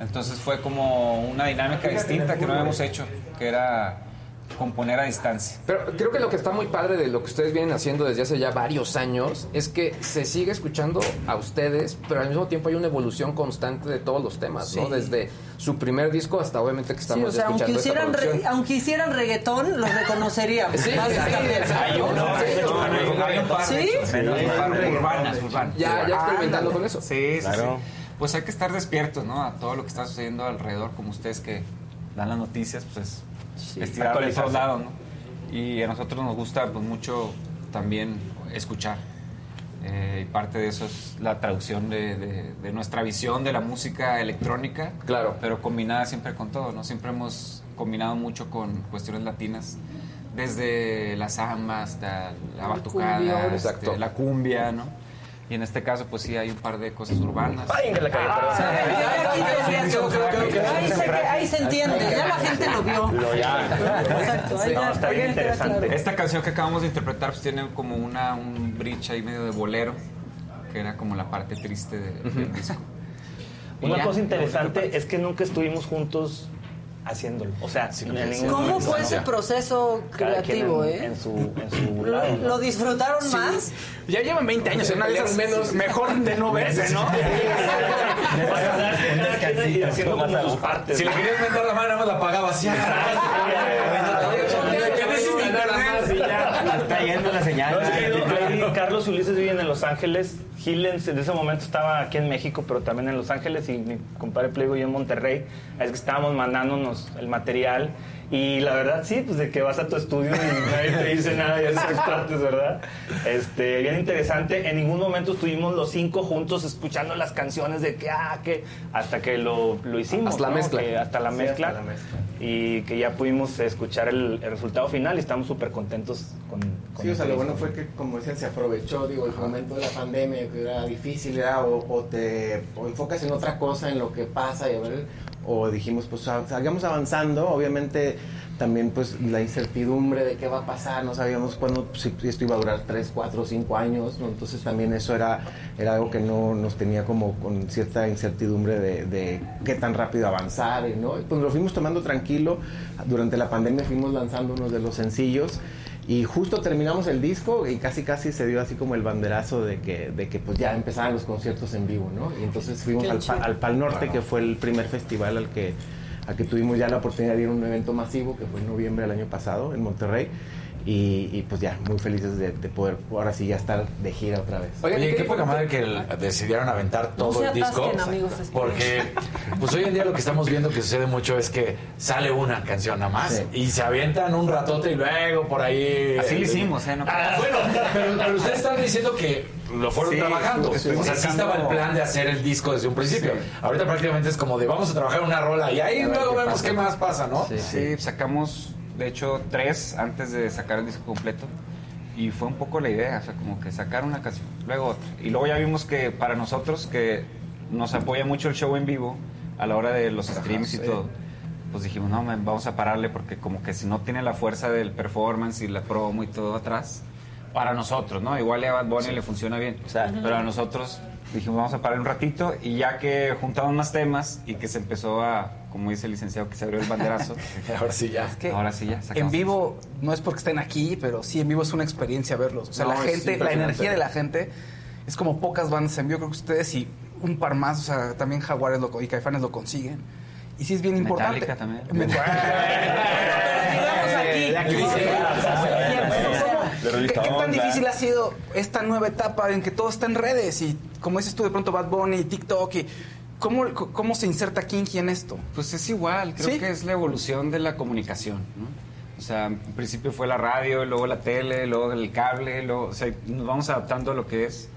Entonces fue como una dinámica distinta que no habíamos hecho, que era componer a distancia.
Pero creo que lo que está muy padre de lo que ustedes vienen haciendo desde hace ya varios años es que se sigue escuchando a ustedes, pero al mismo tiempo hay una evolución constante de todos los temas, ¿no?
Sí.
Desde su primer disco hasta obviamente que
Sí,
estamos
o sea, aunque
escuchando esta
hicieran, re- aunque hicieran reggaetón, los reconoceríamos.
Sí.
¿no?
No,
Sí.
Hay un par
¿Sí?
Ya, ya experimentando con eso.
Sí, sí,
Claro.
sí. Pues hay que estar despiertos, ¿no? A todo lo que está sucediendo alrededor, como ustedes que dan las noticias, pues todos
actualizarse.
lados, ¿no? Y a nosotros nos gusta pues mucho también escuchar. Eh, y parte de eso es la traducción de, de- de nuestra visión de la música electrónica.
Claro.
Pero combinada siempre con todo, ¿no? Siempre hemos combinado mucho con cuestiones latinas. Desde la samba hasta la batucada,
cumbión.
este,
Exacto.
la cumbia, ¿no? Y en este caso, pues sí, hay un par de cosas urbanas.
Ay, en la calle, perdón.
Ahí se, ahí se entiende, ya la gente lo vio.
Lo ya.
Exacto, ahí
No, está bien interesante.
Esta canción que acabamos de interpretar pues, tiene como una, un bridge ahí medio de bolero, que era como la parte triste de- del disco.
Una
ya,
cosa interesante es que nunca estuvimos juntos haciéndolo. O sea, ningún
¿Cómo fue ese proceso
Cada quien
creativo,
en,
eh?
en su, en su
¿Lo,
lado. ¿no?
lo disfrutaron más?
Ya llevan 20 años en una de esas menos. Mejor de no verse, ¿no?
Haciendo como sus partes.
Si le querías meter la mano, nada más la pagabas. Ya.
Está yendo la señal. No, es que yo- yo- Carlos y Ulises viven en Los Ángeles. Gil en, en ese momento estaba aquí en México, pero también en Los Ángeles. Y mi compadre Pliego y yo en Monterrey. Es que estábamos mandándonos el material. Y la verdad, sí, pues de que vas a tu estudio y nadie te dice nada y haces partes, ¿verdad? Este, bien interesante. En ningún momento estuvimos los cinco juntos escuchando las canciones de que, ah, que, hasta que lo, lo hicimos.
Hasta la mezcla.
Que hasta la
Sí,
mezcla.
hasta la mezcla.
Y que ya pudimos escuchar el, el resultado final y estamos súper contentos con, con
Sí, o sea, lo bueno fue que, como decían, se aprovechó, digo, el momento de la pandemia, que era difícil, ¿verdad? O, o te o enfocas en otra cosa, en lo que pasa, y a ver, o dijimos, pues sa- sigamos avanzando, obviamente también pues la incertidumbre de qué va a pasar, no sabíamos cuándo, si esto iba a durar 3, 4, 5 años, ¿no? entonces también eso era, era algo que no nos tenía como con cierta incertidumbre de, de qué tan rápido avanzar, ¿no? Pues lo fuimos tomando tranquilo, durante la pandemia fuimos lanzando unos de los sencillos y justo terminamos el disco y casi casi se dio así como el banderazo de que, de que pues ya empezaban los conciertos en vivo, ¿no? Y entonces fuimos al, Pa- al Pal Norte, que fue el primer festival al que, al que tuvimos ya la oportunidad de ir a un evento masivo, que fue en noviembre del año pasado en Monterrey. Y, y, pues ya, muy felices de, de poder ahora sí ya estar de gira otra vez.
Oye, qué poca madre que el- decidieron aventar todo
se
el disco.
atasquen, amigos, es-
Porque, pues hoy en día lo que estamos viendo que sucede mucho es que sale una canción nada más
Sí.
y se avientan un ratote y luego por ahí.
Así lo hicimos, ¿eh? No
Ah, bueno, pero, pero ustedes están diciendo que lo fueron
Sí,
trabajando.
estuvimos
O sea, sí
sacando-
estaba el plan de hacer el disco desde un principio.
Sí.
Ahorita prácticamente es como de vamos a trabajar una rola y ahí luego
qué
vemos
pasa.
qué más pasa, ¿no?
Sí, sacamos, de hecho, tres antes de sacar el disco completo. Y fue un poco la idea, o sea, como que sacar una canción, luego otra. Y luego ya vimos que para nosotros, que nos apoya mucho el show en vivo, a la hora de los streams y
sí.
todo, pues dijimos, no, man, vamos a pararle porque como que si no tiene la fuerza del performance y la promo y todo atrás, para nosotros, ¿no? Igual a Bad Bunny
Sí.
le funciona bien, pero a nosotros dijimos, vamos a parar un ratito y ya que juntamos más temas y que se empezó a, como dice el licenciado, que se abrió el banderazo,
ahora sí ya.
que
ahora sí ya,
En vivo, no es porque estén aquí, pero sí, en vivo es una experiencia verlos. O sea,
No,
la
es
gente, la energía de la gente es como pocas bandas en vivo. Creo que ustedes y un par más, o sea, también Jaguares lo, y Caifanes lo consiguen. Y sí es bien importante.
Metallica también.
La ¿Qué, qué tan difícil ha sido esta nueva etapa en que todo está en redes? Y como dices tú, de pronto Bad Bunny, TikTok, y ¿cómo, cómo se inserta Kinky en esto?
Pues es igual, creo
¿Sí?
que es la evolución de la comunicación, ¿no? O sea, en principio fue la radio, luego la tele, luego el cable, luego, o sea, nos vamos adaptando a lo que es.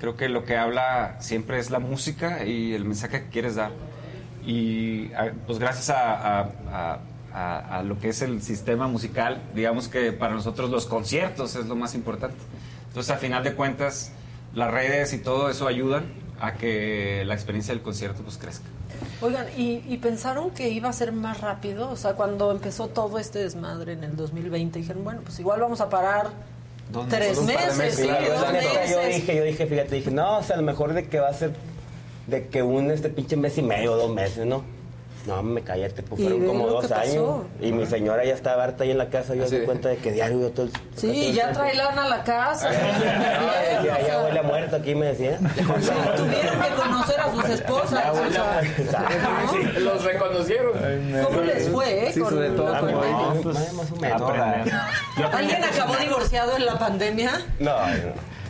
Creo que lo que habla siempre es la música y el mensaje que quieres dar. Y pues gracias a- a- a- a lo que es el sistema musical, digamos que para nosotros los conciertos es lo más importante. Entonces, a final de cuentas, las redes y todo eso ayudan a que la experiencia del concierto pues crezca.
Oigan, ¿y, y pensaron que iba a ser más rápido? O sea, cuando empezó todo este desmadre en el 2020, dijeron, bueno, pues igual vamos a parar tres
de
meses, sí,
Claro,
dos meses.
Yo dije, yo dije, fíjate, dije, no, o sea, a lo mejor de que va a ser de que un este pinche mes y medio, dos meses, ¿no? No, me cállate, pues
¿Y
fueron como dos años. Y mi señora ya estaba harta ahí en la casa, yo me di cuenta de que diario yo todo el...
Sí, ya trae lana a la casa.
Ya, ya huele a muerto aquí, me decía.
Tuvieron que conocer a sus esposas. ¿no?
Los reconocieron.
¿Cómo les fue, eh?
Sobre todo con- pues, más o menos.
¿Alguien acabó divorciado en la pandemia?
No,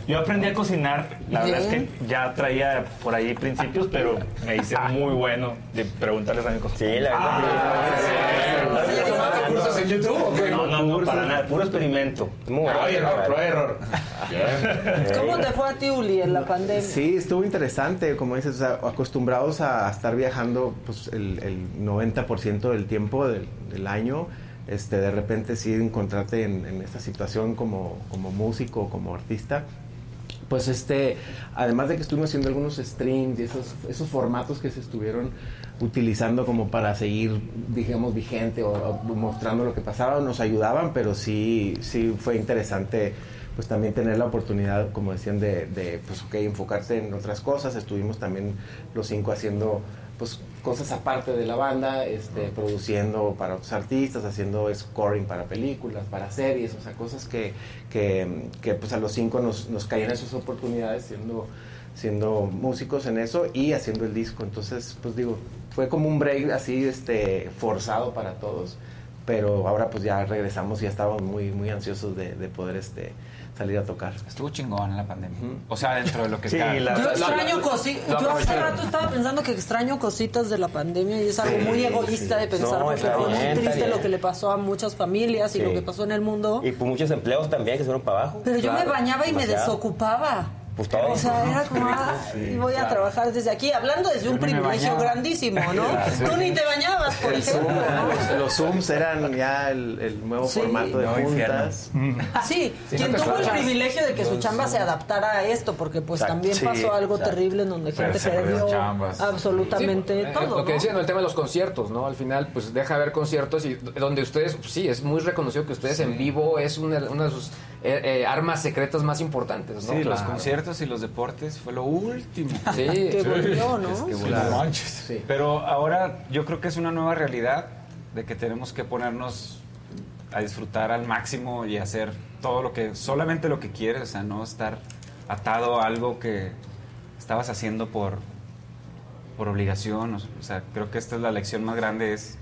Yo aprendí a cocinar, la verdad es que ya traía por ahí principios, pero me hice muy bueno de preguntarles a mi cosas.
Sí, la
verdad.
cursos en YouTube?
No, no, no, para nada, puro experimento.
Prueba error, prueba error.
¿Cómo te fue a ti, Uli, en la pandemia?
Sí, estuvo interesante, como dices, o sea, acostumbrados a estar viajando pues, el, el 90% del tiempo del, del año, este, de repente sí encontrarte en, en esta situación como, como músico, como artista, pues este, además de que estuvimos haciendo algunos streams y esos, esos formatos que se estuvieron utilizando como para seguir, digamos, vigente o, mostrando lo que pasaba, nos ayudaban, pero sí, sí fue interesante pues también tener la oportunidad, como decían, de, de pues ok, enfocarte en otras cosas. Estuvimos también los cinco haciendo pues cosas aparte de la banda, este, produciendo para otros artistas, haciendo scoring para películas, para series, o sea, cosas que, que, que, pues a los cinco nos, nos caían esas oportunidades siendo, siendo músicos en eso y haciendo el disco. Entonces, pues digo, fue como un break así este, forzado para todos, pero ahora pues ya regresamos y ya estábamos muy, muy ansiosos de, de poder este, salir a tocar.
Estuvo chingón en la pandemia. O sea, dentro de lo que
Sí,
cabe.
la-
Yo extraño cositas.
lo
Yo hace rato estaba pensando que extraño cositas de la pandemia y es algo
Sí,
muy egoísta
sí.
de pensar
No,
porque fue muy
bien,
triste lo que le pasó a muchas familias y lo que pasó en el mundo.
Y por muchos empleos también que se fueron para abajo.
Pero yo me bañaba y me desocupaba.
Pues todo.
O sea, era como, ah,
Sí,
voy a trabajar desde aquí, hablando desde un
Yo
privilegio grandísimo, ¿no?
Sí.
Tú ni te bañabas, por
El Zoom,
ejemplo. ¿no?
los, los Zooms eran ya el, el nuevo
Sí.
formato de
No,
juntas.
Sí,
Sí,
quien tuvo el privilegio de que su chamba se adaptara a esto, porque pues
Exacto.
también
Sí,
pasó algo
exacto.
terrible en donde gente perdió absolutamente
Sí, eh,
todo.
Lo que
¿no?
decían, el tema de los conciertos, ¿no? Al final, pues deja ver conciertos y donde ustedes, pues, sí, es muy reconocido que ustedes en vivo es una, una de sus eh, eh, armas secretas más importantes, ¿no?
Sí, los conciertos y los deportes fue lo último.
Sí. Que volvió, ¿no?
Es que
Sí.
volvió.
Claro.
Manches. Pero ahora yo creo que es una nueva realidad de que tenemos que ponernos a disfrutar al máximo y hacer todo lo que, solamente lo que quieres, o sea, no estar atado a algo que estabas haciendo por, por obligación. O sea, creo que esta es la lección más grande, es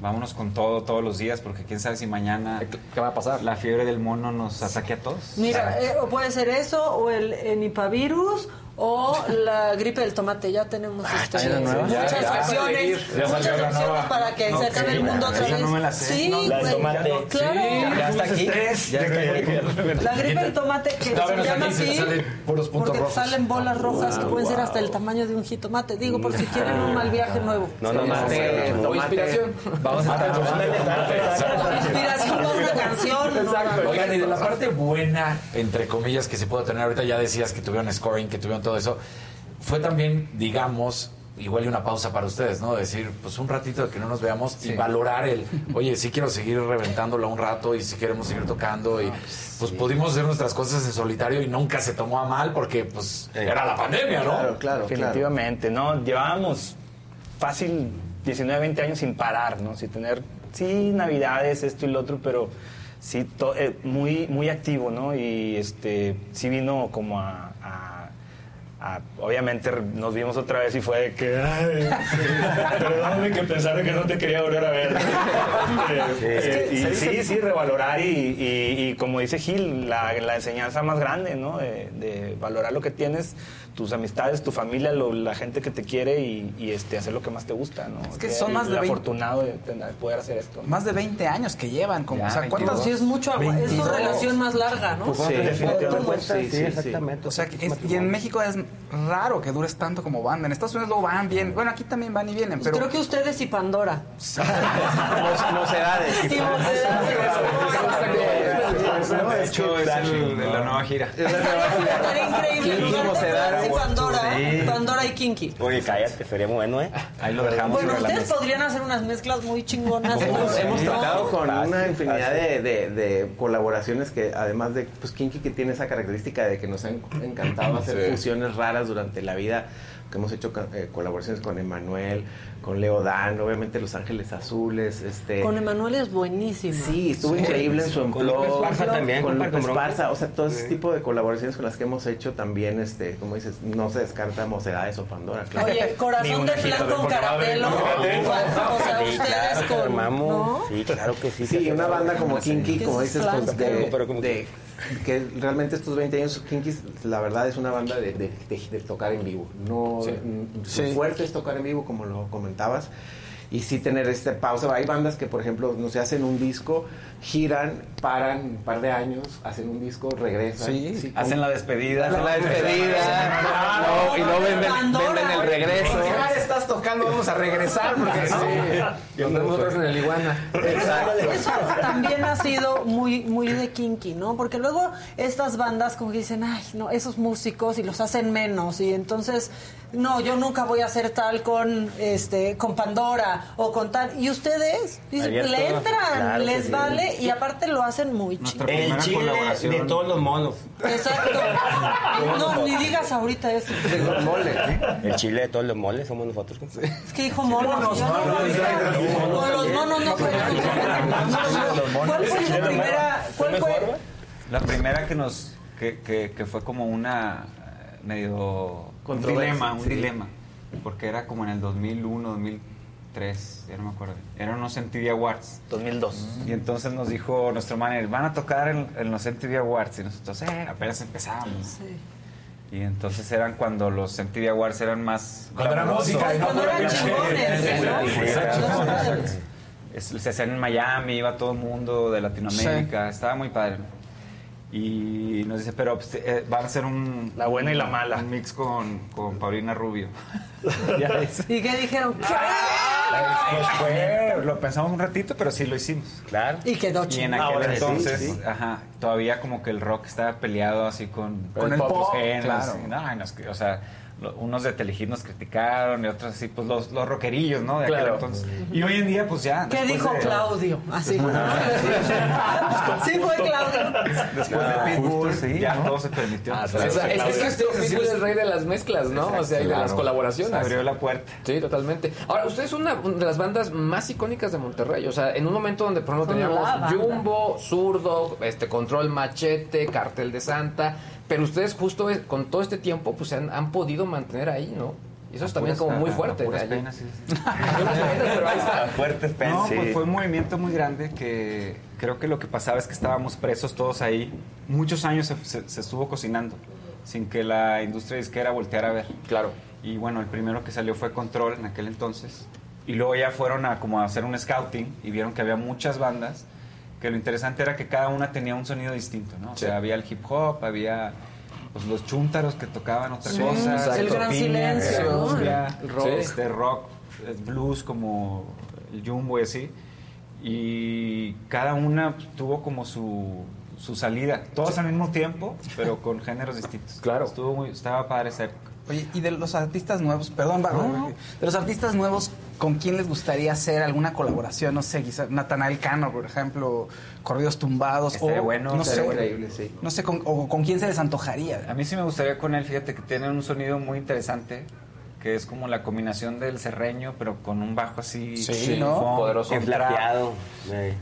vámonos con todo todos los días, porque quién sabe si mañana
¿Qué va a pasar?
la fiebre del mono nos ataque a todos.
Mira, eh, o puede ser eso, o el enipavirus, o la gripe del tomate. Ya tenemos este,
¿está nueva?
muchas
Ya, ya.
opciones,
Ya
muchas opciones
nueva.
para que
No,
se acabe
sí,
el mundo otra vez.
no me la sé.
Sí,
No, la del tomate.
claro.
Sí, ya está aquí. Ya está aquí.
La gripe del tomate que se llama así
puros puntos
porque
rojos.
salen bolas rojas que
Ah,
pueden ser
wow.
hasta el tamaño de un jitomate. Digo, por si quieren un mal viaje nuevo.
No, no, no.
Tomate,
no,
inspiración.
Vamos a estar
Inspiración para una canción. ¿no?
Oigan, y de la parte buena, entre comillas, que se puede tener ahorita, ya decías que tuvieron scoring, que tuvieron todo eso, fue también, digamos, igual y una pausa para ustedes, ¿no? Decir, pues un ratito de que no nos veamos y valorar el, oye, sí quiero seguir reventándolo un rato y si queremos seguir tocando y pues pudimos hacer nuestras cosas en solitario y nunca se tomó a mal porque pues era la pandemia, ¿no?
Claro, claro,
Definitivamente, ¿no? Llevábamos fácil 19, 20 años sin parar, ¿no? Sin tener, sí, navidades, esto y lo otro, pero sí, to- eh, muy, muy activo, ¿no? Y este, sí vino como a, a- a- obviamente nos vimos otra vez y fue de que, ay, perdóname que pensara que no te quería volver a ver. Eh, eh, y sí, sí, revalorar y, y- y como dice Gil, la, la enseñanza más grande, ¿no? De, de valorar lo que tienes, tus amistades, tu familia, lo- la gente que te quiere y, y, este, hacer lo que más te gusta, ¿no?
Es que son más de
el
20
afortunado de, tener- poder hacer esto.
Más de 20 años que llevan. Como,
Ya,
o sea, ¿cuántas?
Sí, es mucho. Es su
22.
relación más larga, ¿no?
Pues,
Sí. Sí, sí, sí.
O sea, que es- y en México es raro que dures tanto como banda. En Estados Unidos luego van bien. Bueno, aquí también van y vienen, pero...
Creo que ustedes y Pandora.
Mocedades.
Sí,
de hecho, es la nueva gira.
Estaría increíble. Pandora
Mocedades.
y Pandora.
Sí.
Pandora y Kinky.
Oye, cállate, sería muy bueno, ¿eh?
Ahí lo dejamos
Bueno, ustedes podrían hacer unas mezclas muy chingonas.
Hemos, tratado con una infinidad de, colaboraciones que además de pues Kinky que tiene esa característica de que nos han encantado hacer
Sí.
fusiones raras durante la vida que hemos hecho eh, colaboraciones con Emanuel, con Leo Dan, obviamente Los Ángeles Azules, este
Con Emanuel es buenísimo.
Sí, estuvo increíble en su
Con
empleo.
También,
Con
con
Lupe
Parque Bronco.
Esparza, o sea, todo ese tipo de colaboraciones con las que hemos hecho también, este, como dices, no se descarta Mocedades o Pandora, claro.
Oye, corazón de flan con
Pandora,
caramelo. O sea,
Sí,
ustedes
claro, que
con.
Sí, claro que sí.
Sí, una banda como Kinky,
¿Qué
como
es
dices, pues, de- que realmente estos 20 años Kinky, la verdad es una banda de, de- de- de tocar en vivo. No, mm, su
Sí.
fuerte es tocar en vivo, como lo comentabas. Y sí tener este pausa. Hay bandas que, por ejemplo, no se hacen un disco, giran, paran un par de años, hacen un disco, regresan.
Sí.
Hacen la despedida.
Hacen la despedida, no, y luego venden, venden el regreso.
¿Por qué estás tocando? Vamos a regresar porque
Sí. Nos vez en el Iguana.
Eso también ha sido muy, muy de kinky, ¿no? Porque luego estas bandas como que dicen, ay, no, esos músicos y los hacen menos. Y entonces, no, yo nunca voy a hacer tal con este, con Pandora o con tal. Y ustedes dicen, le entran,
Claro
les
sí.
vale y aparte lo hacen muy chido.
El chile de todos los monos.
Exacto. No, ni digas ahorita eso.
El chile de todos los moles somos nosotros.
Es que dijo monos. Con los monos no podemos. ¿Cuál fue su primera? ¿Cuál fue?
La primera que nos. que, que, que fue como una. eh, medio. Un dilema, un
sí.
dilema. Porque era como en el 2001, 2003, ya no me acuerdo. Eran unos MTV Awards.
2002.
Y entonces nos dijo nuestro manager, van a tocar en, en los MTV Awards. Y nosotros, eh, apenas empezábamos. Y entonces eran cuando los MTV Awards eran más...
Cuando era música y no
Cuando eran chingones,
se hacían en Miami, iba todo el mundo de Latinoamérica, estaba muy padre. Y nos dice, pero pues, eh, van a hacer un...
La buena y la mala.
Un mix con, con Paulina Rubio.
¿Y qué dijeron? ¿Qué?
Pues fue- lo pensamos un ratito, pero sí lo hicimos.
Claro.
Y quedó
Y en
chido.
aquel
Ah, sí,
entonces,
sí.
ajá, todavía como que el rock estaba peleado así con,
Con el pop,
géneros,
claro.
y, no, y nos- o sea, lo- unos de Telehit nos criticaron y otros así, pues los, los rockerillos, ¿no? De aquel
Claro.
entonces. Y hoy en día, pues ya.
¿Qué dijo
de-
Claudio? Así. sí fue Claudio.
Después
Ah,
de Pitbull,
justo, sí,
ya
¿no?
todo se permitió.
O sea, es, es que Pitbull es el rey de las mezclas, ¿no? o sea, y de las
Claro.
colaboraciones.
Se abrió la puerta.
Sí, totalmente. Ahora, ustedes son una de las bandas más icónicas de Monterrey. O sea, en un momento donde, por ejemplo, teníamos. Jumbo, Zurdo, este, Control Machete, Cartel de Santa. Pero ustedes, justo con todo este tiempo, pues se han, han podido mantener ahí, ¿no? Y eso es también como muy fuerte.
Puras
¿no?
penas, sí, sí.
Puras penas, pero ahí está.
Fuertes penas.
No, pues fue un movimiento muy grande que creo que lo que pasaba es que estábamos presos todos ahí. Muchos años se, se- se estuvo cocinando sin que la industria disquera volteara a ver.
Claro.
Y bueno, el primero que salió fue Control en aquel entonces. Y luego ya fueron a como a hacer un scouting y vieron que había muchas bandas que lo interesante era que cada una tenía un sonido distinto, ¿no? O
Sí.
sea, había el hip hop, había pues, los chúntaros que tocaban otra
Sí,
cosa,
exacto. el gran silencio,
Sí.
rock, este, rock, eh, blues como el jumbo y así. Y cada una tuvo como su, su salida, todos al mismo tiempo, pero con géneros distintos.
Claro.
Estuvo muy, estaba padre esa época.
Oye, y de los artistas nuevos, perdón, Barro, de los artistas nuevos, ¿con quién les gustaría hacer alguna colaboración? No sé, quizás Natanael Cano, por ejemplo, Corridos Tumbados,
Estaría
o
bueno,
no sé,
Increíble, sí.
no sé, con, o con quién se les antojaría.
A mí sí me gustaría con él, fíjate que tiene un sonido muy interesante, que es como la combinación del serreño, pero con un bajo así
Sí,
Poderoso.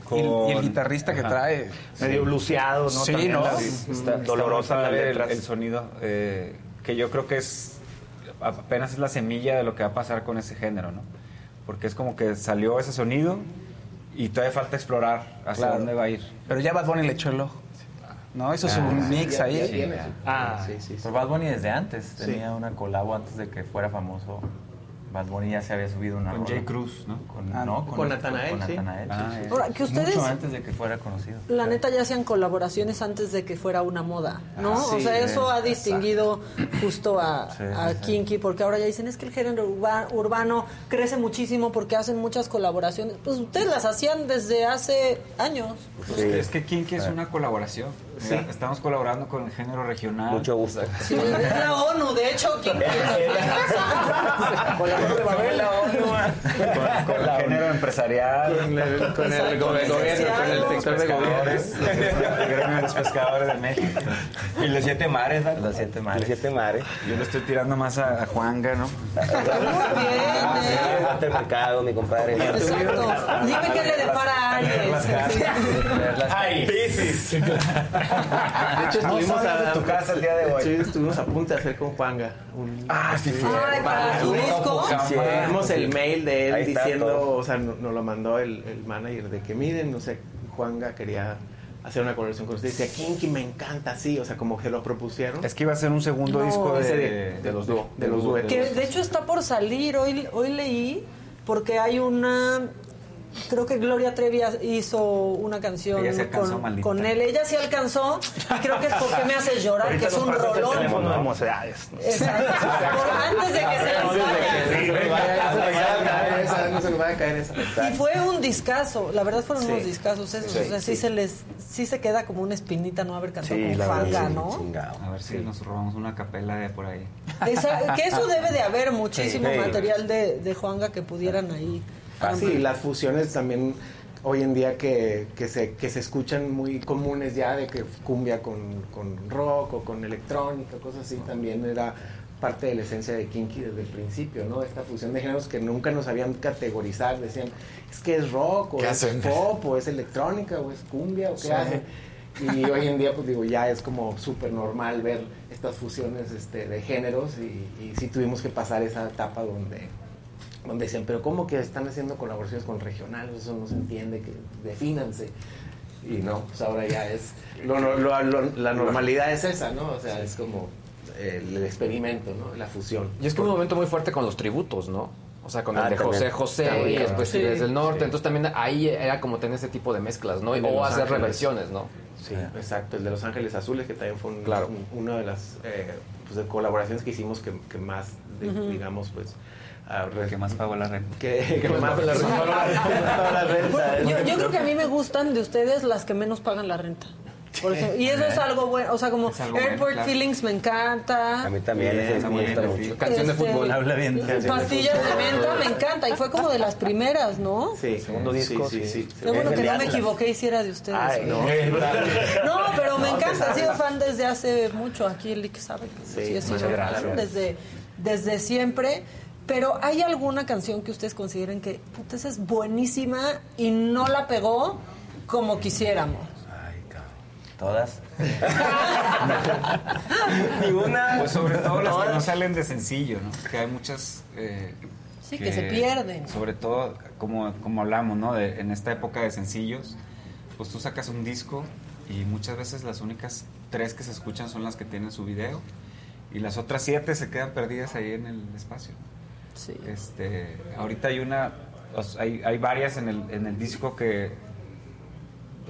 con.
Y el, y el
con-
guitarrista que trae.
Medio bluseado, ¿no?
Sí,
También
¿no?
las-
Sí,
está
está
dolorosa
padre el, el sonido, eh, que yo creo que es apenas es la semilla de lo que va a pasar con ese género, ¿no? Porque es como que salió ese sonido y todavía falta explorar hacia
Claro.
dónde va a ir.
Pero ya Bad Bunny le echó el ojo. ¿No? Hizo su mix
Ya-
ahí.
ya.
Ah.
sí, sí, sí.
Pues Bad Bunny desde antes tenía una colabo antes de que fuera famoso. Bad Bunny ya se había subido una
Con
rola.
Jay Cruz, ¿no?
Con,
Ah,
no,
con Natanael,
con
sí.
Natanael,
Ah,
sí, sí.
Ahora, que ustedes-
Mucho antes de que fuera conocido.
La neta ya hacían colaboraciones antes de que fuera una moda, ¿no?
Ah, sí,
o sea, eso ha distinguido justo a,
Sí,
a
sí.
Kinky, porque ahora ya dicen es que el género urba- urbano crece muchísimo porque hacen muchas colaboraciones. Pues ustedes las hacían desde hace años.
Pues que es que Kinky es una colaboración. Mira, Estamos colaborando con el género regional.
Mucho gusto.
Sí, es la ONU, de hecho, Kinky.
con, con el género empresarial,
Con el, con el gobierno, con el sector de gobierno.
pescadores, el gremio de los pescadores de México.
Y los siete mares, ¿verdad?
Los siete mares.
Los siete mares.
Yo le estoy tirando más a, a Juanga, ¿no?
Muy bien, ¿eh?
Hasta el mercado, mi compadre.
Exacto. Dime qué le depara a Aries.
¡Ay, Piscis!
De hecho, estuvimos a,
de tu casa el día de hoy.
Sí, estuvimos a punto de hacer con Juanga. Un,
Ah, sí, fue.
Ay, para su disco.
Sí, tenemos el mail de él
Ahí
diciendo,
todo.
o sea, no- nos lo mandó el, el manager de que miren, no sé, Juanga quería hacer una colaboración con ustedes. Decía, Kinky me encanta, sí, o sea, como que lo propusieron.
Es que iba a ser un segundo
No.
disco de,
de- de los dúo- de los duetos.
Que de hecho está por salir, hoy, hoy leí, porque hay una... Creo que Gloria Trevi hizo una canción
Ella se alcanzó,
con, él. Ella sí alcanzó. Y creo que es porque me hace llorar, que es un
el
rolón.
teléfono de mocedades.
Exacto. Por antes de que se les vaya.
No se nos vaya a caer esa.
Y fue un discazo, la verdad fueron
Sí.
unos discazos esos.
Sí,
o sea, sí,
sí.
se les, sí se queda como una espinita no haber cantado
Sí,
con
sí,
¿no?
chingado.
A ver si nos robamos una capela de por ahí.
Esa- que eso debe de haber muchísimo
Sí.
material de, de Juanga que pudieran ahí.
Ah, sí, las fusiones también hoy en día que, que, se, que se escuchan muy comunes ya de que cumbia con, con rock o con electrónica, cosas así, también era parte de la esencia de Kinky desde el principio, ¿no? Esta fusión de géneros que nunca nos sabían categorizar, decían, es que es rock o
¿Qué
es
hacen?
pop o es electrónica o es cumbia o qué
Sí.
hacen. Y hoy en día, pues digo, ya es como súper normal ver estas fusiones este, de géneros y, y sí tuvimos que pasar esa etapa donde donde decían, pero ¿cómo que están haciendo colaboraciones con regionales? Eso no se entiende, que defínanse. Y no, pues ahora ya es, lo- lo- lo- lo- la normalidad es esa, ¿no? O sea, es como el, el experimento, ¿no? La fusión.
Y es que hubo un momento muy fuerte con los tributos, ¿no? O sea, con el
Ah,
de. José José
También,
y después
sí,
desde el norte.
sí.
Entonces también ahí era como tener ese tipo de mezclas, ¿no? O hacer
Ángeles.
reversiones, ¿no?
Sí, exacto. El de Los Ángeles Azules, que también fue un-
Claro.
un- una de las eh, pues, de colaboraciones que hicimos que, que más, de- digamos, pues... ah, re-
Que más pagó la renta.
Que, que más la renta. pagó la renta.
Yo, yo creo que a mí me gustan de ustedes las que menos pagan la renta. Por ejemplo, y eso es algo bueno, o sea, como
algo bueno,
Airport
claro.
Feelings me encanta.
A mí también,
Bien,
me gusta
bien,
mucho.
Canción de Este, fútbol.
Habla bien.
Pastillas de menta me encanta y fue como de las primeras, ¿no?
Sí,
Segundo disco,
sí, sí,
sí.
sí.
Qué bueno que no me equivoqué y si era de ustedes.
Ay, no.
No, pero me encanta, he sido fan desde hace mucho. Aquí el Lick sabe que
Sí,
sí, he sido
muchas gracias.
desde, desde siempre. Pero ¿hay alguna canción que ustedes consideren que puta, esa es buenísima y no la pegó como quisiéramos?
Todas. Ninguna.
Pues sobre todo las que no salen de sencillo, ¿no? Que hay muchas... eh,
Sí, que se pierden.
Sobre todo, como, como hablamos, ¿no? De- en esta época de sencillos, pues tú sacas un disco y muchas veces las únicas tres que se escuchan son las que tienen su video y las otras siete se quedan perdidas ahí en el espacio.
Sí.
Este, ahorita hay una, o sea, hay, hay varias en el, en el disco que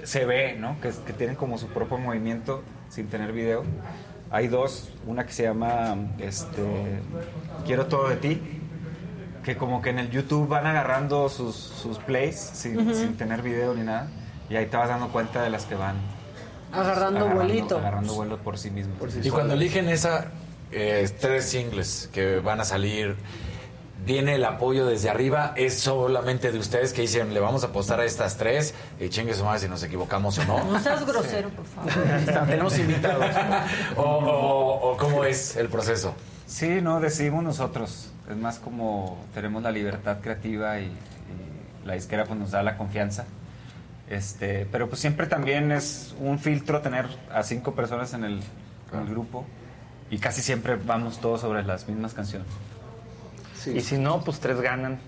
se ve, ¿no? Que, que tienen como su propio movimiento sin tener video. Hay dos, una que se llama este, Quiero todo de ti, que como que en el YouTube van agarrando sus, sus plays sin, sin tener video ni nada, y ahí te vas dando cuenta de las que van
Agarrando vuelito.
agarrando vuelo por sí mismos.
Y cuando eligen esa eh, tres singles que van a salir, viene el apoyo desde arriba, es solamente de ustedes que dicen, le vamos a apostar a estas tres y chingue su madre si nos equivocamos o no.
No seas grosero, por favor.
Tenemos invitados. o, o- o cómo es el proceso.
Sí, no, decidimos nosotros. Es más como tenemos la libertad creativa y, y la disquera pues nos da la confianza. Este, pero pues siempre también es un filtro tener a cinco personas en el, en el grupo y casi siempre vamos todos sobre las mismas canciones.
Y si no, pues tres ganan.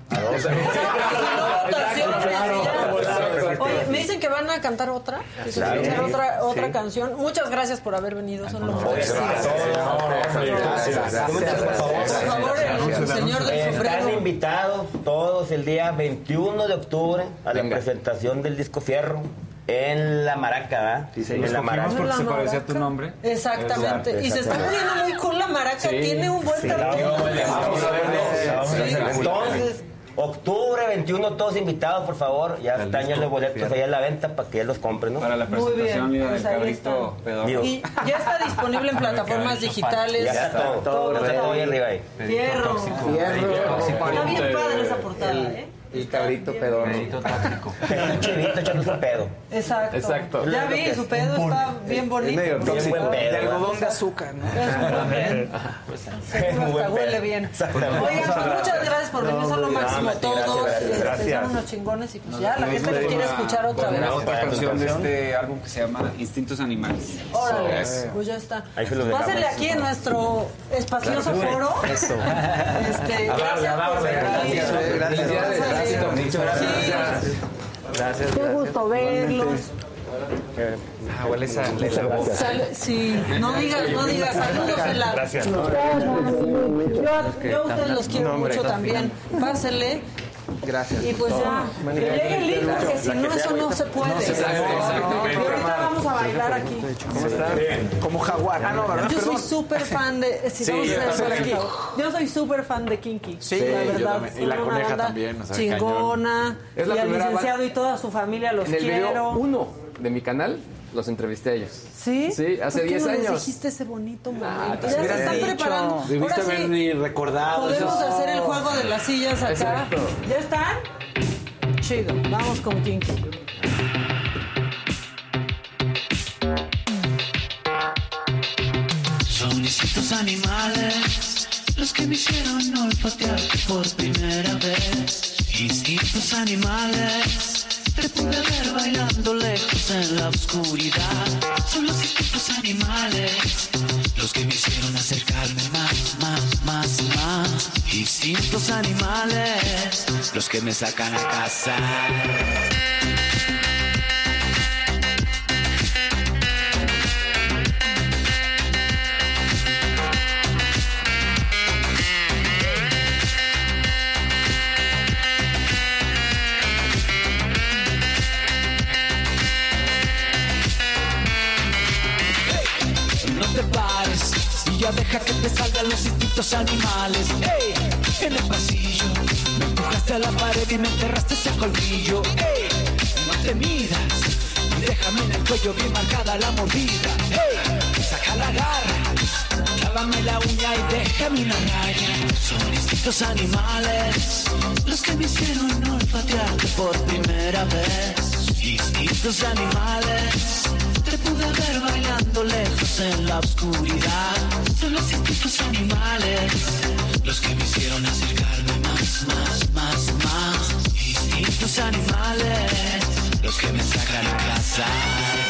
Oye, me dicen que van a cantar otra, a
Claro.
otra, otra
Sí.
canción. Muchas gracias por haber venido, son los mejores.
Gracias.
Por favor, el señor del
Están invitados todos el día 21 de octubre a la presentación del disco Fierro en la Maraca, ¿verdad?
Sí,
en la Maraca.
porque se parecía a tu nombre.
Exactamente. Y se está poniendo muy cool la maraca.
Sí.
Tiene un buen
Sí.
Sí.
Entonces, octubre 21, todos invitados, por favor. Ya están ya los boletos ahí a la venta para que ya los compren, ¿no?
Para la
Muy bien,
presentación
pues
del
ahí
cabrito pedorro.
Y ya está disponible en plataformas digitales.
Ya está todo, todo, ahí. arriba ahí.
Fierro.
Fierro.
Está bien padre esa portada, ¿eh?
El cabrito pedorro.
Es un chivito echando su pedo.
Exacto.
Exacto.
Ya vi, su pedo está bien bonito.
Bien
Bien
buen pedo.
De algodón de azúcar, ¿no?
Es un buen pedo.
Buen
hasta huele
pedo.
bien.
Exactamente.
Oigan, pues muchas gracias por venir, son lo máximo todos.
gracias.
Este,
Gracias.
Son unos chingones y pues ya la gente los quiere escuchar otra vez.
una otra canción de este álbum que se llama Instintos Animales.
Órale,
Eso.
pues ya está. Pásenle aquí en nuestro espacioso foro.
Eso.
Este, gracias por venir.
Gracias.
Muchas gracias.
Gracias.
Qué gusto verlos.
Ah, huele
sí, no digas, no digas, saludos en la.
Gracias.
Yo, yo a ustedes los quiero mucho también. Pásenle.
Gracias.
Y pues ya, que llegue el link, porque si no, eso no se puede.
se puede, exacto.
Y ahorita vamos a bailar aquí.
¿Cómo están? Como jaguar. Ah, no, ¿verdad?
Yo soy súper fan de. Si
Sí,
vamos a
yo
hacer
también.
aquí. Yo soy súper fan de Kinky.
Sí,
la verdad.
Y la coneja también,
Chingona.
Es la
y al licenciado y toda su familia los quiero.
uno de mi canal los entrevisté a ellos.
¿Sí?
Sí, hace
¿Por qué
10
no les
años.
dijiste ese bonito momento?
Ah,
ya se están
dicho.
preparando.
Debiste haber
sí,
ni recordado.
podemos
eso.
hacer el juego de las sillas acá.
Exacto.
¿Ya están? Chido. Vamos con Kinky.
Son instintos animales los que me hicieron olfatearte por primera vez. Instintos animales, te pude ver bailando lejos en la oscuridad. Son los instintos animales los que me hicieron acercarme más, más, más, más. Instintos animales los que me sacan a casa. Pares y ya deja que te salgan los instintos animales. Ey, en el pasillo me empujaste a la pared y me enterraste ese colmillo. Ey, no te midas y déjame en el cuello bien marcada la mordida. Ey, saca la garra, clávame la uña y déjame una raya. Son instintos animales los que me hicieron olfatearte por primera vez. Instintos animales. Te pude ver bailando lejos en la oscuridad. Instintos animales los que me hicieron acercarme más, más, más, más. Instintos animales los que me sacan a casa.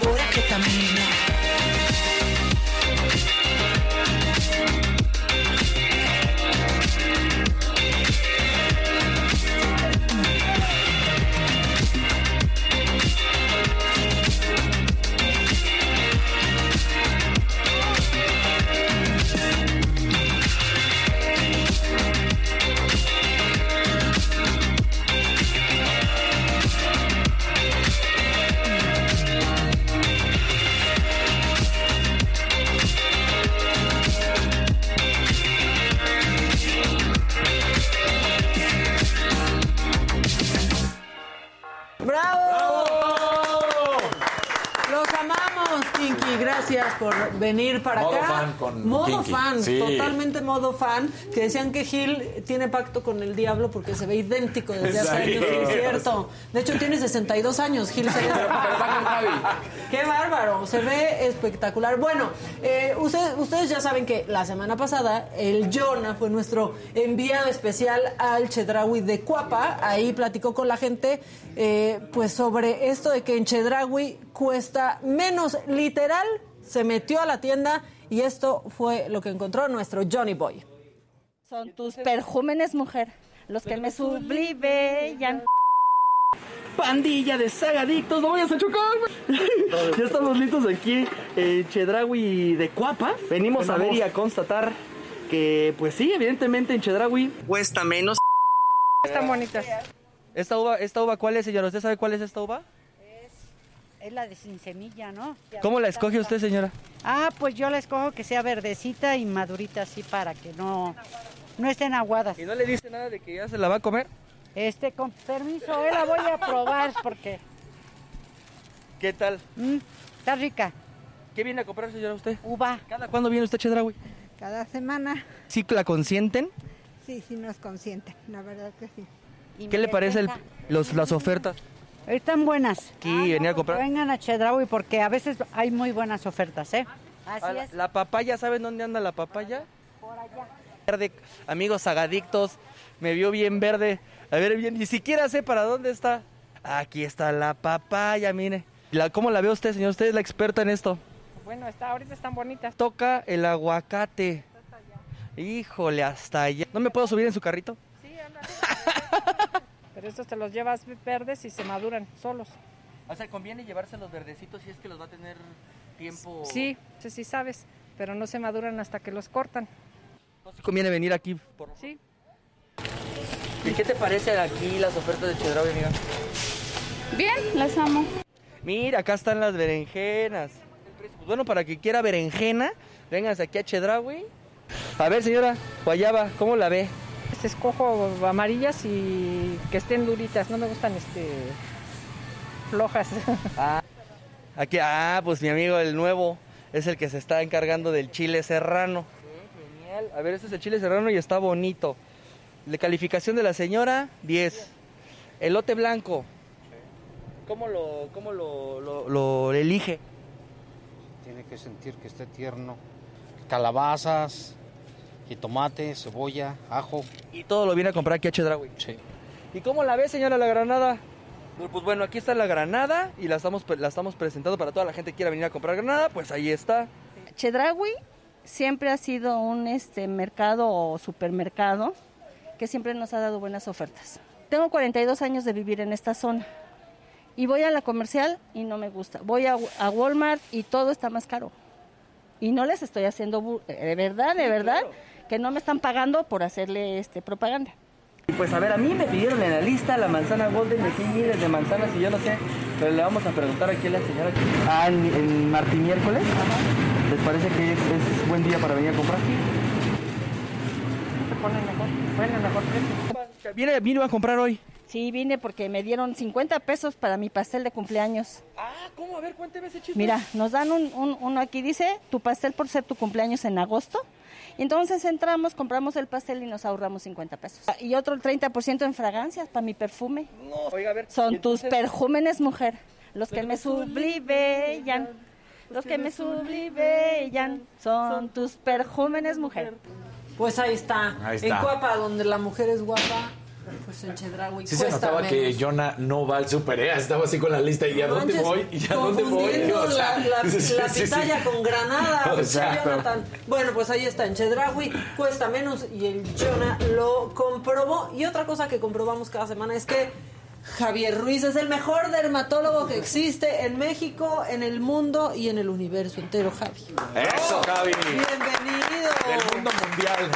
Sabor a
fan.
Que decían que Gil tiene pacto con el diablo porque se ve idéntico desde hace años. Es cierto. De hecho, tiene 62 años, Gil. ¡Qué bárbaro! Se ve espectacular. Bueno, eh, usted- ustedes ya saben que la semana pasada el Jonah fue nuestro enviado especial al Chedraui de Cuapa. Ahí platicó con la gente eh, pues sobre esto de que en Chedraui cuesta menos literal. Se metió a la tienda y esto fue lo que encontró nuestro Johnny Boy.
Son tus perjúmenes, mujer, los que me sublivellan.
Pandilla de sagadictos, no vayas a chocar. ya estamos listos aquí en Chedraui de Cuapa. Venimos a ver y a constatar que, pues sí, evidentemente en Chedraui cuesta menos.
Están bonitas.
¿Esta uva, esta uva cuál es, señora? ¿Usted sabe cuál es esta uva?
Es la de sin semilla, ¿no?
¿Cómo la escoge usted, señora?
Ah, pues yo la escojo que sea verdecita y madurita así para que no, no estén aguadas.
¿Y no le dice nada de que ya se la va a comer?
Este, con permiso, hoy la voy a probar porque
¿Qué tal?
mm, está rica.
¿Qué viene a comprar, señora, usted?
Uva.
¿Cada cuándo viene usted a Chedraui?
Cada semana,
¿Sí la consienten?
sí, sí nos consienten, la verdad que sí.
¿Qué le parece el- los, las ofertas?
Están buenas.
Aquí venía a
Que
comprar.
vengan a Chedraui porque a veces hay muy buenas ofertas, ¿eh?
Ah,
Así
la,
es.
la papaya, ¿saben dónde anda la papaya?
Por allá.
Verde, amigos sagadictos, me vio bien verde. A ver, bien, ni siquiera sé para dónde está. Aquí está la papaya, mire. La, ¿Cómo la ve usted, señor? Usted es la experta en esto.
Bueno, está, ahorita están bonitas.
Toca el aguacate. Híjole, hasta allá. ¿No me puedo subir en su carrito?
Pero estos te los llevas verdes y se maduran solos.
O sea, conviene llevarse los verdecitos si es que los va a tener tiempo.
Sí, sí, sí sabes, pero no se maduran hasta que los cortan.
¿No se conviene venir aquí? Por...
Sí.
¿Y qué te parece aquí las ofertas de Chedraui, amiga?
Bien, las amo.
Mira, acá están las berenjenas. Pues bueno, para que quiera berenjena, vénganse aquí a Chedraui. A ver, señora, guayaba, ¿cómo la ve?
Este, escojo amarillas y que estén duritas, no me gustan este flojas.
Ah, aquí, ah, pues mi amigo el nuevo es el que se está encargando del chile serrano. Genial. A ver, este es el chile serrano y está bonito. La calificación de la señora, 10. Elote blanco. ¿Cómo lo, cómo lo, lo, lo elige?
Tiene que sentir que esté tierno. Calabazas, tomate, cebolla, ajo.
Y todo lo viene a comprar aquí a Chedraui.
Sí.
¿Y cómo la ve, señora, la granada? Pues bueno, aquí está la granada y la estamos, la estamos presentando para toda la gente que quiera venir a comprar granada, pues ahí está.
Chedraui siempre ha sido un este mercado o supermercado que siempre nos ha dado buenas ofertas. Tengo 42 años de vivir en esta zona y voy a la comercial y no me gusta. Voy a, a Walmart y todo está más caro. Y no les estoy haciendo, bu- de verdad, de verdad, que no me están pagando por hacerle este propaganda.
Y pues a ver, a mí me pidieron en la lista la manzana golden de aquí hay miles de manzanas y yo no sé, pero le vamos a preguntar aquí a la señora. Ah, en, en Martín miércoles. ¿Les parece que es, es buen día para venir a comprar?
Se ponen mejor, ponen mejor precio.
Viene, vino a comprar hoy.
Sí, vine porque me dieron 50 pesos para mi pastel de cumpleaños.
Ah, ¿cómo? A ver, cuénteme ese chisme.
Mira, nos dan un, un- uno aquí, dice, tu pastel por ser tu cumpleaños en agosto. Y entonces entramos, compramos el pastel y nos ahorramos 50 pesos. Y otro 30% en fragancias para mi perfume.
No, oiga, a ver.
Son tus perjúmenes, mujer, los que me sublivellan. Los que me sublivellan son tus perjúmenes, mujer.
Pues ahí está.
Ahí
En
está.
Cuapa, donde la mujer es guapa, pues en Chedraui
Sí se notaba que. Jonah no va al super, ¿eh? estaba así con la lista y a dónde voy y a dónde voy.
confundiendo
O sea,
la, la,
sí, sí,
la
sí, sí.
pitaya con granada.
O sea,
Jonathan. Bueno, pues ahí está, en Chedraui cuesta menos y el Jonah lo comprobó. Y otra cosa que comprobamos cada semana es que Javier Ruiz es el mejor dermatólogo que existe en México, en el mundo y en el universo entero, Javi.
Eso, Javi.
Bienvenido.
Del mundo mundial.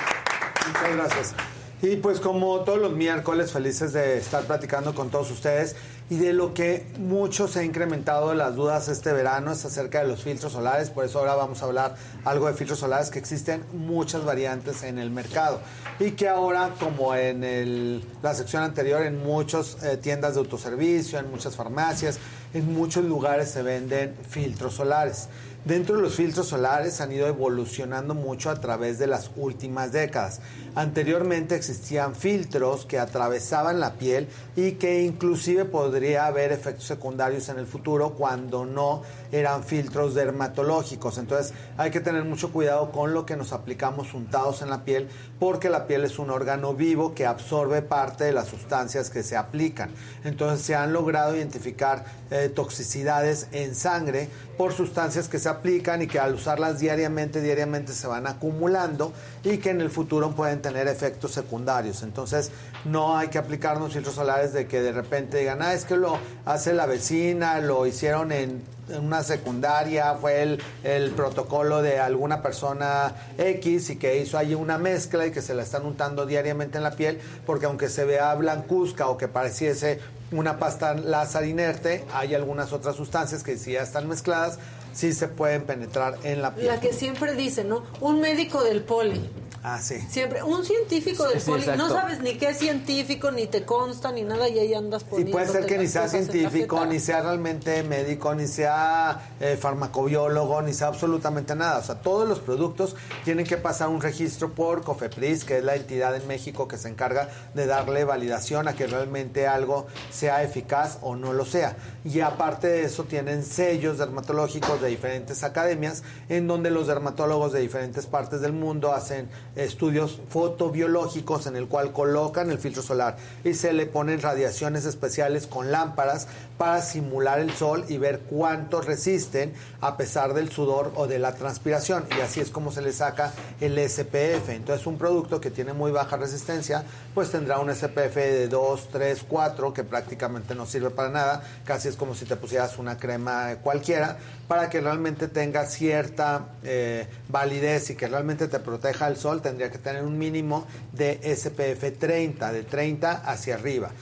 Muchas gracias. Y pues como todos los miércoles, felices de estar platicando con todos ustedes y de lo que mucho se ha incrementado las dudas este verano es acerca de los filtros solares, por eso ahora vamos a hablar algo de filtros solares que existen muchas variantes en el mercado y que ahora como en el- la sección anterior en muchas eh, tiendas de autoservicio, en muchas farmacias, en muchos lugares se venden filtros solares. Dentro de los filtros solares han ido evolucionando mucho a través de las últimas décadas. Anteriormente existían filtros que atravesaban la piel y que inclusive podría haber efectos secundarios en el futuro cuando no eran filtros dermatológicos. Entonces hay que tener mucho cuidado con lo que nos aplicamos untados en la piel porque la piel es un órgano vivo que absorbe parte de las sustancias que se aplican. Entonces se han logrado identificar eh, toxicidades en sangre por sustancias que se aplican y que al usarlas diariamente, diariamente se van acumulando y que en el futuro pueden tener efectos secundarios. Entonces no hay que aplicarnos filtros solares de que de repente digan, ah, es que lo hace la vecina, lo hicieron en en una secundaria, fue el, el protocolo de alguna persona X y que hizo ahí una mezcla y que se la están untando diariamente en la piel, porque aunque se vea blancuzca o que pareciese una pasta láser inerte, hay algunas otras sustancias que si ya están mezcladas, sí se pueden penetrar en la piel.
La que siempre dice, ¿no? Un médico del poli.
Ah, sí.
Siempre, un científico del
sí,
poli. no sabes ni qué es científico, ni te consta, ni nada, y ahí andas
Y
poniendo.
puede ser que ni sea científico, ni sea realmente médico, ni sea eh, farmacobiólogo, ni sea absolutamente nada. O sea, todos los productos tienen que pasar un registro por COFEPRIS, que es la entidad en México que se encarga de darle validación a que realmente algo sea eficaz o no lo sea. Y aparte de eso, tienen sellos dermatológicos de diferentes academias, en donde los dermatólogos de diferentes partes del mundo hacen estudios fotobiológicos en el cual colocan el filtro solar y se le ponen radiaciones especiales con lámparas para simular el sol y ver cuánto resisten a pesar del sudor o de la transpiración y así es como se le saca el SPF. Entonces un producto que tiene muy baja resistencia pues tendrá un SPF de 2, 3, 4 que prácticamente no sirve para nada, casi es como si te pusieras una crema cualquiera para que realmente tenga cierta eh, validez y que realmente te proteja el sol tendría que tener un mínimo de SPF 30, de 30 hacia arriba.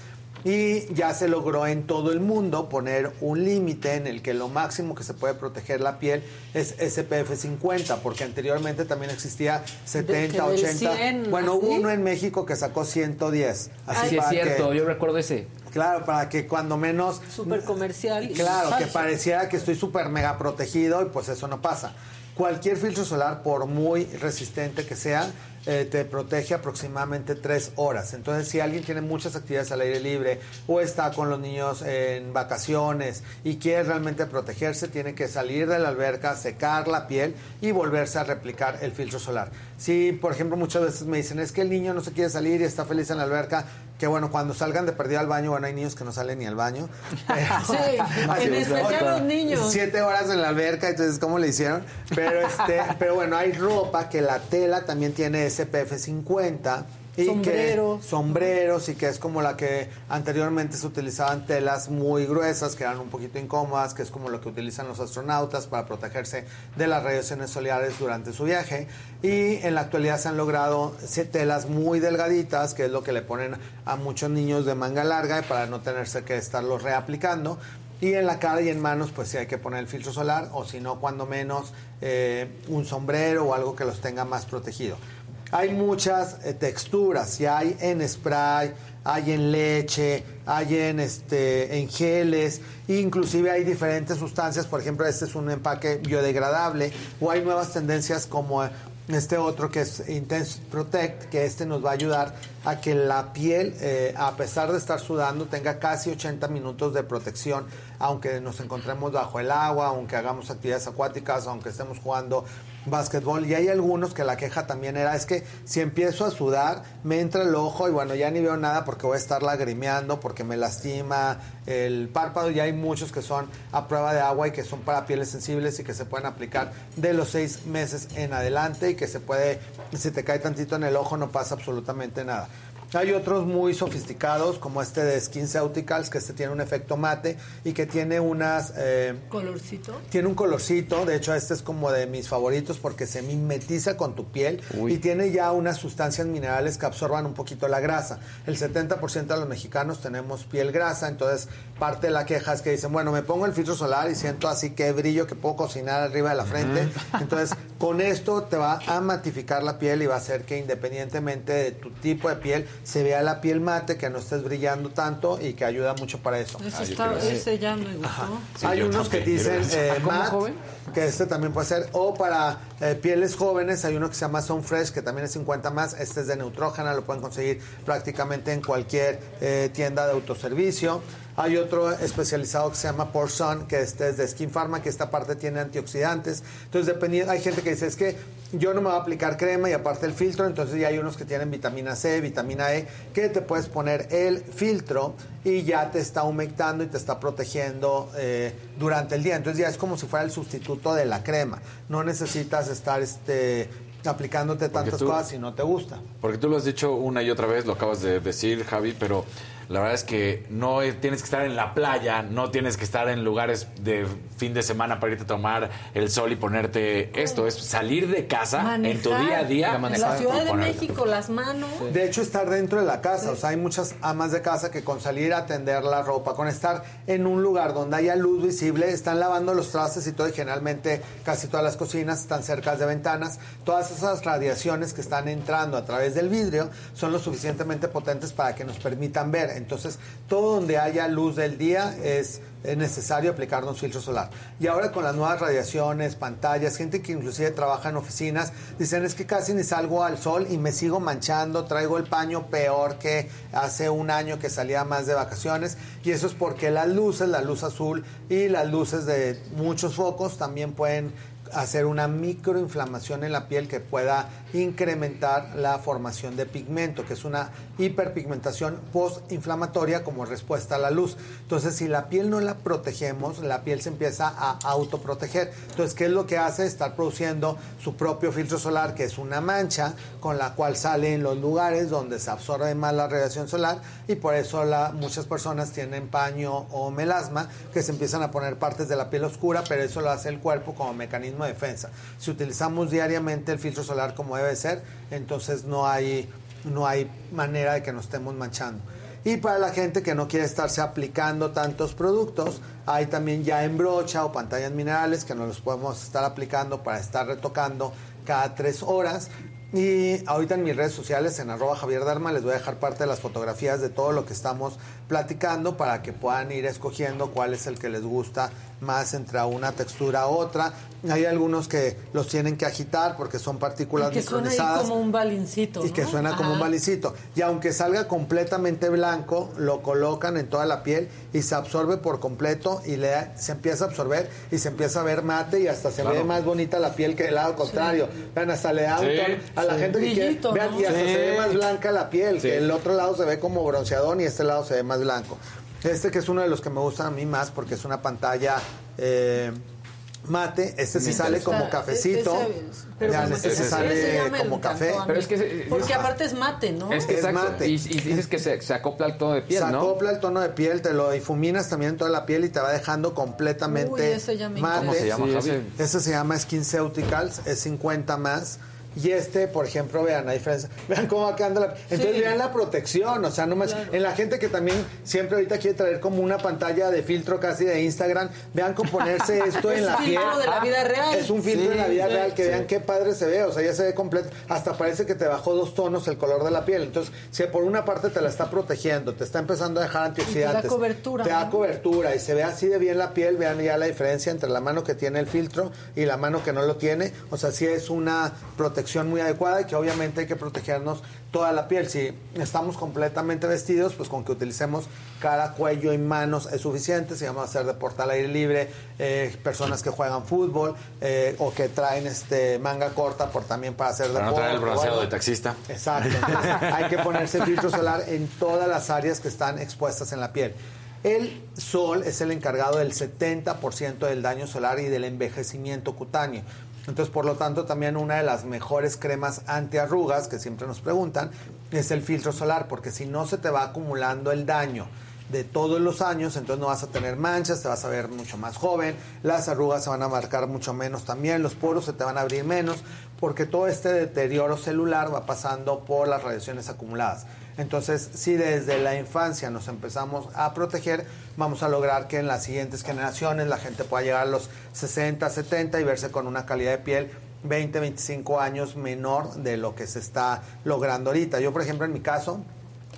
Y ya se logró en todo el mundo poner un límite en el que lo máximo que se puede proteger la piel es SPF 50, porque anteriormente también existía 70,
que del
80.
100,
bueno, hubo uno en México que sacó 110. Así
Sí, es
para
cierto,
que-
yo recuerdo ese.
Claro, para que cuando menos...
Súper comercial.
Claro, que pareciera que estoy súper mega protegido y pues eso no pasa. Cualquier filtro solar, por muy resistente que sea, eh, te protege aproximadamente tres horas. Entonces, si alguien tiene muchas actividades al aire libre o está con los niños en vacaciones y quiere realmente protegerse, tiene que salir de la alberca, secar la piel y volverse a replicar el filtro solar. Si, por ejemplo, muchas veces me dicen, es que el niño no se quiere salir y está feliz en la alberca, que bueno, cuando salgan de perdida al baño, bueno, hay niños que no salen ni al baño.
Sí, en especial los niños.
Siete horas en la alberca, entonces, ¿cómo le hicieron? Pero, este, pero bueno, hay ropa que la tela también tiene SPF 50. Y
Sombreros.
Que, sombreros y que es como la que anteriormente se utilizaban telas muy gruesas que eran un poquito incómodas, que es como lo que utilizan los astronautas para protegerse de las radiaciones solares durante su viaje. Y en la actualidad se han logrado telas muy delgaditas, que es lo que le ponen a muchos niños de manga larga para no tenerse que estarlos reaplicando. Y en la cara y en manos, pues sí hay que poner el filtro solar, o si no, cuando menos, eh, un sombrero o algo que los tenga más protegido. Hay muchas eh, texturas, y hay en spray, hay en leche, hay en, este, en geles, inclusive hay diferentes sustancias, por ejemplo, este es un empaque biodegradable, o hay nuevas tendencias como este otro que es Intense Protect, que este nos va a ayudar a que la piel, eh, a pesar de estar sudando, tenga casi 80 minutos de protección, aunque nos encontremos bajo el agua, aunque hagamos actividades acuáticas, aunque estemos jugando básquetbol. Y hay algunos que la queja también era, es que si empiezo a sudar, me entra el ojo y bueno, ya ni veo nada porque voy a estar lagrimeando, porque me lastima el párpado. Y hay muchos que son a prueba de agua y que son para pieles sensibles y que se pueden aplicar de los seis meses en adelante y que se puede, si te cae tantito en el ojo, no pasa absolutamente nada. Hay otros muy sofisticados, como este de SkinCeuticals, que este tiene un efecto mate y que tiene unas... eh,
Colorcito.
tiene un colorcito, de hecho este es como de mis favoritos porque se mimetiza con tu piel y tiene ya unas sustancias minerales que absorban un poquito la grasa. El 70% de los mexicanos tenemos piel grasa, entonces parte de la queja es que dicen, bueno, me pongo el filtro solar y siento así que brillo que puedo cocinar arriba de la frente. Entonces, con esto te va a matificar la piel y va a hacer que independientemente de tu tipo de piel, se vea la piel mate, que no estés brillando tanto y que ayuda mucho para eso.
Eso está, ese ya me gustó.
Hay unos que dicen eh,
¿Cómo,
matte,
joven?
que este también puede ser, o para eh, pieles jóvenes hay uno que se llama Sun Fresh, que también es 50 más, este es de Neutrógena, lo pueden conseguir prácticamente en cualquier eh, tienda de autoservicio. Hay otro especializado que se llama Pore Sun, que este es de Skin Pharma, que esta parte tiene antioxidantes. Entonces, dependiendo, hay gente que dice, es que yo no me voy a aplicar crema y aparte el filtro, entonces ya hay unos que tienen vitamina C, vitamina E, que te puedes poner el filtro y ya te está humectando y te está protegiendo eh, durante el día. Entonces ya es como si fuera el sustituto de la crema. No necesitas estar este, aplicándote tantas
tú-
cosas si no te gusta.
Porque tú lo has dicho una y otra vez, lo acabas de decir, Javi, pero la verdad es que no es- tienes que estar en la playa, no tienes que estar en lugares de fin de semana para irte a tomar el sol y ponerte esto. Es salir de casa en tu día a día.
En la Ciudad de
ponerte.
México, las manos.
De hecho, estar dentro de la casa. O sea, hay muchas amas de casa que con salir a tender la ropa, con estar en un lugar donde haya luz visible, están lavando los trastes y todo. Y generalmente casi todas las cocinas están cerca de ventanas. Todas esas radiaciones que están entrando a través del vidrio son lo suficientemente potentes para que nos permitan ver. Entonces, todo donde haya luz del día es es necesario aplicarnos filtro solar. Y ahora con las nuevas radiaciones, pantallas, gente que inclusive trabaja en oficinas, dicen es que casi ni salgo al sol y me sigo manchando, traigo el paño peor que hace un año que salía más de vacaciones. Y eso es porque las luces, la luz azul y las luces de muchos focos también pueden hacer una microinflamación en la piel que pueda incrementar la formación de pigmento, que es una hiperpigmentación postinflamatoria como respuesta a la luz. Entonces, si la piel no la protegemos, la piel se empieza a autoproteger. Entonces, ¿qué es lo que hace? Estar produciendo su propio filtro solar, que es una mancha con la cual sale en los lugares donde se absorbe más la radiación solar y por eso muchas personas tienen paño o melasma que se empiezan a poner partes de la piel oscura, pero eso lo hace el cuerpo como mecanismo de defensa. Si utilizamos diariamente el filtro solar como debe ser, entonces no hay, no hay manera de que nos estemos manchando. Y para la gente que no quiere estarse aplicando tantos productos, hay también ya en brocha o pantallas minerales que nos los podemos estar aplicando para estar retocando cada tres horas. Y ahorita en mis redes sociales, en arroba Javier Darma, les voy a dejar parte de las fotografías de todo lo que estamos platicando para que puedan ir escogiendo cuál es el que les gusta más entre una textura u otra. Hay algunos que los tienen que agitar porque son partículas
Y que suena ahí como un balincito.
y que suena como un
Ajá.
balicito. Y aunque salga completamente blanco, lo colocan en toda la piel y se absorbe por completo y le se empieza a absorber y se empieza a ver mate y hasta se
Claro.
ve más bonita la piel que el lado contrario. Vean, hasta le da un
Sí,
tono a la
sí.
gente que quiere.
Brillito,
Vean,
¿no?
y hasta
Sí.
se ve más blanca la piel,
Sí.
que el otro lado se ve como bronceadón y este lado se ve más blanco. Este que es uno de los que me gustan a mí más porque es una pantalla eh, mate. Este sí sale
gusta.
como cafecito.
Ese pero como
este sí sale como café.
Pero es que
Porque aparte es mate, ¿no?
Es que
Es
exacto.
mate.
Y, y dices que se, se acopla al tono de piel,
se
¿no?
acopla el tono de piel, te lo difuminas también en toda la piel y te va dejando completamente
Uy, ese ya me
mate.
¿Cómo se llama,
Sí,
Javi?
ese, se llama SkinCeuticals, es 50 más. Y este, por ejemplo, vean la diferencia. Vean cómo va quedando la... Entonces
Sí.
vean la protección, o sea, no más... En la gente que también siempre ahorita quiere traer como una pantalla de filtro casi de Instagram, vean cómo ponerse esto
Es
en la
filtro
piel.
de la vida real.
Es un filtro
Sí,
en la vida
sí,
real, que
sí.
vean qué padre se ve, o sea, ya se ve completo. Hasta parece que te bajó dos tonos el color de la piel. Entonces, si por una parte te la está protegiendo, te está empezando a dejar antioxidantes.
cobertura,
Te da
¿no?
cobertura y se ve así de bien la piel. Vean ya la diferencia entre la mano que tiene el filtro y la mano que no lo tiene. O sea, sí es una protección muy adecuada y que obviamente hay que protegernos toda la piel. Si estamos completamente vestidos, pues con que utilicemos cara, cuello y manos es suficiente. Si vamos a hacer deporte al aire libre, eh, personas que juegan fútbol eh, o que traen este manga corta por también para hacer
Para no
deporte.
traer el bronceado de taxista.
Exacto. Entonces, hay que ponerse filtro solar en todas las áreas que están expuestas en la piel. El sol es el encargado del 70% del daño solar y del envejecimiento cutáneo. Entonces, por lo tanto, también una de las mejores cremas antiarrugas que siempre nos preguntan es el filtro solar, porque si no se te va acumulando el daño de todos los años, entonces no vas a tener manchas, te vas a ver mucho más joven, las arrugas se van a marcar mucho menos también, los poros se te van a abrir menos, porque todo este deterioro celular va pasando por las radiaciones acumuladas. Entonces, si desde la infancia nos empezamos a proteger, vamos a lograr que en las siguientes generaciones la gente pueda llegar a los 60, 70 y verse con una calidad de piel 20, 25 años menor de lo que se está logrando ahorita. Yo, por ejemplo, en mi caso,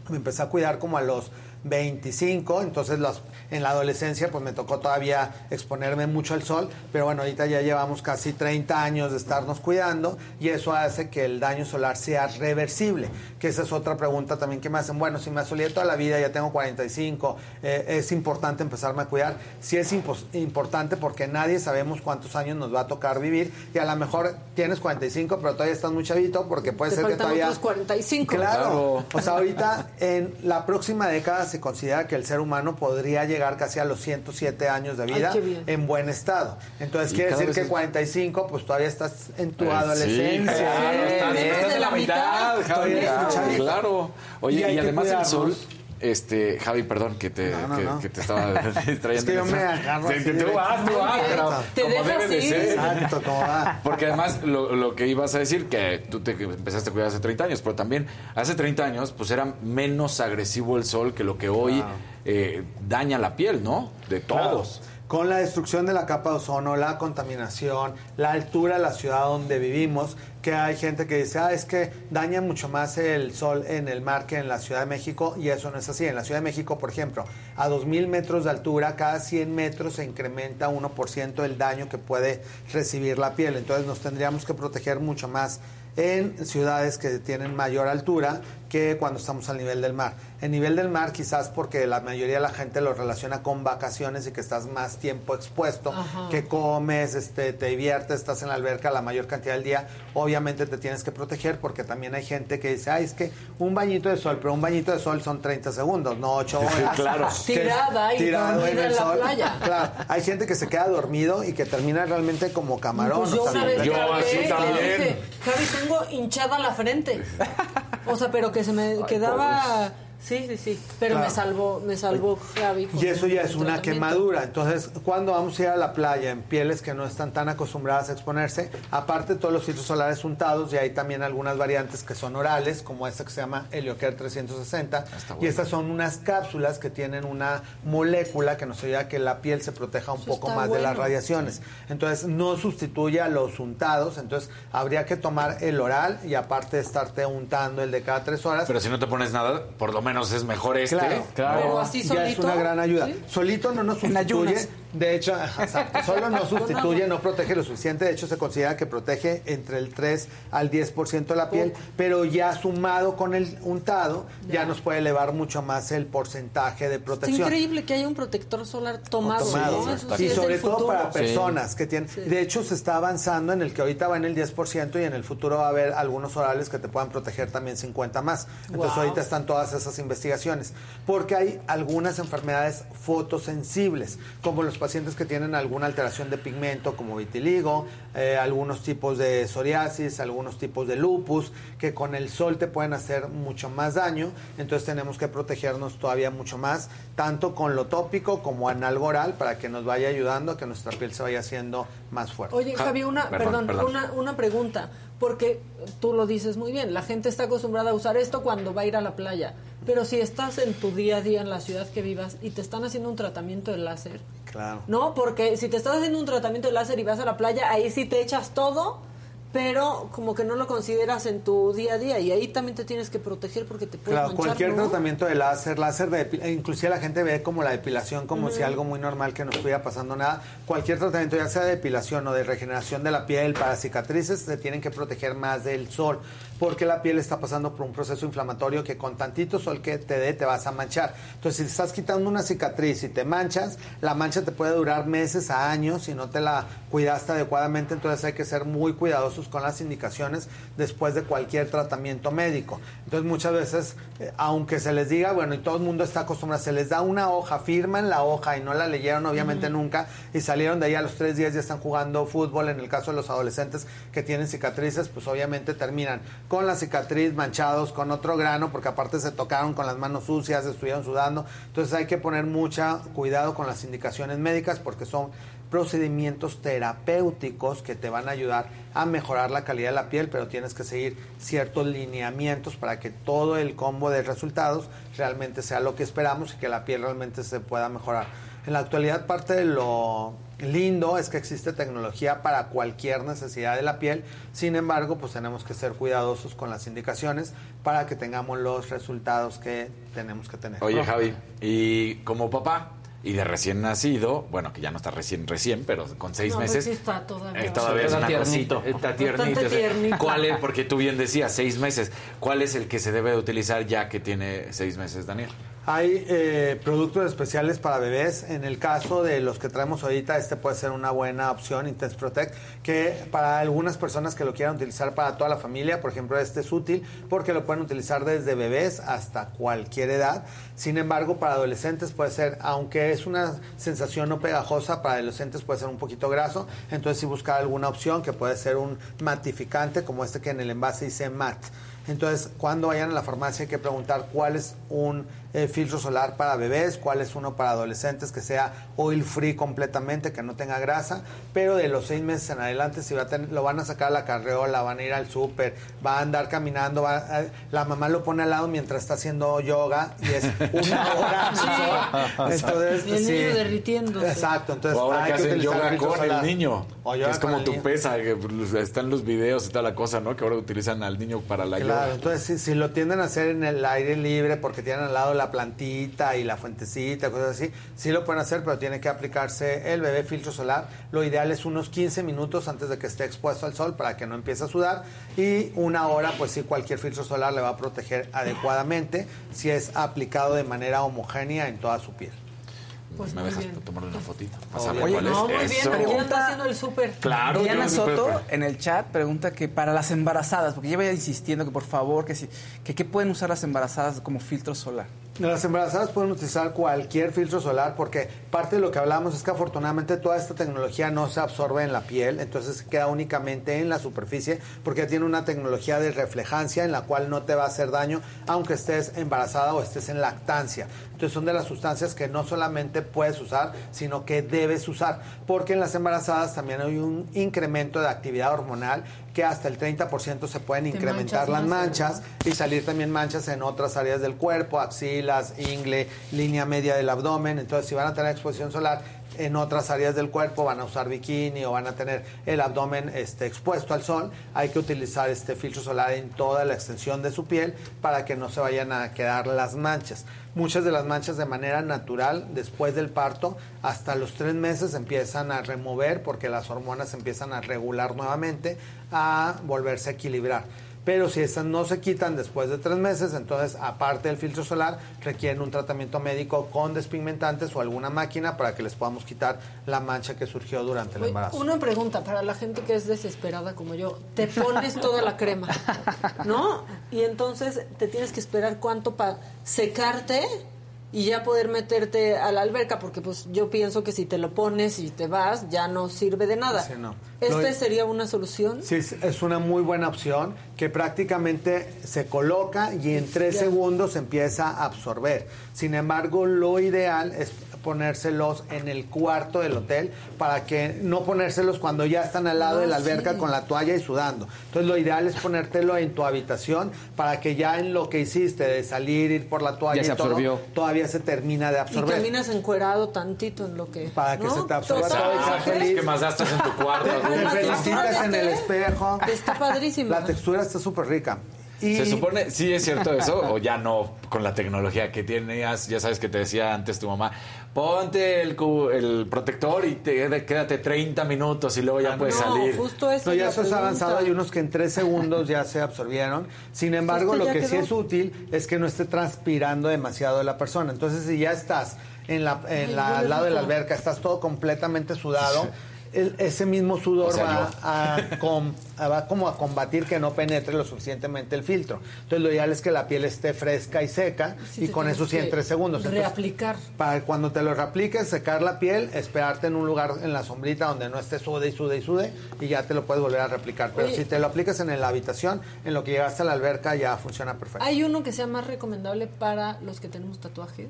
me empecé a cuidar como a los 25, entonces los, en la adolescencia pues me tocó todavía exponerme mucho al sol, pero bueno, ahorita ya llevamos casi 30 años de estarnos cuidando y eso hace que el daño solar sea reversible, que esa es otra pregunta también que me hacen, bueno, si me asolé toda la vida, ya tengo 45, eh, es importante empezarme a cuidar, sí es importante porque nadie sabemos cuántos años nos va a tocar vivir y a lo mejor tienes 45, pero todavía estás muy chavito porque puede
Te
ser que todavía...
otros 45.
Claro. O sea, ahorita en la próxima década se considera que el ser humano podría llegar casi a los 107 años de vida
Ay,
en buen estado. Entonces
Y
quiere decir que
es-
45, pues todavía estás en tu
Eh,
adolescencia.
Sí, claro, estás, estás en la mitad,
chavito.
claro. Oye,
Y
además el sol, este, Javi, perdón que te,
No, no,
que,
no.
que te estaba distrayendo.
Es que yo me agarro
vas, tú vas, pero
Te
como debe de ser.
Exacto, como va.
Porque además lo, lo que ibas a decir, que tú te empezaste a cuidar hace 30 años, pero también hace 30 años pues era menos agresivo el sol que lo que hoy eh, daña la piel, ¿no? De todos.
Con la destrucción de la capa de ozono, la contaminación, la altura de la ciudad donde vivimos, que hay gente que dice, ah, es que daña mucho más el sol en el mar que en la Ciudad de México, y eso no es así. En la Ciudad de México, por ejemplo, a 2.000 metros de altura, cada 100 metros se incrementa 1% el daño que puede recibir la piel. Entonces nos tendríamos que proteger mucho más en ciudades que tienen mayor altura que cuando estamos al nivel del mar. El nivel del mar quizás porque la mayoría de la gente lo relaciona con vacaciones y que estás más tiempo expuesto,
Ajá.
que comes, este, te diviertes, estás en la alberca la mayor cantidad del día, obviamente te tienes que proteger porque también hay gente que dice, ay, es que un bañito de sol, pero un bañito de sol son 30 segundos, no 8 horas.
Claro. Tirada y dormida en la playa.
Claro, hay gente que se queda dormido y que termina realmente como camarón.
Pues yo
o sea,
una vez
yo así también.
dije, Javi, tengo hinchada la frente. O sea, pero que se me quedaba... Sí, sí, sí. Pero
Claro.
me salvó, me salvó Javi.
Y eso ya es una quemadura. Entonces, cuando vamos a ir a la playa en pieles que no están tan acostumbradas a exponerse, aparte de todos los filtros solares untados, y hay también algunas variantes que son orales, como esta que se llama Heliocare 360. Y estas son unas cápsulas que tienen una molécula que nos ayuda a que la piel se proteja un
Eso
poco más de las
bueno.
radiaciones. Entonces, no sustituye a los untados. Entonces, habría que tomar el oral y aparte estarte untando el de cada tres horas.
Pero si no te pones nada, por lo menos es mejor este.
Claro, claro.
Pero así
ya es una gran ayuda.
¿sí?
Solito no nos sustituye. De hecho, exacto, solo no sustituye, no protege lo suficiente. De hecho, se considera que protege entre el 3 al 10% de la piel, pero ya sumado con el untado, ya, nos puede elevar mucho más el porcentaje de protección.
increíble que haya un protector solar tomado,
Tomado.
¿no? Eso sí
y
es
sobre todo
futuro.
para personas que tienen. De hecho, se está avanzando en el que ahorita va en el 10% y en el futuro va a haber algunos orales que te puedan proteger también 50 más. Entonces,
Wow.
ahorita están todas esas investigaciones. Porque hay algunas enfermedades fotosensibles, como los pacientes que tienen alguna alteración de pigmento, como vitiligo, eh, algunos tipos de psoriasis, algunos tipos de lupus, que con el sol te pueden hacer mucho más daño. Entonces, tenemos que protegernos todavía mucho más, tanto con lo tópico como en algo oral, para que nos vaya ayudando a que nuestra piel se vaya haciendo más fuerte.
Oye, Javi, una, perdón, Una, una pregunta, porque tú lo dices muy bien, la gente está acostumbrada a usar esto cuando va a ir a la playa, pero si estás en tu día a día en la ciudad que vivas y te están haciendo un tratamiento de láser,
Claro.
¿no? Porque si te estás haciendo un tratamiento de láser y vas a la playa, ahí sí te echas todo, pero como que no lo consideras en tu día a día y ahí también te tienes que proteger porque te puedes
Claro,
manchar,
cualquier
¿no?
tratamiento de láser, láser de inclusive la gente ve como la depilación como si algo muy normal que no estuviera pasando nada. Cualquier tratamiento, ya sea de depilación o de regeneración de la piel para cicatrices, se tienen que proteger más del sol, porque la piel está pasando por un proceso inflamatorio que con tantito sol que te dé te vas a manchar. Entonces, si estás quitando una cicatriz y te manchas, la mancha te puede durar meses a años si no te la cuidaste adecuadamente, entonces hay que ser muy cuidadosos con las indicaciones después de cualquier tratamiento médico. Entonces muchas veces, eh, aunque se les diga, bueno, y todo el mundo está acostumbrado, se les da una hoja, firman la hoja y no la leyeron obviamente nunca y salieron de ahí a los tres días ya están jugando fútbol, en el caso de los adolescentes que tienen cicatrices, pues obviamente terminan con la cicatriz manchados, con otro grano, porque aparte se tocaron con las manos sucias, estuvieron sudando, entonces hay que poner mucha cuidado con las indicaciones médicas porque son procedimientos terapéuticos que te van a ayudar a mejorar la calidad de la piel, pero tienes que seguir ciertos lineamientos para que todo el combo de resultados realmente sea lo que esperamos y que la piel realmente se pueda mejorar. En la actualidad parte de lo lindo es que existe tecnología para cualquier necesidad de la piel, sin embargo pues tenemos que ser cuidadosos con las indicaciones para que tengamos los resultados que tenemos que tener.
Oye, Javi, y como papá y de recién nacido, bueno, que ya no está recién, recién, pero con seis
No, pues
meses.
sí está todavía.
eh, todavía es
Está
una
tiernito.
cosita, está
Bastante
tiernito. o sea,
tiernito.
¿Cuál es? Porque tú bien decías, seis meses. ¿Cuál es el que se debe de utilizar ya que tiene seis meses, Daniel?
Hay eh, productos especiales para bebés. En el caso de los que traemos ahorita, este puede ser una buena opción, Intense Protect, que para algunas personas que lo quieran utilizar para toda la familia, por ejemplo, este es útil porque lo pueden utilizar desde bebés hasta cualquier edad. Sin embargo, para adolescentes puede ser, aunque es una sensación no pegajosa, para adolescentes puede ser un poquito graso. Entonces, si buscar alguna opción que puede ser un matificante, como este que en el envase dice mat. Entonces, cuando vayan a la farmacia hay que preguntar cuál es un eh, filtro solar para bebés, cuál es uno para adolescentes que sea oil free completamente, que no tenga grasa, pero de los seis meses en adelante si va a tener- lo van a sacar a la carreola, van a ir al súper, va a andar caminando, va a- la mamá lo pone al lado mientras está haciendo yoga y es una hora.
Sí.
Entonces,
Y el
sí.
niño derritiéndose.
Exacto, entonces
o ahora
hay
que hacen yoga con
solar.
el niño.
O
que
yoga
es como tu
niño.
pesa, que pues, están los videos y toda la cosa, ¿no? Que ahora utilizan al niño para la
Claro,
yoga.
entonces si, si lo tienden a hacer en el aire libre porque tienen al lado el la plantita y la fuentecita, cosas así, sí lo pueden hacer, pero tiene que aplicarse el bebé filtro solar. Lo ideal es unos 15 minutos antes de que esté expuesto al sol para que no empiece a sudar y una hora, pues sí, cualquier filtro solar le va a proteger adecuadamente si es aplicado de manera homogénea en toda su piel.
Pues
Me dejas
bien.
tomarle una fotito. Para saber
oye,
cuál
No,
es.
muy bien,
Eso.
aquí anda haciendo el súper.
Claro,
Diana Soto en el chat pregunta que para las embarazadas, porque lleva insistiendo que por favor, que si, que qué pueden usar las embarazadas como filtro solar.
Las embarazadas pueden utilizar cualquier filtro solar porque parte de lo que hablamos es que afortunadamente toda esta tecnología no se absorbe en la piel, entonces queda únicamente en la superficie porque tiene una tecnología de reflejancia en la cual no te va a hacer daño aunque estés embarazada o estés en lactancia. Entonces son de las sustancias que no solamente puedes usar, sino que debes usar, porque en las embarazadas también hay un incremento de actividad hormonal que hasta el 30% se pueden incrementar
manchas
las manchas y salir también manchas en otras áreas del cuerpo, axilas, ingle, línea media del abdomen. Entonces, si van a tener exposición solar en otras áreas del cuerpo, van a usar bikini o van a tener el abdomen este, expuesto al sol, hay que utilizar este filtro solar en toda la extensión de su piel para que no se vayan a quedar las manchas. Muchas de las manchas de manera natural, después del parto, hasta los tres meses empiezan a remover porque las hormonas empiezan a regular nuevamente, a volverse a equilibrar. Pero si estas no se quitan después de tres meses, entonces aparte del filtro solar, requieren un tratamiento médico con despigmentantes o alguna máquina para que les podamos quitar la mancha que surgió durante el embarazo.
Una pregunta para la gente que es desesperada como yo. Te pones toda la crema, ¿no? Y entonces te tienes que esperar cuánto para secarte y ya poder meterte a la alberca, porque pues yo pienso que si te lo pones y te vas, ya no sirve de nada.
Sí, no.
¿Este
Lo-
sería una solución?
Sí, es- es una muy buena opción que prácticamente se coloca y en tres
Ya.
segundos empieza a absorber. Sin embargo, lo ideal es ponérselos en el cuarto del hotel para que no ponérselos cuando ya están al lado
Ah,
de la alberca
sí.
con la toalla y sudando. Entonces, lo ideal es ponértelo en tu habitación para que ya en lo que hiciste de salir, ir por la toalla
Ya se
y todo, todavía se termina de
Y
absorber.
caminas encuerado tantito en lo que...
Para que
¿no?
se te absorba todo y feliz.
¿Qué más gastas en tu cuarto?
Te, felicitas en el espejo.
Está padrísima.
La textura está súper rica. Y
Se supone, sí es cierto eso, o ya no, con la tecnología que tenías, ya sabes que te decía antes tu mamá, ponte el, el protector y te, quédate 30 minutos y luego ya puedes
no,
salir.
justo eso
No, ya eso es avanzado. Hay unos que en tres segundos ya se absorbieron. Sin embargo, lo que sí es útil es que no esté transpirando demasiado de la persona. Entonces, si ya estás en la, en
Ay,
la- al lado de la alberca, estás todo completamente sudado. El- ese mismo sudor
O sea,
va, a com- va como a combatir que no penetre lo suficientemente el filtro. Entonces lo ideal es que la piel esté fresca y seca
Sí,
y con eso sí en tres segundos. Entonces,
Reaplicar.
para cuando te lo reapliques, secar la piel, esperarte en un lugar en la sombrita donde no esté sude y sude y sude y ya te lo puedes volver a replicar. Pero
Oye.
si te lo aplicas en la habitación, en lo que llegaste a la alberca ya funciona perfecto.
¿Hay uno que sea más recomendable para los que tenemos tatuajes?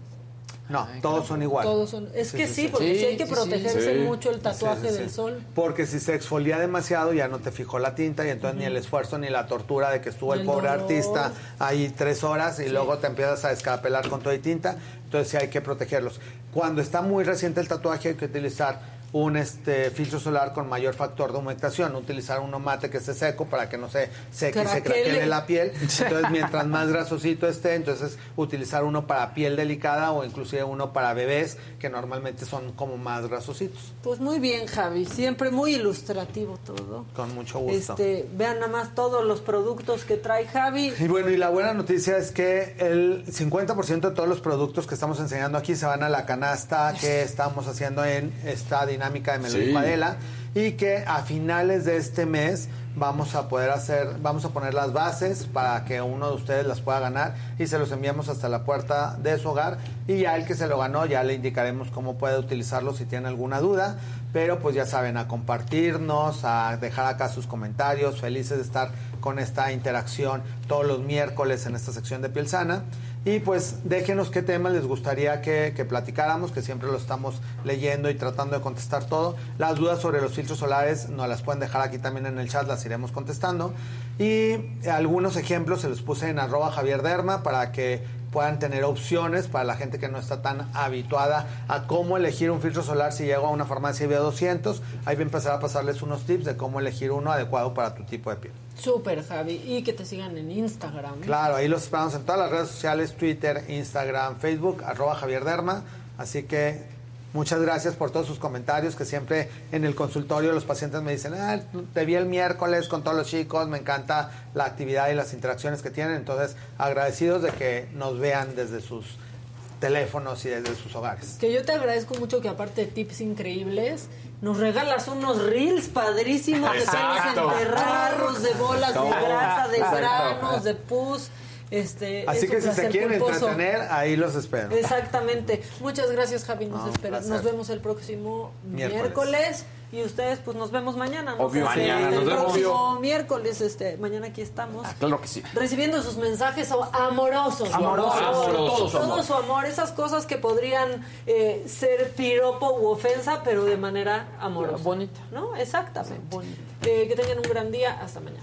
No, todos son igual.
Todos son. Es
Sí,
que
sí,
porque
Sí,
sí hay que protegerse
Sí.
mucho el tatuaje
Sí, sí,
del sol.
Porque si se exfolia demasiado ya no te fijó la tinta y entonces ni el esfuerzo ni la tortura de que estuvo el
el
pobre
dolor.
artista ahí tres horas y
Sí.
luego te empiezas a descapelar con todo y tinta. Entonces sí hay que protegerlos. Cuando está muy reciente el tatuaje hay que utilizar un este filtro solar con mayor factor de humectación, utilizar uno mate que esté seco para que no se seque y se
Craquele.
craquele la piel. Entonces, mientras más grasosito esté, entonces utilizar uno para piel delicada o inclusive uno para bebés que normalmente son como más grasositos.
Pues muy bien, Javi. Siempre muy ilustrativo todo.
Con mucho gusto.
Este, vean nada más todos los productos que trae Javi.
Y bueno, y la buena noticia es que el 50% de todos los productos que estamos enseñando aquí se van a la canasta que estamos haciendo en esta dinámica de Me lo
Sí.
dijo Adela y que a finales de este mes vamos a poder hacer, vamos a poner las bases para que uno de ustedes las pueda ganar y se los enviamos hasta la puerta de su hogar y ya el que se lo ganó ya le indicaremos cómo puede utilizarlo si tiene alguna duda, pero pues ya saben, a compartirnos, a dejar acá sus comentarios, felices de estar con esta interacción todos los miércoles en esta sección de Piel Sana. Y pues déjenos qué temas les gustaría que, platicáramos, que siempre lo estamos leyendo y tratando de contestar todo. Las dudas sobre los filtros solares nos las pueden dejar aquí también en el chat, las iremos contestando. Y algunos ejemplos se los puse en arroba Javier Derma para que puedan tener opciones para la gente que no está tan habituada a cómo elegir un filtro solar si llego a una farmacia y veo 200. Ahí voy a empezar a pasarles unos tips de cómo elegir uno adecuado para tu tipo de piel.
Súper, Javi. Y que te sigan en Instagram.
Claro, ahí los esperamos en todas las redes sociales, Twitter, Instagram, Facebook, arroba Javier Derma. Así que muchas gracias por todos sus comentarios, que siempre en el consultorio los pacientes me dicen, ah, te vi el miércoles con todos los chicos, me encanta la actividad y las interacciones que tienen. Entonces, agradecidos de que nos vean desde sus teléfonos y desde sus hogares.
Que yo te agradezco mucho que aparte de tips increíbles, nos regalas unos reels padrísimos que
Exacto.
tenemos enterrados de bolas de grasa, de
Exacto.
granos, de pus. Este,
Así
es
que
un
si se
placer
quieren
culposo.
entretener, ahí los espero.
Exactamente. Muchas gracias, Javi. Nos,
No,
espera- nos vemos el próximo
Miércoles.
miércoles. Y ustedes, pues nos vemos mañana. ¿no?
Obvio.
Porque
Mañana,
el
nos vemos.
próximo
Obvio.
miércoles, este, mañana aquí estamos.
Claro que sí.
Recibiendo sus mensajes amorosos.
Amorosos.
Todo,
Amorosos.
todo
Todo su amor.
su amor. Esas cosas que podrían eh, ser piropo u ofensa, pero de manera amorosa.
Bonita.
¿No? Exactamente. Eh, que tengan un gran día. Hasta mañana.